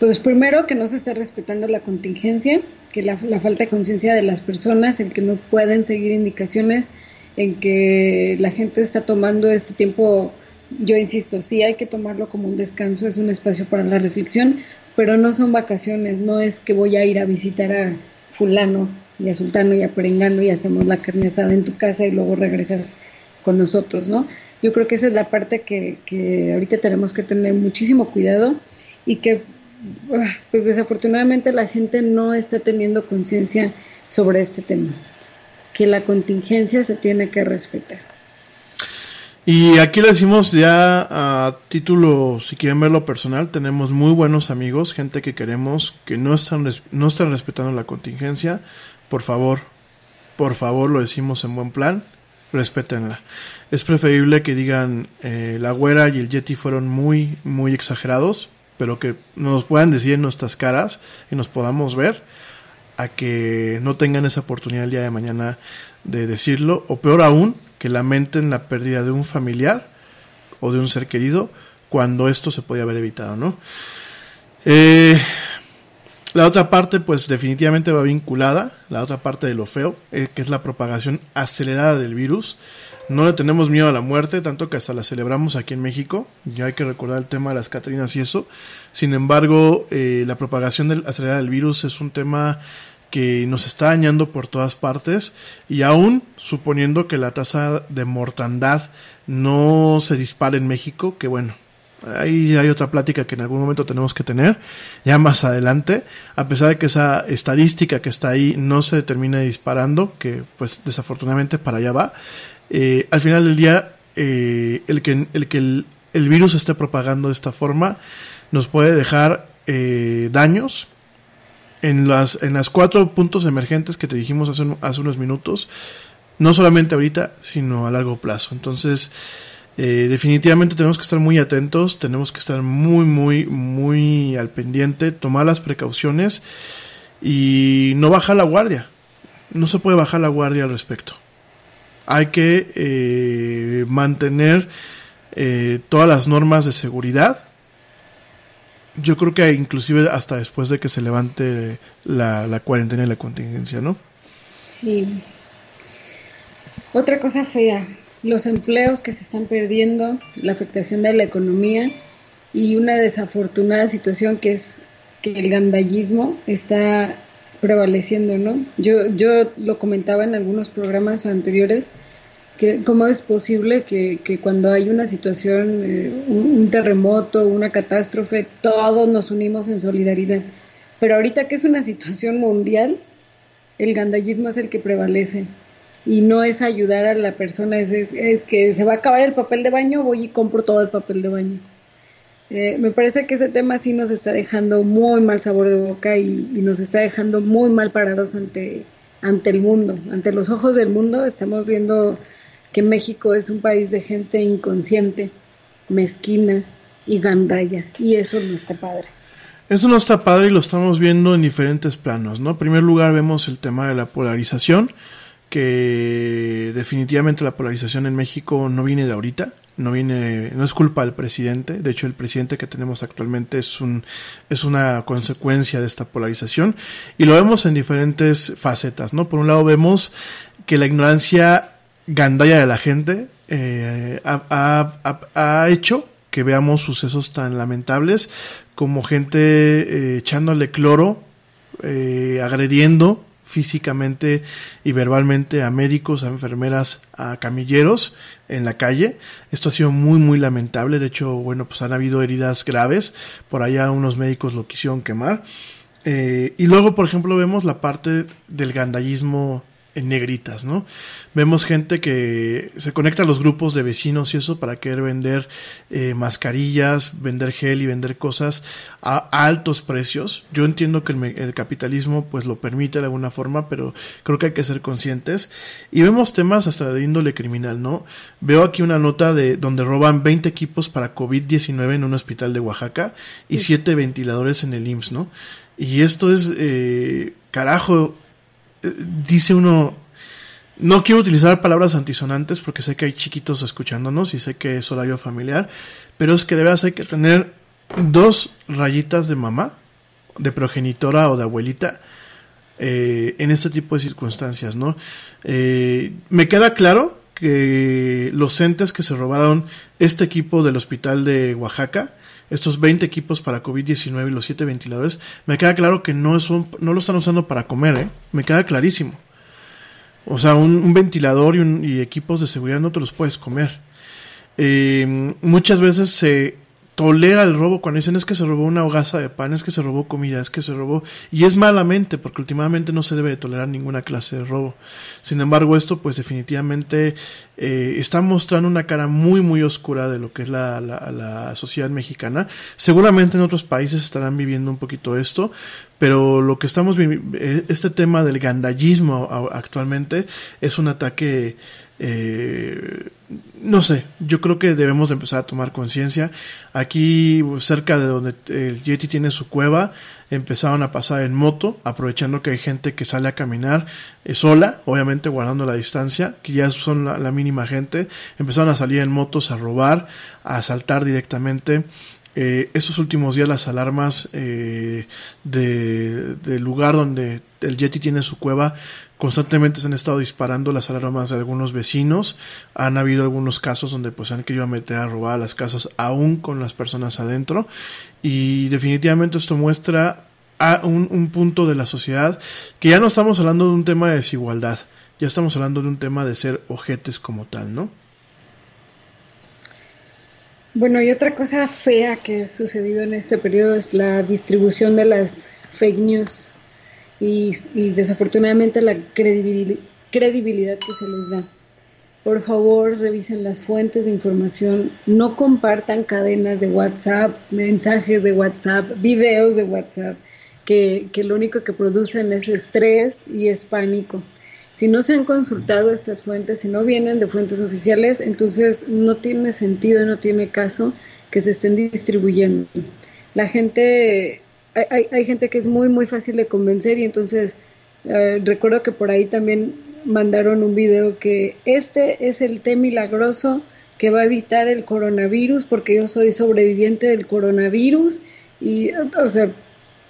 Pues primero que no se está respetando la contingencia, que la, falta de conciencia de las personas, el que no pueden seguir indicaciones, en que la gente está tomando este tiempo, yo insisto, sí hay que tomarlo como un descanso, es un espacio para la reflexión, pero no son vacaciones, no es que voy a ir a visitar a fulano y a sultano y a perengano y hacemos la carne asada en tu casa y luego regresas con nosotros, ¿no? Yo creo que esa es la parte que, que ahorita tenemos que tener muchísimo cuidado y que pues desafortunadamente la gente no está teniendo conciencia sobre este tema, que la contingencia se tiene que respetar. Y aquí lo decimos ya a título, si quieren verlo personal, tenemos muy buenos amigos, gente que queremos que no están, no están respetando la contingencia. Por favor, por favor, lo decimos en buen plan, respétenla. Es preferible que digan eh, la güera y el Yeti fueron muy, muy exagerados, pero que nos puedan decir en nuestras caras y nos podamos ver, a que no tengan esa oportunidad el día de mañana de decirlo, o peor aún, que lamenten la pérdida de un familiar o de un ser querido cuando esto se podía haber evitado, ¿no? Eh, la otra parte, pues definitivamente va vinculada, la otra parte de lo feo, eh, que es la propagación acelerada del virus. No le tenemos miedo a la muerte, tanto que hasta la celebramos aquí en México. Ya hay que recordar el tema de las Catrinas y eso. Sin embargo, eh, la propagación del, acelerada del virus es un tema que nos está dañando por todas partes y aún suponiendo que la tasa de mortandad no se dispare en México, que bueno, ahí hay otra plática que en algún momento tenemos que tener, ya más adelante, a pesar de que esa estadística que está ahí no se termine disparando, que pues desafortunadamente para allá va, eh, al final del día, eh, el que, el, que el, virus esté propagando de esta forma nos puede dejar eh, daños en las, en las cuatro puntos emergentes que te dijimos hace, hace unos minutos, no solamente ahorita, sino a largo plazo. Entonces, definitivamente tenemos que estar muy atentos, tenemos que estar muy, muy, muy al pendiente, tomar las precauciones y no bajar la guardia. No se puede bajar la guardia al respecto hay que eh, mantener eh, todas las normas de seguridad. Yo creo que inclusive hasta después de que se levante la, cuarentena y la contingencia, ¿no? Sí. Otra cosa fea, los empleos que se están perdiendo, la afectación de la economía y una desafortunada situación que es que el gandallismo está prevaleciendo, ¿no? Yo, yo lo comentaba en algunos programas anteriores, que cómo es posible que, que cuando hay una situación, eh, un, terremoto, una catástrofe, todos nos unimos en solidaridad. Pero ahorita que es una situación mundial, el gandallismo es el que prevalece. Y no es ayudar a la persona, es, es, es que se va a acabar el papel de baño, voy y compro todo el papel de baño. Eh, me parece que ese tema sí nos está dejando muy mal sabor de boca y, nos está dejando muy mal parados ante, ante el mundo, ante los ojos del mundo. Estamos viendo que México es un país de gente inconsciente, mezquina y gandalla, y eso no está padre. Eso no está padre y lo estamos viendo en diferentes planos, ¿no? En primer lugar vemos el tema de la polarización, que definitivamente la polarización en México no viene de ahorita, no viene, no es culpa del presidente, de hecho el presidente que tenemos actualmente es un, es una consecuencia de esta polarización y lo vemos en diferentes facetas, ¿no? Por un lado vemos que la ignorancia gandalla de la gente eh, ha, hecho que veamos sucesos tan lamentables como gente eh, echándole cloro, eh, agrediendo físicamente y verbalmente a médicos, a enfermeras, a camilleros en la calle. Esto ha sido muy, muy lamentable. De hecho, bueno, pues han habido heridas graves. Por allá unos médicos lo quisieron quemar. Eh, y luego, por ejemplo, vemos la parte del gandallismo en negritas, ¿no? Vemos gente que se conecta a los grupos de vecinos y eso para querer vender eh, mascarillas, vender gel y vender cosas a, a altos precios. Yo entiendo que el, el, capitalismo pues lo permite de alguna forma, pero creo que hay que ser conscientes. Y vemos temas hasta de índole criminal, ¿no? Veo aquí una nota de donde roban 20 equipos para COVID-19 en un hospital de Oaxaca y 7 ventiladores en el IMSS, ¿no? Y esto es, eh, carajo, dice uno, no quiero utilizar palabras antisonantes porque sé que hay chiquitos escuchándonos y sé que es horario familiar, pero es que debes hay que tener dos rayitas de mamá, de progenitora o de abuelita, eh, en este tipo de circunstancias, ¿no? Eh, me queda claro que los entes que se robaron este equipo del hospital de Oaxaca, estos 20 equipos para COVID-19 y los 7 ventiladores, me queda claro que no, son, no lo están usando para comer, ¿eh? Me queda clarísimo. O sea, un, ventilador y, un, equipos de seguridad no te los puedes comer. Eh, muchas veces se tolera el robo cuando dicen es que se robó una hogaza de pan, es que se robó comida, es que se robó y es malamente porque últimamente no se debe de tolerar ninguna clase de robo. Sin embargo, esto pues definitivamente eh, está mostrando una cara muy muy oscura de lo que es la, la, la, sociedad mexicana. Seguramente en otros países estarán viviendo un poquito esto, pero lo que estamos viviendo, este tema del gandallismo actualmente es un ataque eh, no sé, yo creo que debemos de empezar a tomar conciencia. Aquí, cerca de donde el Yeti tiene su cueva, empezaron a pasar en moto, aprovechando que hay gente que sale a caminar eh, sola, obviamente guardando la distancia, que ya son la, mínima gente. Empezaron a salir en motos a robar, a asaltar directamente. Eh, estos últimos días las alarmas eh, del de lugar donde el Yeti tiene su cueva constantemente se han estado disparando las alarmas de algunos vecinos. Han habido algunos casos donde pues han querido meter a robar las casas aún con las personas adentro. Y definitivamente esto muestra a un, un punto de la sociedad que ya no estamos hablando de un tema de desigualdad, ya estamos hablando de un tema de ser ojetes como tal, ¿no? Bueno, y otra cosa fea que ha sucedido en este periodo es la distribución de las fake news y, desafortunadamente la credibil credibilidad que se les da. Por favor, revisen las fuentes de información, no compartan cadenas de WhatsApp, mensajes de WhatsApp, videos de WhatsApp, que, que lo único que producen es estrés y es pánico. Si no se han consultado estas fuentes, si no vienen de fuentes oficiales, entonces no tiene sentido, no tiene caso que se estén distribuyendo. La gente, hay, hay, gente que es muy, muy fácil de convencer y entonces eh, recuerdo que por ahí también mandaron un video que este es el té milagroso que va a evitar el coronavirus porque yo soy sobreviviente del coronavirus y, o sea,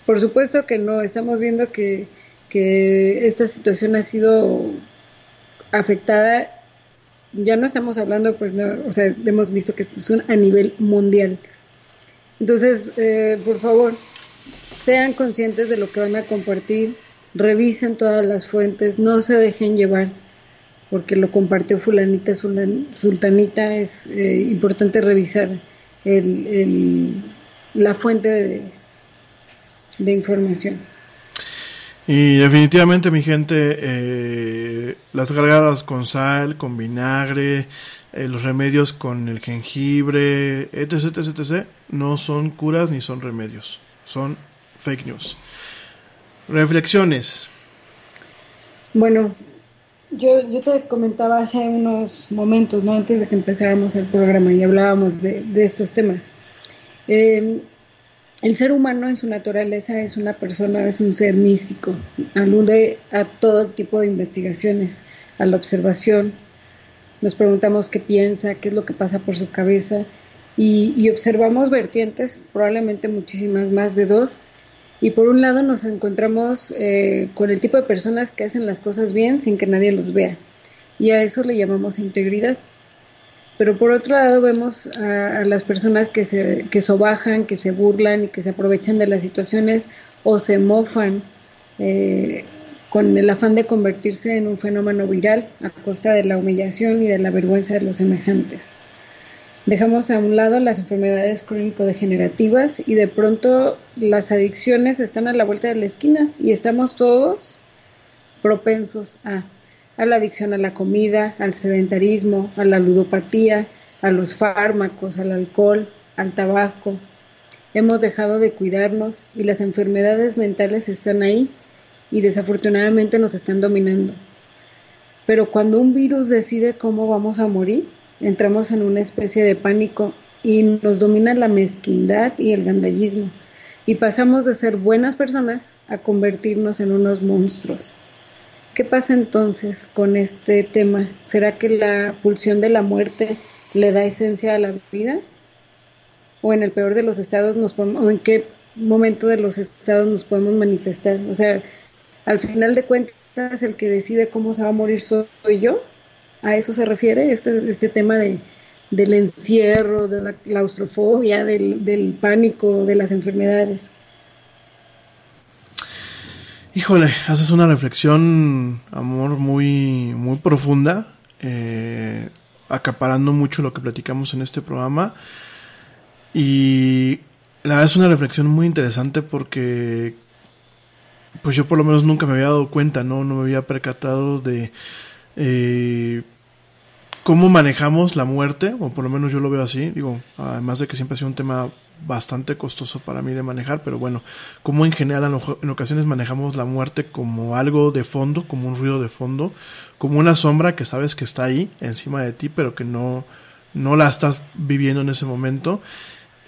por supuesto que no, estamos viendo que que esta situación ha sido afectada, ya no estamos hablando, pues, no, o sea, hemos visto que esto es un, a nivel mundial. Entonces, eh, por favor, sean conscientes de lo que van a compartir, revisen todas las fuentes, no se dejen llevar porque lo compartió fulanita, sultanita, es eh, importante revisar el, la fuente de, información. Y definitivamente mi gente, eh, las gargaras con sal, con vinagre, eh, los remedios con el jengibre, etc, etc, etc, no son curas ni son remedios, son fake news. Reflexiones. Bueno, yo, yo te comentaba hace unos momentos, ¿no? antes de que empezáramos el programa y hablábamos de, estos temas. Eh, el ser humano en su naturaleza es una persona, es un ser místico, alude a todo tipo de investigaciones, a la observación. Nos preguntamos qué piensa, qué es lo que pasa por su cabeza y observamos vertientes, probablemente muchísimas más de dos, y por un lado nos encontramos eh, con el tipo de personas que hacen las cosas bien sin que nadie los vea. Y a eso le llamamos integridad. Pero por otro lado vemos a, las personas que se que sobajan, que se burlan y que se aprovechan de las situaciones o se mofan eh, con el afán de convertirse en un fenómeno viral a costa de la humillación y de la vergüenza de los semejantes. Dejamos a un lado las enfermedades crónico-degenerativas y de pronto las adicciones están a la vuelta de la esquina y estamos todos propensos a, a la adicción a la comida, al sedentarismo, a la ludopatía, a los fármacos, al alcohol, al tabaco. Hemos dejado de cuidarnos y las enfermedades mentales están ahí y desafortunadamente nos están dominando. Pero cuando un virus decide cómo vamos a morir, entramos en una especie de pánico y nos domina la mezquindad y el gandallismo y pasamos de ser buenas personas a convertirnos en unos monstruos. ¿Qué pasa entonces con este tema? ¿Será que la pulsión de la muerte le da esencia a la vida? ¿O en el peor de los estados nos podemos, o en qué momento de los estados nos podemos manifestar? O sea, al final de cuentas el que decide cómo se va a morir soy yo a eso se refiere este, este tema de, del encierro, de la claustrofobia, del, pánico, de las enfermedades. Híjole, haces una reflexión, amor, muy, muy profunda, eh, acaparando mucho lo que platicamos en este programa. Y la verdad es una reflexión muy interesante porque, pues yo por lo menos nunca me había dado cuenta, ¿no? No me había percatado de eh, cómo manejamos la muerte, o por lo menos yo lo veo así, digo, además de que siempre ha sido un tema bastante costoso para mí de manejar, pero bueno, cómo en general en ocasiones manejamos la muerte como algo de fondo, como un ruido de fondo, como una sombra que sabes que está ahí encima de ti, pero que no, no la estás viviendo en ese momento.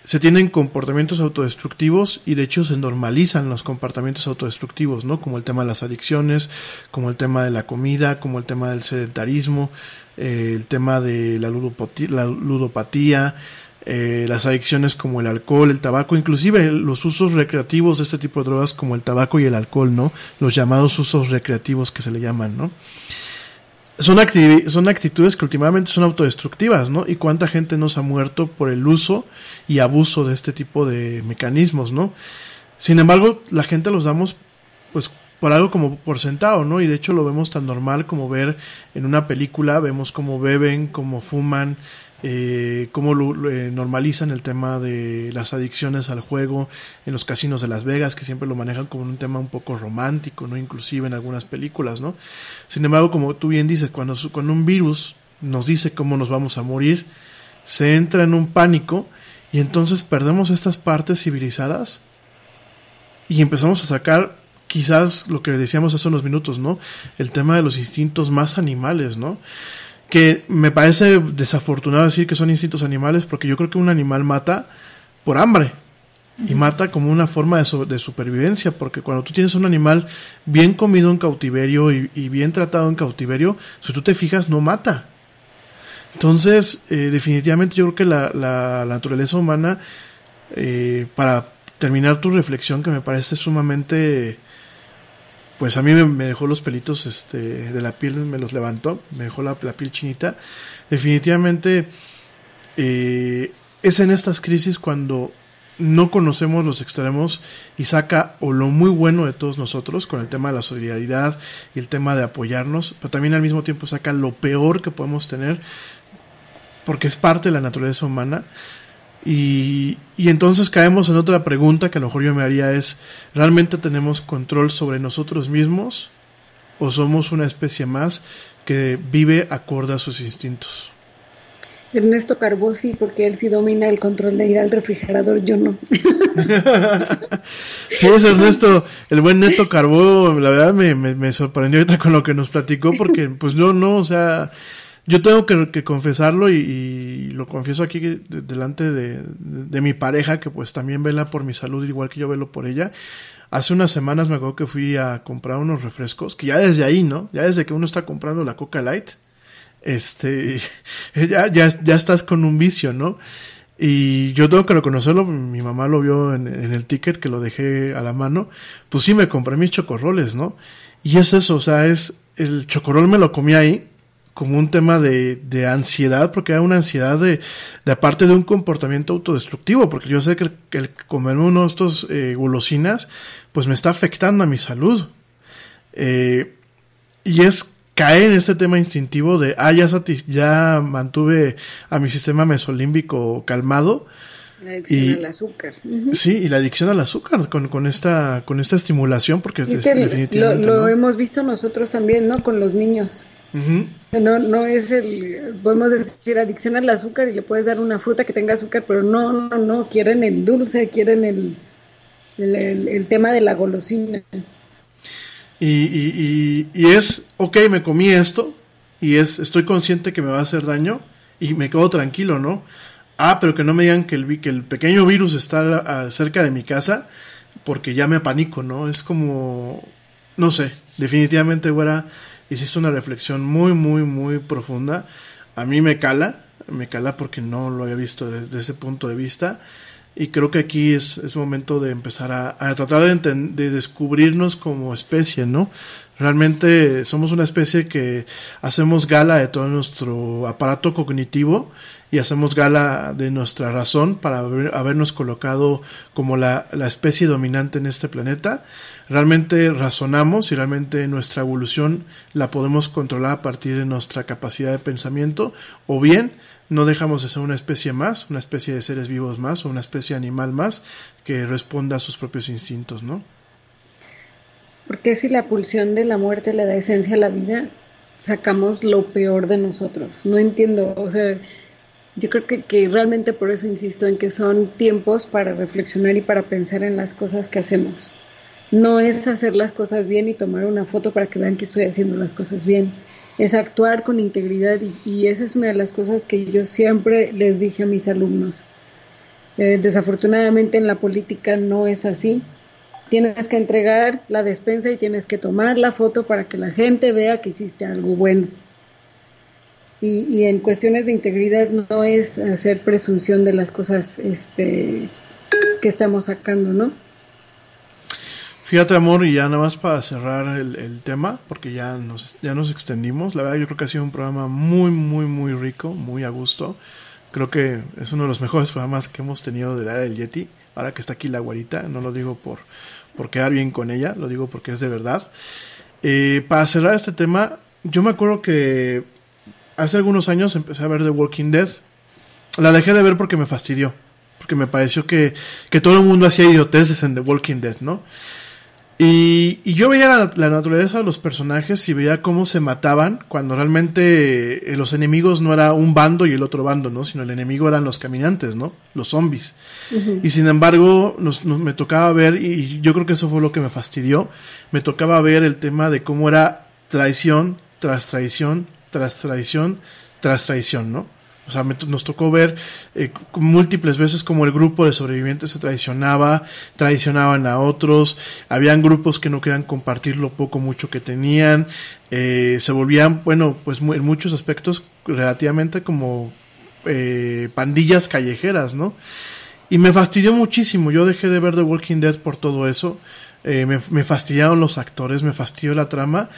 Se tienen comportamientos autodestructivos y de hecho se normalizan los comportamientos autodestructivos, ¿no? Como el tema de las adicciones, como el tema de la comida, como el tema del sedentarismo, eh, el tema de la ludopatía, eh, las adicciones como el alcohol, el tabaco, inclusive los usos recreativos de este tipo de drogas como el tabaco y el alcohol, ¿no? Los llamados usos recreativos que se le llaman, ¿no? Son, son actitudes que últimamente son autodestructivas, ¿no? Y cuánta gente nos ha muerto por el uso y abuso de este tipo de mecanismos, ¿no? Sin embargo, la gente los damos, pues, por algo como por sentado, ¿no? Y de hecho lo vemos tan normal como ver en una película, vemos cómo beben, cómo fuman, eh, cómo eh, normalizan el tema de las adicciones al juego en los casinos de Las Vegas, que siempre lo manejan como un tema un poco romántico, ¿no? Inclusive en algunas películas, ¿no? Sin embargo, como tú bien dices, cuando, cuando un virus nos dice cómo nos vamos a morir, se entra en un pánico y entonces perdemos estas partes civilizadas y empezamos a sacar quizás lo que decíamos hace unos minutos, ¿no? El tema de los instintos más animales, ¿no? Que me parece desafortunado decir que son instintos animales porque yo creo que un animal mata por hambre y mata como una forma de, de, supervivencia, porque cuando tú tienes un animal bien comido en cautiverio y, bien tratado en cautiverio, si tú te fijas, no mata. Entonces, eh, definitivamente yo creo que la, la, naturaleza humana, eh, para terminar tu reflexión, que me parece sumamente pues a mí me, dejó los pelitos este, de la piel, me los levantó, me dejó la, piel chinita. Definitivamente eh, es en estas crisis cuando no conocemos los extremos y saca o lo muy bueno de todos nosotros con el tema de la solidaridad y el tema de apoyarnos, pero también al mismo tiempo saca lo peor que podemos tener porque es parte de la naturaleza humana. Y, y entonces caemos en otra pregunta que a lo mejor yo me haría es, ¿realmente tenemos control sobre nosotros mismos o somos una especie más que vive acorde a sus instintos? Ernesto Carbó sí, porque él sí domina el control de ir al refrigerador, yo no. *laughs* sí, es Ernesto, el buen Neto Carbó, la verdad me, me, me, sorprendió ahorita con lo que nos platicó, porque pues no, no, o sea, yo tengo que, confesarlo y, lo confieso aquí de, delante de, mi pareja, que pues también vela por mi salud igual que yo velo por ella. Hace unas semanas me acuerdo que fui a comprar unos refrescos, que ya desde ahí, ¿no? Ya desde que uno está comprando la Coca Light, este, *laughs* ya, ya, ya estás con un vicio, ¿no? Y yo tengo que reconocerlo, mi mamá lo vio en, en, el ticket que lo dejé a la mano, pues sí me compré mis chocorroles, ¿no? Y es eso, o sea, es, el chocorrol me lo comí ahí como un tema de, de ansiedad, porque era una ansiedad de, de aparte de un comportamiento autodestructivo, porque yo sé que el, el comerme uno de estos eh, golosinas, pues me está afectando a mi salud. Eh, y es cae en este tema instintivo de, ah, ya, ya mantuve a mi sistema mesolímbico calmado. La adicción y, al azúcar. Uh -huh. Sí, y la adicción al azúcar con, con, esta, con esta estimulación, porque es definitivamente... Lo, lo ¿no? hemos visto nosotros también, ¿no? Con los niños. Uh -huh. No, no es el, podemos decir adicción al azúcar y le puedes dar una fruta que tenga azúcar, pero no, no, no, quieren el dulce, quieren el, el, el, el tema de la golosina. Y, y, y, y, es, ok, me comí esto y es, estoy consciente que me va a hacer daño y me quedo tranquilo, ¿no? Ah, pero que no me digan que el, que el pequeño virus está cerca de mi casa porque ya me apanico, ¿no? Es como, no sé, definitivamente, güera, hiciste una reflexión muy, muy, muy profunda. A mí me cala, me cala porque no lo había visto desde ese punto de vista. Y creo que aquí es, es momento de empezar a, a tratar de, de, descubrirnos como especie, ¿no? Realmente somos una especie que hacemos gala de todo nuestro aparato cognitivo y hacemos gala de nuestra razón para haber, habernos colocado como la, la especie dominante en este planeta. Realmente razonamos y realmente nuestra evolución la podemos controlar a partir de nuestra capacidad de pensamiento o bien no dejamos de ser una especie más, una especie de seres vivos más o una especie animal más que responda a sus propios instintos, ¿no? Porque si la pulsión de la muerte le da esencia a la vida, sacamos lo peor de nosotros. No entiendo, o sea, yo creo que, que realmente por eso insisto en que son tiempos para reflexionar y para pensar en las cosas que hacemos. No es hacer las cosas bien y tomar una foto para que vean que estoy haciendo las cosas bien es actuar con integridad y, esa es una de las cosas que yo siempre les dije a mis alumnos. Eh, desafortunadamente en la política no es así. Tienes que entregar la despensa y tienes que tomar la foto para que la gente vea que hiciste algo bueno. Y, y en cuestiones de integridad no es hacer presunción de las cosas este, que estamos sacando, ¿no? Fíjate, amor, y ya nada más para cerrar el, el, tema, porque ya nos, ya nos extendimos. La verdad, yo creo que ha sido un programa muy, muy, muy rico, muy a gusto. Creo que es uno de los mejores programas que hemos tenido del área del Yeti. Ahora que está aquí la guarita, no lo digo por, por quedar bien con ella, lo digo porque es de verdad. Eh, para cerrar este tema, yo me acuerdo que hace algunos años empecé a ver The Walking Dead. La dejé de ver porque me fastidió, porque me pareció que, que todo el mundo hacía idioteces en The Walking Dead, ¿no? Y, y, yo veía la, la, naturaleza de los personajes y veía cómo se mataban cuando realmente eh, los enemigos no era un bando y el otro bando, ¿no? Sino el enemigo eran los caminantes, ¿no? Los zombies. Uh -huh. Y sin embargo, nos, nos, me tocaba ver, y yo creo que eso fue lo que me fastidió, me tocaba ver el tema de cómo era traición tras traición, tras traición, tras traición, ¿no? O sea, nos tocó ver eh, múltiples veces como el grupo de sobrevivientes se traicionaba, traicionaban a otros, habían grupos que no querían compartir lo poco mucho que tenían, eh, se volvían, bueno, pues en muchos aspectos relativamente como eh, pandillas callejeras, ¿no? Y me fastidió muchísimo, yo dejé de ver The Walking Dead por todo eso, eh, me, me fastidiaron los actores, me fastidió la trama,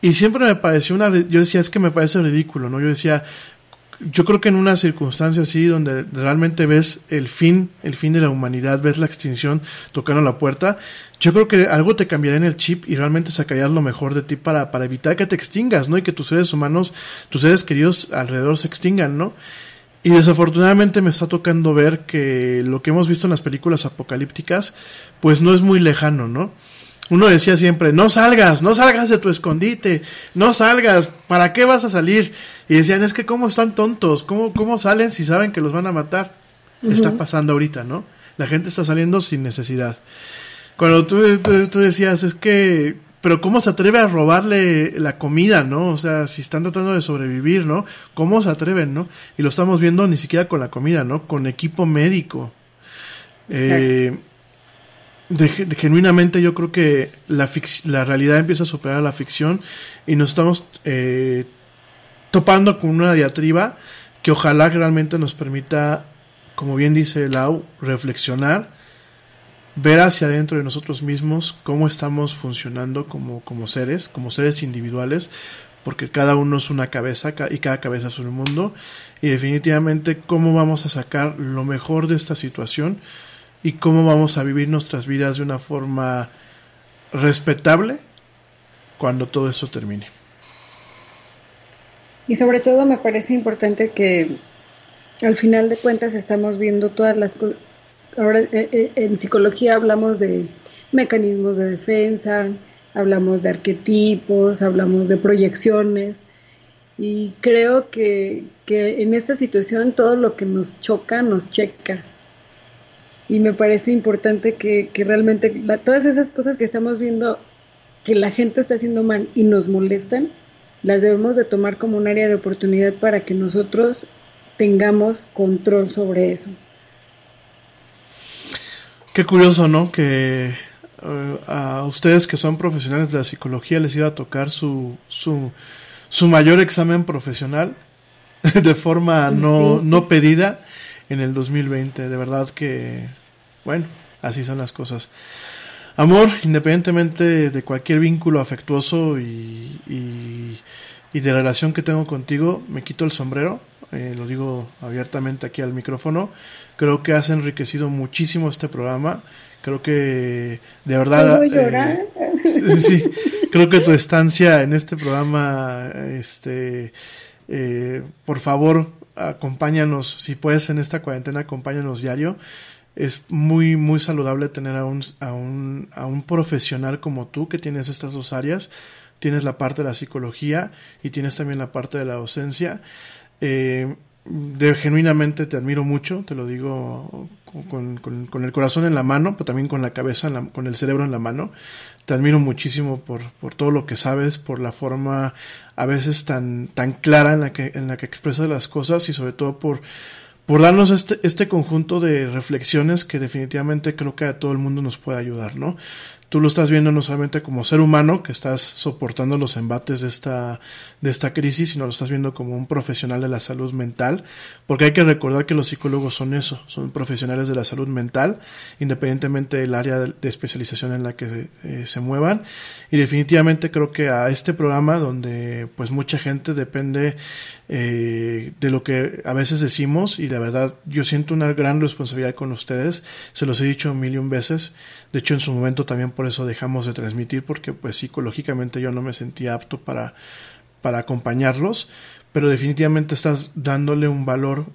y siempre me pareció una, yo decía, es que me parece ridículo, ¿no? Yo decía, yo creo que en una circunstancia así donde realmente ves el fin, el fin de la humanidad, ves la extinción tocando la puerta, yo creo que algo te cambiaría en el chip y realmente sacarías lo mejor de ti para, para evitar que te extingas, ¿no? Y que tus seres humanos, tus seres queridos alrededor se extingan, ¿no? Y desafortunadamente me está tocando ver que lo que hemos visto en las películas apocalípticas, pues no es muy lejano, ¿no? Uno decía siempre, no salgas, no salgas de tu escondite, no salgas, ¿para qué vas a salir? Y decían, es que cómo están tontos, cómo, cómo salen si saben que los van a matar. Está pasando ahorita, ¿no? La gente está saliendo sin necesidad. Cuando tú, tú, decías, es que, pero ¿cómo se atreve a robarle la comida, no? O sea, si están tratando de sobrevivir, ¿no? ¿Cómo se atreven, no? Y lo estamos viendo ni siquiera con la comida, ¿no? Con equipo médico. Eh, de, genuinamente yo creo que la, la realidad empieza a superar a la ficción y nos estamos eh, topando con una diatriba que ojalá realmente nos permita, como bien dice Lau, reflexionar, ver hacia adentro de nosotros mismos cómo estamos funcionando como, como seres, como seres individuales, porque cada uno es una cabeza y cada cabeza es un mundo, y definitivamente cómo vamos a sacar lo mejor de esta situación y cómo vamos a vivir nuestras vidas de una forma respetable cuando todo eso termine. Y sobre todo me parece importante que al final de cuentas estamos viendo todas las cosas. Ahora eh, eh, en psicología hablamos de mecanismos de defensa, hablamos de arquetipos, hablamos de proyecciones. Y creo que, que en esta situación todo lo que nos choca nos checa y me parece importante que, realmente todas esas cosas que estamos viendo que la gente está haciendo mal y nos molestan, las debemos de tomar como un área de oportunidad para que nosotros tengamos control sobre eso. Qué curioso, ¿no? Que eh, a ustedes que son profesionales de la psicología les iba a tocar su, su, su mayor examen profesional *laughs* de forma no, no pedida en el 2020. De verdad que, bueno, así son las cosas. Amor, independientemente de cualquier vínculo afectuoso y, y, de relación que tengo contigo, me quito el sombrero, eh, lo digo abiertamente aquí al micrófono. Creo que has enriquecido muchísimo este programa. Creo que de verdad... Eh, sí, creo que tu estancia en este programa, este, eh, por favor, acompáñanos, si puedes en esta cuarentena, acompáñanos diario. Es muy, muy saludable tener a un, a un, a un profesional como tú que tienes estas dos áreas. Tienes la parte de la psicología y tienes también la parte de la docencia. Eh, de, genuinamente te admiro mucho, te lo digo con, con, el corazón en la mano, pero también con la cabeza, con el cerebro en la mano. Te admiro muchísimo por, por todo lo que sabes, por la forma a veces tan, tan clara en la que, en la que expresas las cosas y sobre todo por, por darnos este, este conjunto de reflexiones que definitivamente creo que a todo el mundo nos puede ayudar, ¿no? Tú lo estás viendo no solamente como ser humano que estás soportando los embates de esta, de esta crisis, sino lo estás viendo como un profesional de la salud mental, porque hay que recordar que los psicólogos son eso, son profesionales de la salud mental, independientemente del área de, especialización en la que eh, se muevan. Y definitivamente creo que a este programa, donde pues mucha gente depende eh, de lo que a veces decimos, y de verdad yo siento una gran responsabilidad con ustedes, se los he dicho mil y un veces, de hecho, en su momento también por eso dejamos de transmitir, porque pues psicológicamente yo no me sentía apto para, para acompañarlos, pero definitivamente estás dándole un valor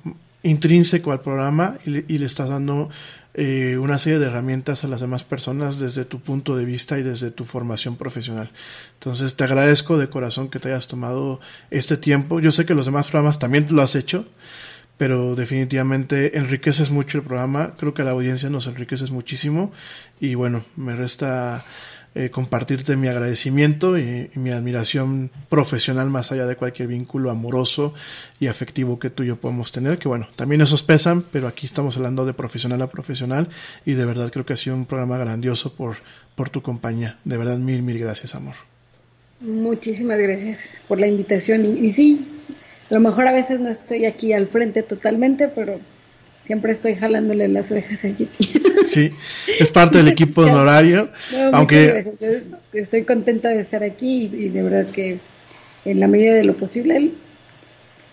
intrínseco al programa y le, estás dando eh, una serie de herramientas a las demás personas desde tu punto de vista y desde tu formación profesional. Entonces te agradezco de corazón que te hayas tomado este tiempo. Yo sé que los demás programas también lo has hecho, pero definitivamente enriqueces mucho el programa, creo que la audiencia nos enriqueces muchísimo y bueno, me resta eh, compartirte mi agradecimiento y, mi admiración profesional más allá de cualquier vínculo amoroso y afectivo que tú y yo podamos tener, que bueno, también esos pesan, pero aquí estamos hablando de profesional a profesional y de verdad creo que ha sido un programa grandioso por, por tu compañía. De verdad, mil, mil gracias, amor. Muchísimas gracias por la invitación y sí, a lo mejor a veces no estoy aquí al frente totalmente, pero siempre estoy jalándole las orejas allí. Sí, es parte del *laughs* equipo honorario. aunque estoy contenta de estar aquí y, de verdad que en la medida de lo posible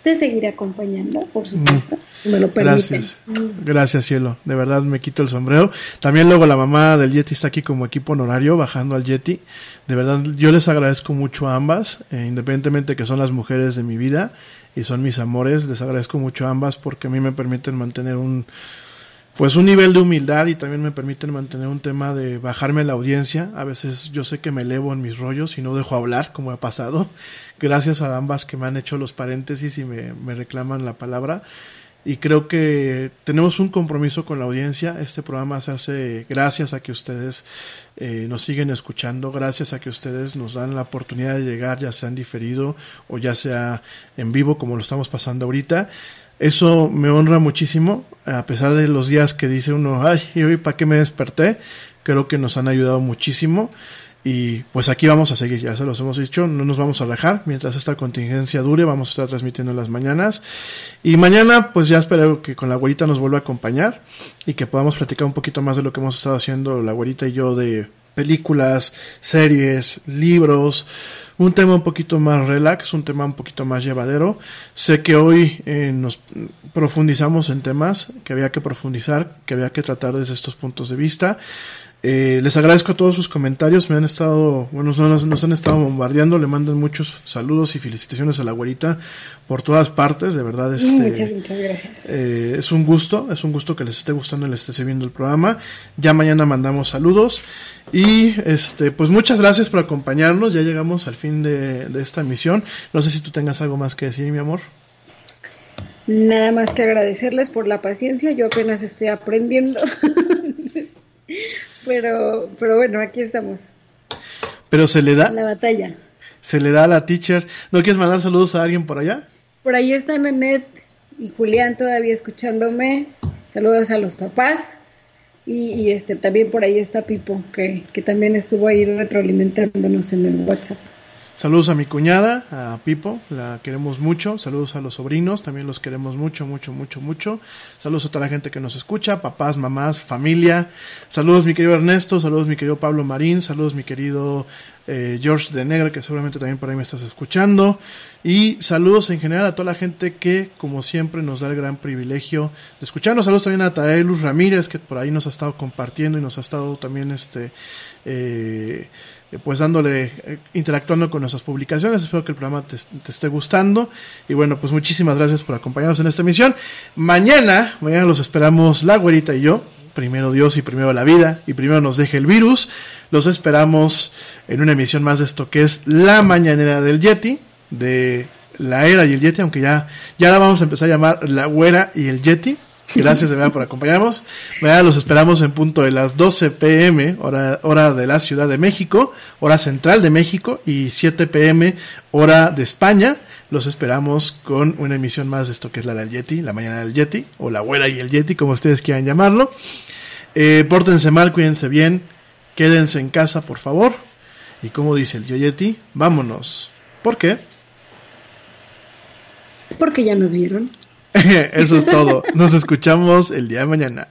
te seguiré acompañando, por supuesto. si Me lo permiten. Gracias. Gracias, cielo. De verdad me quito el sombrero. También luego la mamá del Yeti está aquí como equipo honorario, bajando al Yeti. De verdad, yo les agradezco mucho a ambas, eh, independientemente que son las mujeres de mi vida y son mis amores. Les agradezco mucho a ambas porque a mí me permiten mantener un, pues un nivel de humildad y también me permiten mantener un tema de bajarme la audiencia. A veces yo sé que me elevo en mis rollos y no dejo hablar, como ha pasado. Gracias a ambas que me han hecho los paréntesis y me, me reclaman la palabra. Y creo que tenemos un compromiso con la audiencia. Este programa se hace gracias a que ustedes eh, nos siguen escuchando, gracias a que ustedes nos dan la oportunidad de llegar, ya sea en diferido o ya sea en vivo, como lo estamos pasando ahorita. Eso me honra muchísimo, a pesar de los días que dice uno, ay, ¿y hoy para qué me desperté? Creo que nos han ayudado muchísimo. Y pues aquí vamos a seguir, ya se los hemos dicho, no nos vamos a alejar. Mientras esta contingencia dure, vamos a estar transmitiendo en las mañanas. Y mañana, pues ya espero que con la güerita nos vuelva a acompañar y que podamos platicar un poquito más de lo que hemos estado haciendo la güerita y yo de películas, series, libros, un tema un poquito más relax, un tema un poquito más llevadero. Sé que hoy eh, nos profundizamos en temas que había que profundizar, que había que tratar desde estos puntos de vista. Eh, les agradezco a todos sus comentarios, me han estado, bueno, nos, nos, han estado bombardeando, le mandan muchos saludos y felicitaciones a la güerita por todas partes, de verdad, *laughs* este, muchas, muchas gracias. Eh, es un gusto, es un gusto que les esté gustando y les esté viendo el programa. Ya mañana mandamos saludos y este, pues muchas gracias por acompañarnos, ya llegamos al fin de, de esta emisión. No sé si tú tengas algo más que decir, mi amor. Nada más que agradecerles por la paciencia, yo apenas estoy aprendiendo. *laughs* pero, pero bueno, aquí estamos. Pero se le da. La batalla. Se le da a la teacher. ¿No quieres mandar saludos a alguien por allá? Por ahí están Anet y Julián todavía escuchándome. Saludos a los papás. Y, y este también por ahí está Pipo, que, que también estuvo ahí retroalimentándonos en el WhatsApp. Saludos a mi cuñada, a Pipo, la queremos mucho. Saludos a los sobrinos, también los queremos mucho, mucho, mucho, mucho. Saludos a toda la gente que nos escucha, papás, mamás, familia. Saludos mi querido Ernesto, saludos mi querido Pablo Marín, saludos mi querido eh, George de Negra, que seguramente también por ahí me estás escuchando. Y saludos en general a toda la gente que, como siempre, nos da el gran privilegio de escucharnos. Saludos también a Taelus Ramírez, que por ahí nos ha estado compartiendo y nos ha estado también este eh, pues dándole, eh, interactuando con nuestras publicaciones. Espero que el programa te, te, esté gustando. Y bueno, pues muchísimas gracias por acompañarnos en esta emisión. Mañana, mañana los esperamos la güerita y yo. Primero Dios y primero la vida y primero nos deje el virus. Los esperamos en una emisión más de esto que es La Mañanera del Yeti, de la Era y el Yeti, aunque ya, ya la vamos a empezar a llamar La Güera y el Yeti. Gracias de verdad por acompañarnos. Mañana los esperamos en punto de las 12 pm, hora, hora de la Ciudad de México, hora central de México, y 7 pm, hora de España. Los esperamos con una emisión más de esto que es la del Yeti, la mañana del Yeti, o la güera y el Yeti, como ustedes quieran llamarlo. Eh, pórtense mal, cuídense bien, quédense en casa, por favor. Y como dice el Yeti, vámonos. ¿Por qué? Porque ya nos vieron. *laughs* Eso es todo. Nos escuchamos el día de mañana.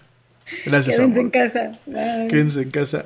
Gracias. Quédense amor. en casa. Bye. Quédense en casa.